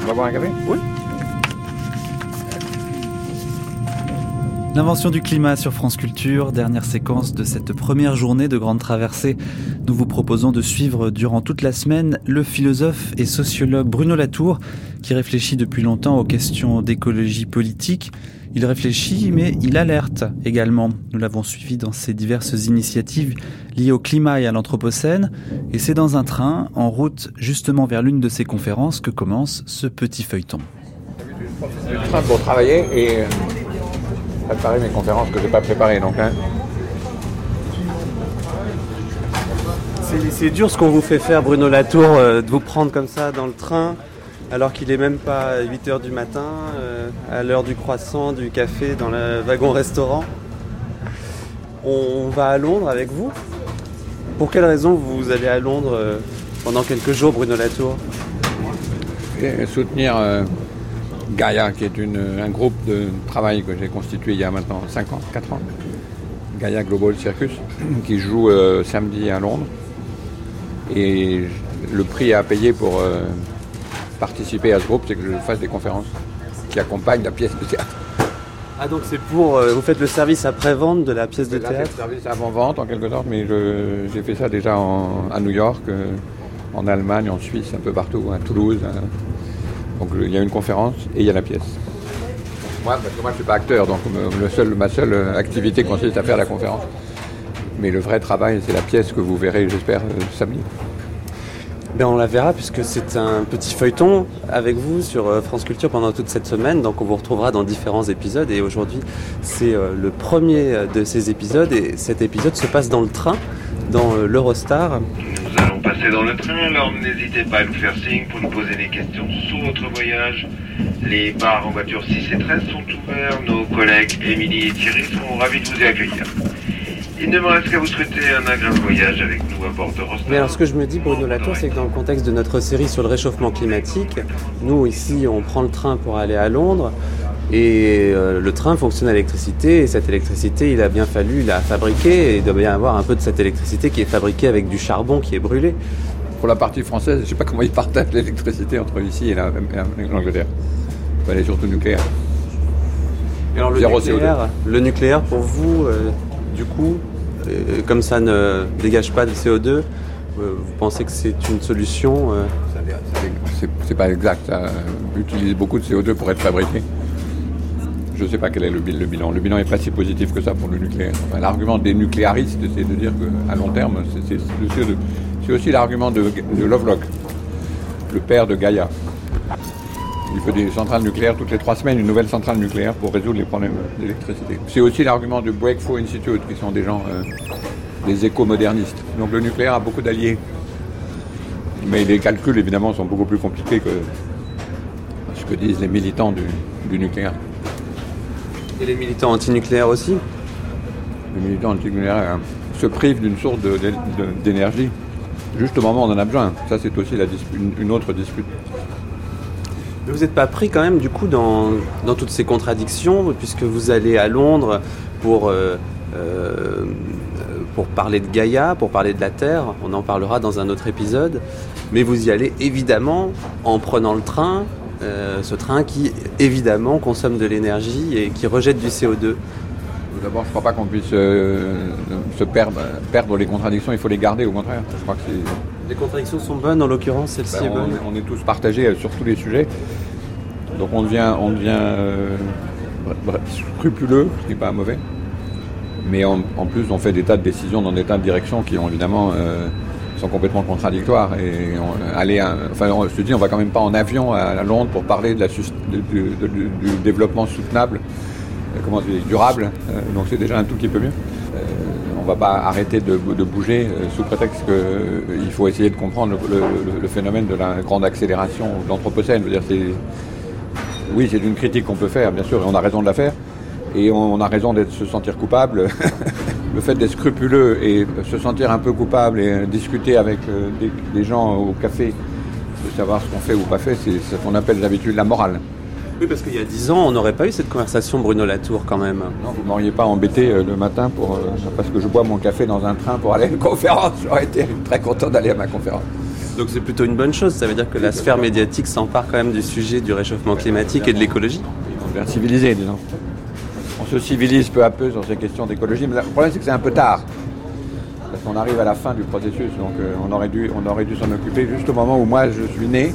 On va boire un café? Oui. L'invention du climat sur France Culture, dernière séquence de cette première journée de Grande Traversée. Nous vous proposons de suivre durant toute la semaine le philosophe et sociologue Bruno Latour, qui réfléchit depuis longtemps aux questions d'écologie politique. Il réfléchit, mais il alerte également. Nous l'avons suivi dans ses diverses initiatives liées au climat et à l'Anthropocène. Et c'est dans un train, en route justement vers l'une de ses conférences, que commence ce petit feuilleton. Le train pour travailler et préparer mes conférences que je n'ai pas préparées. Donc, hein. C'est dur ce qu'on vous fait faire, Bruno Latour, euh, de vous prendre comme ça dans le train, alors qu'il est même pas 8 h du matin, euh, à l'heure du croissant, du café, dans le wagon-restaurant. On va à Londres avec vous. Pour quelle raison vous allez à Londres euh, pendant quelques jours, Bruno Latour? Et soutenir Gaia, qui est une, un groupe de travail que j'ai constitué il y a maintenant 5 ans, 4 ans. Gaia Global Circus, qui joue euh, samedi à Londres. Et le prix à payer pour euh, participer à ce groupe, c'est que je fasse des conférences qui accompagnent la pièce de théâtre. Ah donc c'est pour... euh, vous faites le service après-vente de la pièce de Là, théâtre le service avant-vente en quelque sorte, mais j'ai fait ça déjà en- à New York, en Allemagne, en Suisse, un peu partout, à Toulouse. hein. Donc il y a une conférence et il y a la pièce. Moi, moi je suis pas acteur, donc seul, ma seule euh, activité consiste à faire la conférence. Mais le vrai travail, c'est la pièce que vous verrez, j'espère, euh, samedi. Ben, on la verra puisque c'est un petit feuilleton avec vous sur euh, France Culture pendant toute cette semaine. Donc on vous retrouvera dans différents épisodes et aujourd'hui c'est euh, le premier euh, de ces épisodes et cet épisode se passe dans le train, dans euh, l'Eurostar. Passer dans le train, alors n'hésitez pas à nous faire signe pour nous poser des questions sur votre voyage. Les bars en voiture 6 et 13 sont ouverts. Nos collègues Émilie et Thierry sont ravis de vous y accueillir. Il ne me reste qu'à vous souhaiter un agréable voyage avec nous à bord de Rostar. Mais alors ce que je me dis Bruno Latour, c'est que dans le contexte de notre série sur le réchauffement climatique, nous ici on prend le train pour aller à Londres et euh, le train fonctionne à l'électricité et cette électricité il a bien fallu la fabriquer et il doit bien y avoir un peu de cette électricité qui est fabriquée avec du charbon qui est brûlé. Pour la partie française, je ne sais pas comment ils partagent l'électricité entre ici et la- et l'Angleterre. Elle est surtout nucléaire. Et alors le nucléaire, le nucléaire pour vous, euh, du coup, euh, comme ça ne dégage pas de CO2, euh, vous pensez que c'est une solution C'est- C'est pas exact. Ça utilise beaucoup de CO2 pour être fabriqué. Je ne sais pas quel est le, bil- le bilan. Le bilan n'est pas si positif que ça pour le nucléaire. L'argument des nucléaristes, c'est de dire qu'à long terme, c'est- c'est le CO2. C'est aussi l'argument de, de Lovelock, le père de Gaïa. Il faut des centrales nucléaires toutes les trois semaines, une nouvelle centrale nucléaire pour résoudre les problèmes d'électricité. C'est aussi l'argument du Breakthrough Institute, qui sont des gens, euh, des éco-modernistes. Donc le nucléaire a beaucoup d'alliés. Mais les calculs, évidemment, sont beaucoup plus compliqués que ce que disent les militants du nucléaire. Et les militants antinucléaires aussi Les militants antinucléaires hein, se privent d'une source d'énergie juste au moment où on en a besoin. Ça, c'est aussi la une, une autre dispute. Mais vous n'êtes pas pris quand même du coup dans, dans toutes ces contradictions, puisque vous allez à Londres pour, euh, euh, pour parler de Gaïa, pour parler de la Terre, on en parlera dans un autre épisode, mais vous y allez évidemment en prenant le train, euh, ce train qui évidemment consomme de l'énergie et qui rejette du CO2. D'abord, je ne crois pas qu'on puisse euh, se perdre, perdre les contradictions, il faut les garder au contraire. Je crois que Les contradictions sont bonnes, en l'occurrence celle-ci Ben, est on, bonne. on est tous partagés euh, sur tous les sujets. Donc on devient, on devient euh, scrupuleux, ce qui n'est pas mauvais. Mais en, en plus, on fait des tas de décisions dans des tas de directions qui, ont, évidemment, euh, sont complètement contradictoires. Et on, aller, à- enfin, on se dit, on va quand même pas en avion à, Londres pour parler de la du, développement soutenable, euh, comment dire, durable. Euh, donc c'est déjà un tout petit peu mieux. Euh, on va pas arrêter de, bouger sous prétexte qu'il faut essayer de comprendre le, le- phénomène de la grande accélération de l'Anthropocène. Je oui, c'est une critique qu'on peut faire, bien sûr, et on a raison de la faire. Et on, on a raison de se sentir coupable. le fait d'être scrupuleux et se sentir un peu coupable et discuter avec euh, des, des gens au café, de savoir ce qu'on fait ou pas fait, c'est ce qu'on appelle d'habitude la morale. Oui, parce qu'il y a dix ans, on n'aurait pas eu cette conversation, Bruno Latour, quand même. Non, vous m'auriez pas embêté euh, le matin pour, euh, parce que je bois mon café dans un train pour aller à une conférence. J'aurais été très content d'aller à ma conférence. Donc c'est plutôt une bonne chose, ça veut dire que la sphère médiatique s'empare quand même du sujet du réchauffement climatique et de l'écologie. On devient civilisé, disons. Se civilise peu à peu sur ces questions d'écologie, mais le problème c'est que c'est un peu tard. Parce qu'on arrive à la fin du processus, donc euh, on aurait dû, s'en occuper juste au moment où moi je suis né,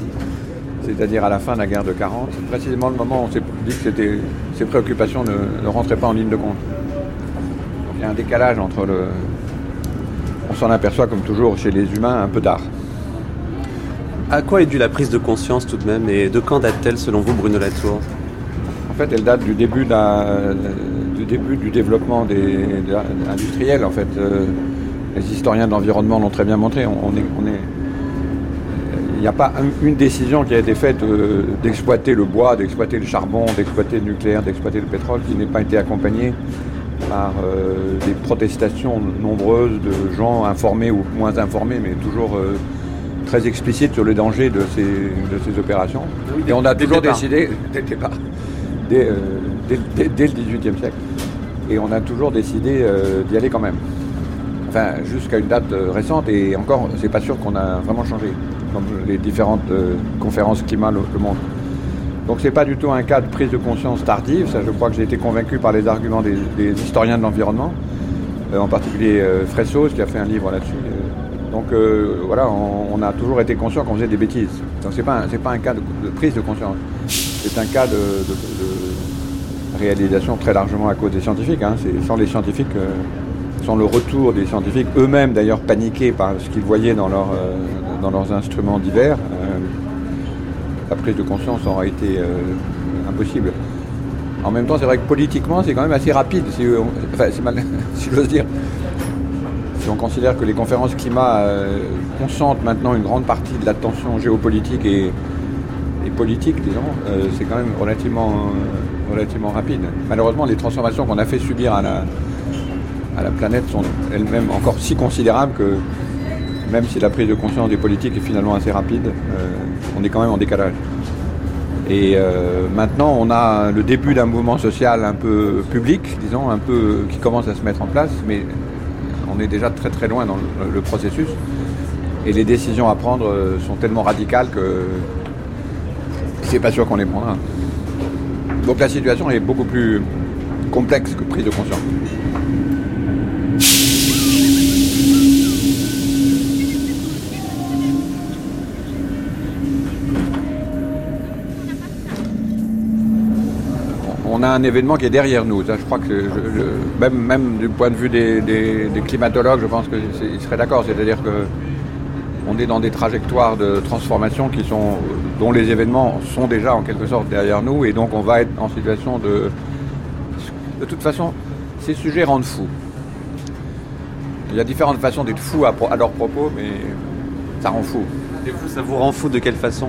c'est-à-dire à la fin de la guerre de 40. C'est précisément le moment où on s'est dit que ces préoccupations ne, ne rentraient pas en ligne de compte. Donc il y a un décalage entre le. On s'en aperçoit comme toujours chez les humains un peu tard. À quoi est due la prise de conscience tout de même et de quand date-t-elle selon vous, Bruno Latour? En fait, elle date du début, la- du, début du développement des, industriel. En fait, Euh, les historiens de l'environnement l'ont très bien montré. On, on est, on est- il n'y a pas un- une décision qui a été faite euh, d'exploiter le bois, d'exploiter le charbon, d'exploiter le nucléaire, d'exploiter le pétrole qui n'ait pas été accompagnée par euh, des protestations nombreuses de gens informés ou moins informés, mais toujours euh, très explicites sur les dangers de ces, de ces opérations. Et on a toujours départ. décidé, dès le départ, dès, euh, dès- dès- le XVIIIe siècle, et on a toujours décidé euh, d'y aller quand même. Enfin, jusqu'à une date euh, récente, et encore, c'est pas sûr qu'on a vraiment changé, comme les différentes euh, conférences climat le, le montrent. Donc c'est pas du tout un cas de prise de conscience tardive, ça je crois que j'ai été convaincu par les arguments des, historiens de l'environnement, en particulier euh, Fressos qui a fait un livre là-dessus. donc voilà, on, a toujours été conscient qu'on faisait des bêtises. Donc c'est pas un- pas un cas de, prise de conscience, c'est un cas de réalisation très largement à cause des scientifiques. hein. C'est sans les scientifiques, euh, sans le retour des scientifiques eux-mêmes d'ailleurs paniqués par ce qu'ils voyaient dans, euh, dans leurs instruments divers. euh, la prise de conscience aura été impossible. En même temps, c'est vrai que politiquement, c'est quand même assez rapide, si, on- j'ose dire. Si on considère que les conférences climat concentrent maintenant une grande partie de l'attention géopolitique et, et politique, disons, c'est quand même relativement, relativement rapide. Malheureusement, les transformations qu'on a fait subir à la, à la planète sont elles-mêmes encore si considérables que même si la prise de conscience des politiques est finalement assez rapide, euh, on est quand même en décalage. Et euh, maintenant, on a le début d'un mouvement social un peu public, disons, un peu qui commence à se mettre en place, mais on est déjà très très loin dans le, le processus. Et les décisions à prendre euh, sont tellement radicales que c'est pas sûr qu'on les prendra. Donc la situation est beaucoup plus complexe que prise de conscience. on a un événement qui est derrière nous. Je crois que même, du point de vue des- des climatologues, je pense qu'ils seraient d'accord. C'est-à-dire que on est dans des trajectoires de transformation qui sont, dont les événements sont déjà en quelque sorte derrière nous, et donc on va être en situation de. De toute façon, ces sujets rendent fous. Il y a différentes façons d'être fou à, leur propos, mais ça rend fou. Et vous, ça vous rend fou de quelle façon?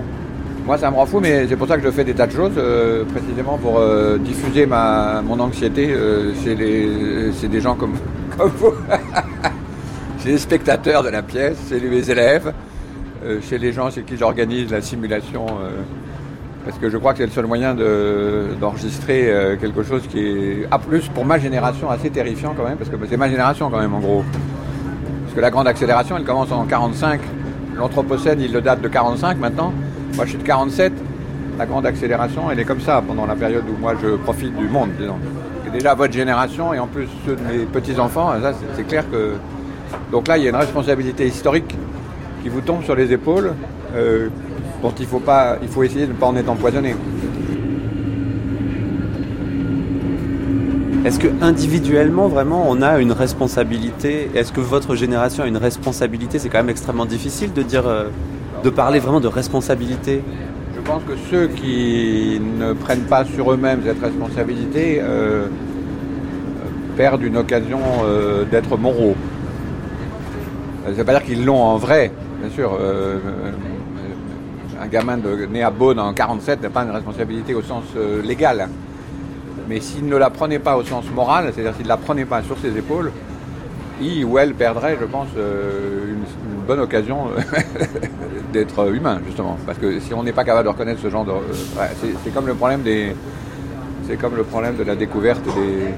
Moi, ça me rend fou, mais c'est pour ça que je fais des tas de choses, euh, précisément pour euh, diffuser ma, mon anxiété euh, chez les, des gens comme, comme vous, les spectateurs de la pièce, chez les élèves, euh, chez les gens chez qui j'organise la simulation. euh, parce que je crois que c'est le seul moyen de- d'enregistrer euh, quelque chose qui est, à plus pour ma génération, assez terrifiant quand même, parce que c'est ma génération quand même en gros. Parce que la grande accélération, elle commence en 45. L'Anthropocène, il le date de 45 maintenant. Moi, je suis de 47. La grande accélération, elle est comme ça pendant la période où moi je profite du monde, disons. Déjà votre génération et en plus ceux de mes petits-enfants, c'est clair que. Donc là, il y a une responsabilité historique qui vous tombe sur les épaules, euh, dont il faut, pas, il faut essayer de ne pas en être empoisonné. Est-ce que individuellement, vraiment, on a une responsabilité? Est-ce que votre génération a une responsabilité? C'est quand même extrêmement difficile de dire, euh, de parler vraiment de responsabilité. Je pense que ceux qui ne prennent pas sur eux-mêmes cette responsabilité euh, perdent une occasion euh, d'être moraux. Ça ne veut pas dire qu'ils l'ont en vrai, bien sûr. euh, euh, un gamin né à Beaune en 47 n'a pas une responsabilité au sens euh, légal. Mais s'il ne la prenait pas au sens moral, c'est-à-dire s'il ne la prenait pas sur ses épaules, il ou elle perdrait, je pense, une, bonne occasion d'être humain, justement. Parce que si on n'est pas capable de reconnaître ce genre de... c'est comme le problème des... C'est comme le problème de la découverte des,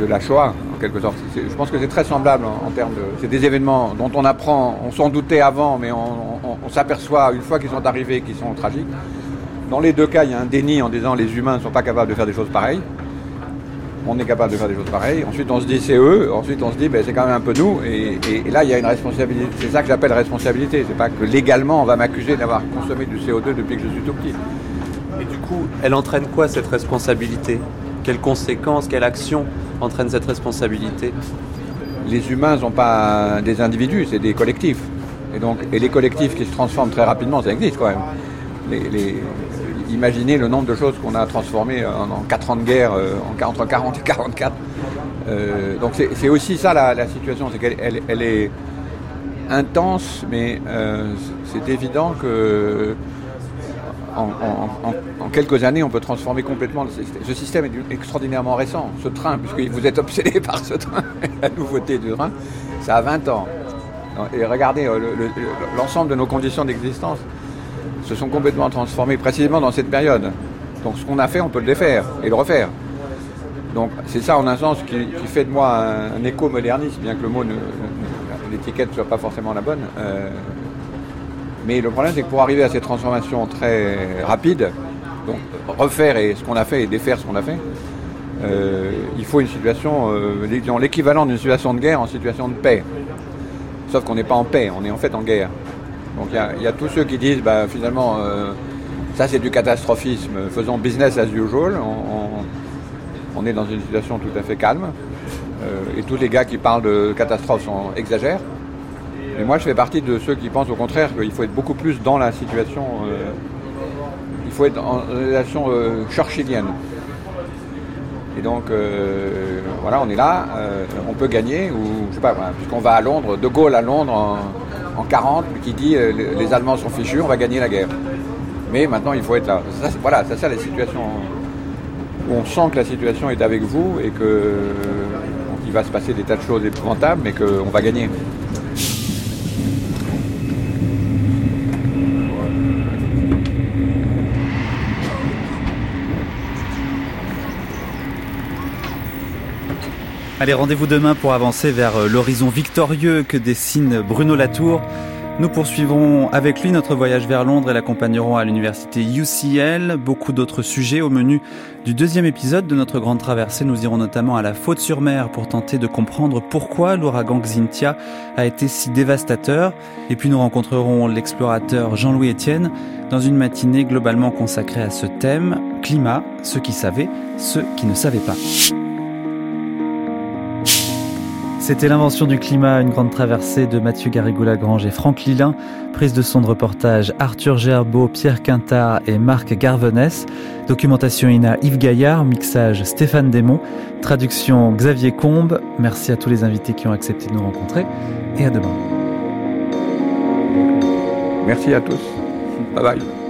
de la Shoah, en quelque sorte. Je pense que c'est très semblable en, en termes de... C'est des événements dont on apprend, on s'en doutait avant, mais on, s'aperçoit une fois qu'ils sont arrivés qu'ils sont tragiques. Dans les deux cas, il y a un déni en disant les humains ne sont pas capables de faire des choses pareilles. On est capable de faire des choses pareilles. Ensuite, on se dit c'est eux. Ensuite, on se dit ben, c'est quand même un peu nous. Et- et là, il y a une responsabilité. C'est ça que j'appelle responsabilité. C'est pas que légalement, on va m'accuser d'avoir consommé du CO2 depuis que je suis tout petit. Et du coup, elle entraîne quoi cette responsabilité? Quelles conséquences, quelle action entraîne cette responsabilité Les humains ne sont pas des individus, c'est des collectifs. Et donc, et les collectifs qui se transforment très rapidement, ça existe quand même. Imaginez le nombre de choses qu'on a transformées en, en 4 ans de guerre, euh, en, entre 40 et 44. Euh, donc c'est aussi ça la, situation, c'est qu'elle elle- elle est intense, mais euh, c'est évident que en, quelques années, on peut transformer complètement le système. Ce système est extraordinairement récent. Ce train, puisque vous êtes obsédé par ce train, la nouveauté du train, ça a 20 ans. Et regardez, euh, le- le- le- l'ensemble de nos conditions d'existence se sont complètement transformées précisément dans cette période. Donc ce qu'on a fait, on peut le défaire et le refaire. Donc c'est ça en un sens qui, fait de moi un, un éco-moderniste, bien que le mot, l'étiquette ne soit pas forcément la bonne. Euh, mais le problème c'est que pour arriver à ces transformations très rapides, donc refaire et ce qu'on a fait et défaire ce qu'on a fait, euh, il faut une situation, euh, l'équivalent d'une situation de guerre en situation de paix. Sauf qu'on n'est pas en paix, on est en fait en guerre. Donc il y a- tous ceux qui disent bah, finalement euh, ça c'est du catastrophisme, faisons business as usual, on, on- on est dans une situation tout à fait calme. Euh, et tous les gars qui parlent de catastrophe sont, exagèrent. Et moi je fais partie de ceux qui pensent au contraire qu'il faut être beaucoup plus dans la situation, euh, il faut être en relation euh, churchillienne. Et donc, euh, voilà, on est là, on peut gagner, ou je sais pas, puisqu'on va à Londres, De Gaulle à Londres en, en 40, qui dit les, Allemands sont fichus, on va gagner la guerre. Mais maintenant, il faut être là. Ça, c'est- voilà, c'est ça la situation où on sent que la situation est avec vous et que euh, il va se passer des tas de choses épouvantables, mais qu'on va gagner. Allez, rendez-vous demain pour avancer vers euh, l'horizon victorieux que dessine Bruno Latour. Nous poursuivrons avec lui notre voyage vers Londres et l'accompagnerons à l'université UCL. Beaucoup d'autres sujets au menu du deuxième épisode de notre grande traversée. Nous irons notamment à la Faute-sur-Mer pour tenter de comprendre pourquoi l'ouragan Xintia a été si dévastateur. Et puis nous rencontrerons l'explorateur Jean-Louis Etienne dans une matinée globalement consacrée à ce thème, climat, ceux qui savaient, ceux qui ne savaient pas. C'était l'invention du climat, une grande traversée de Mathieu Garrigou-Lagrange et Franck Lilin, prise de son de reportage Arthur Gerbeau, Pierre Quintard et Marc Garvenès, documentation INA Yves Gaillard, mixage Stéphane Desmond, traduction Xavier Combe. Merci à tous les invités qui ont accepté de nous rencontrer et à demain. Merci à tous. Bye bye.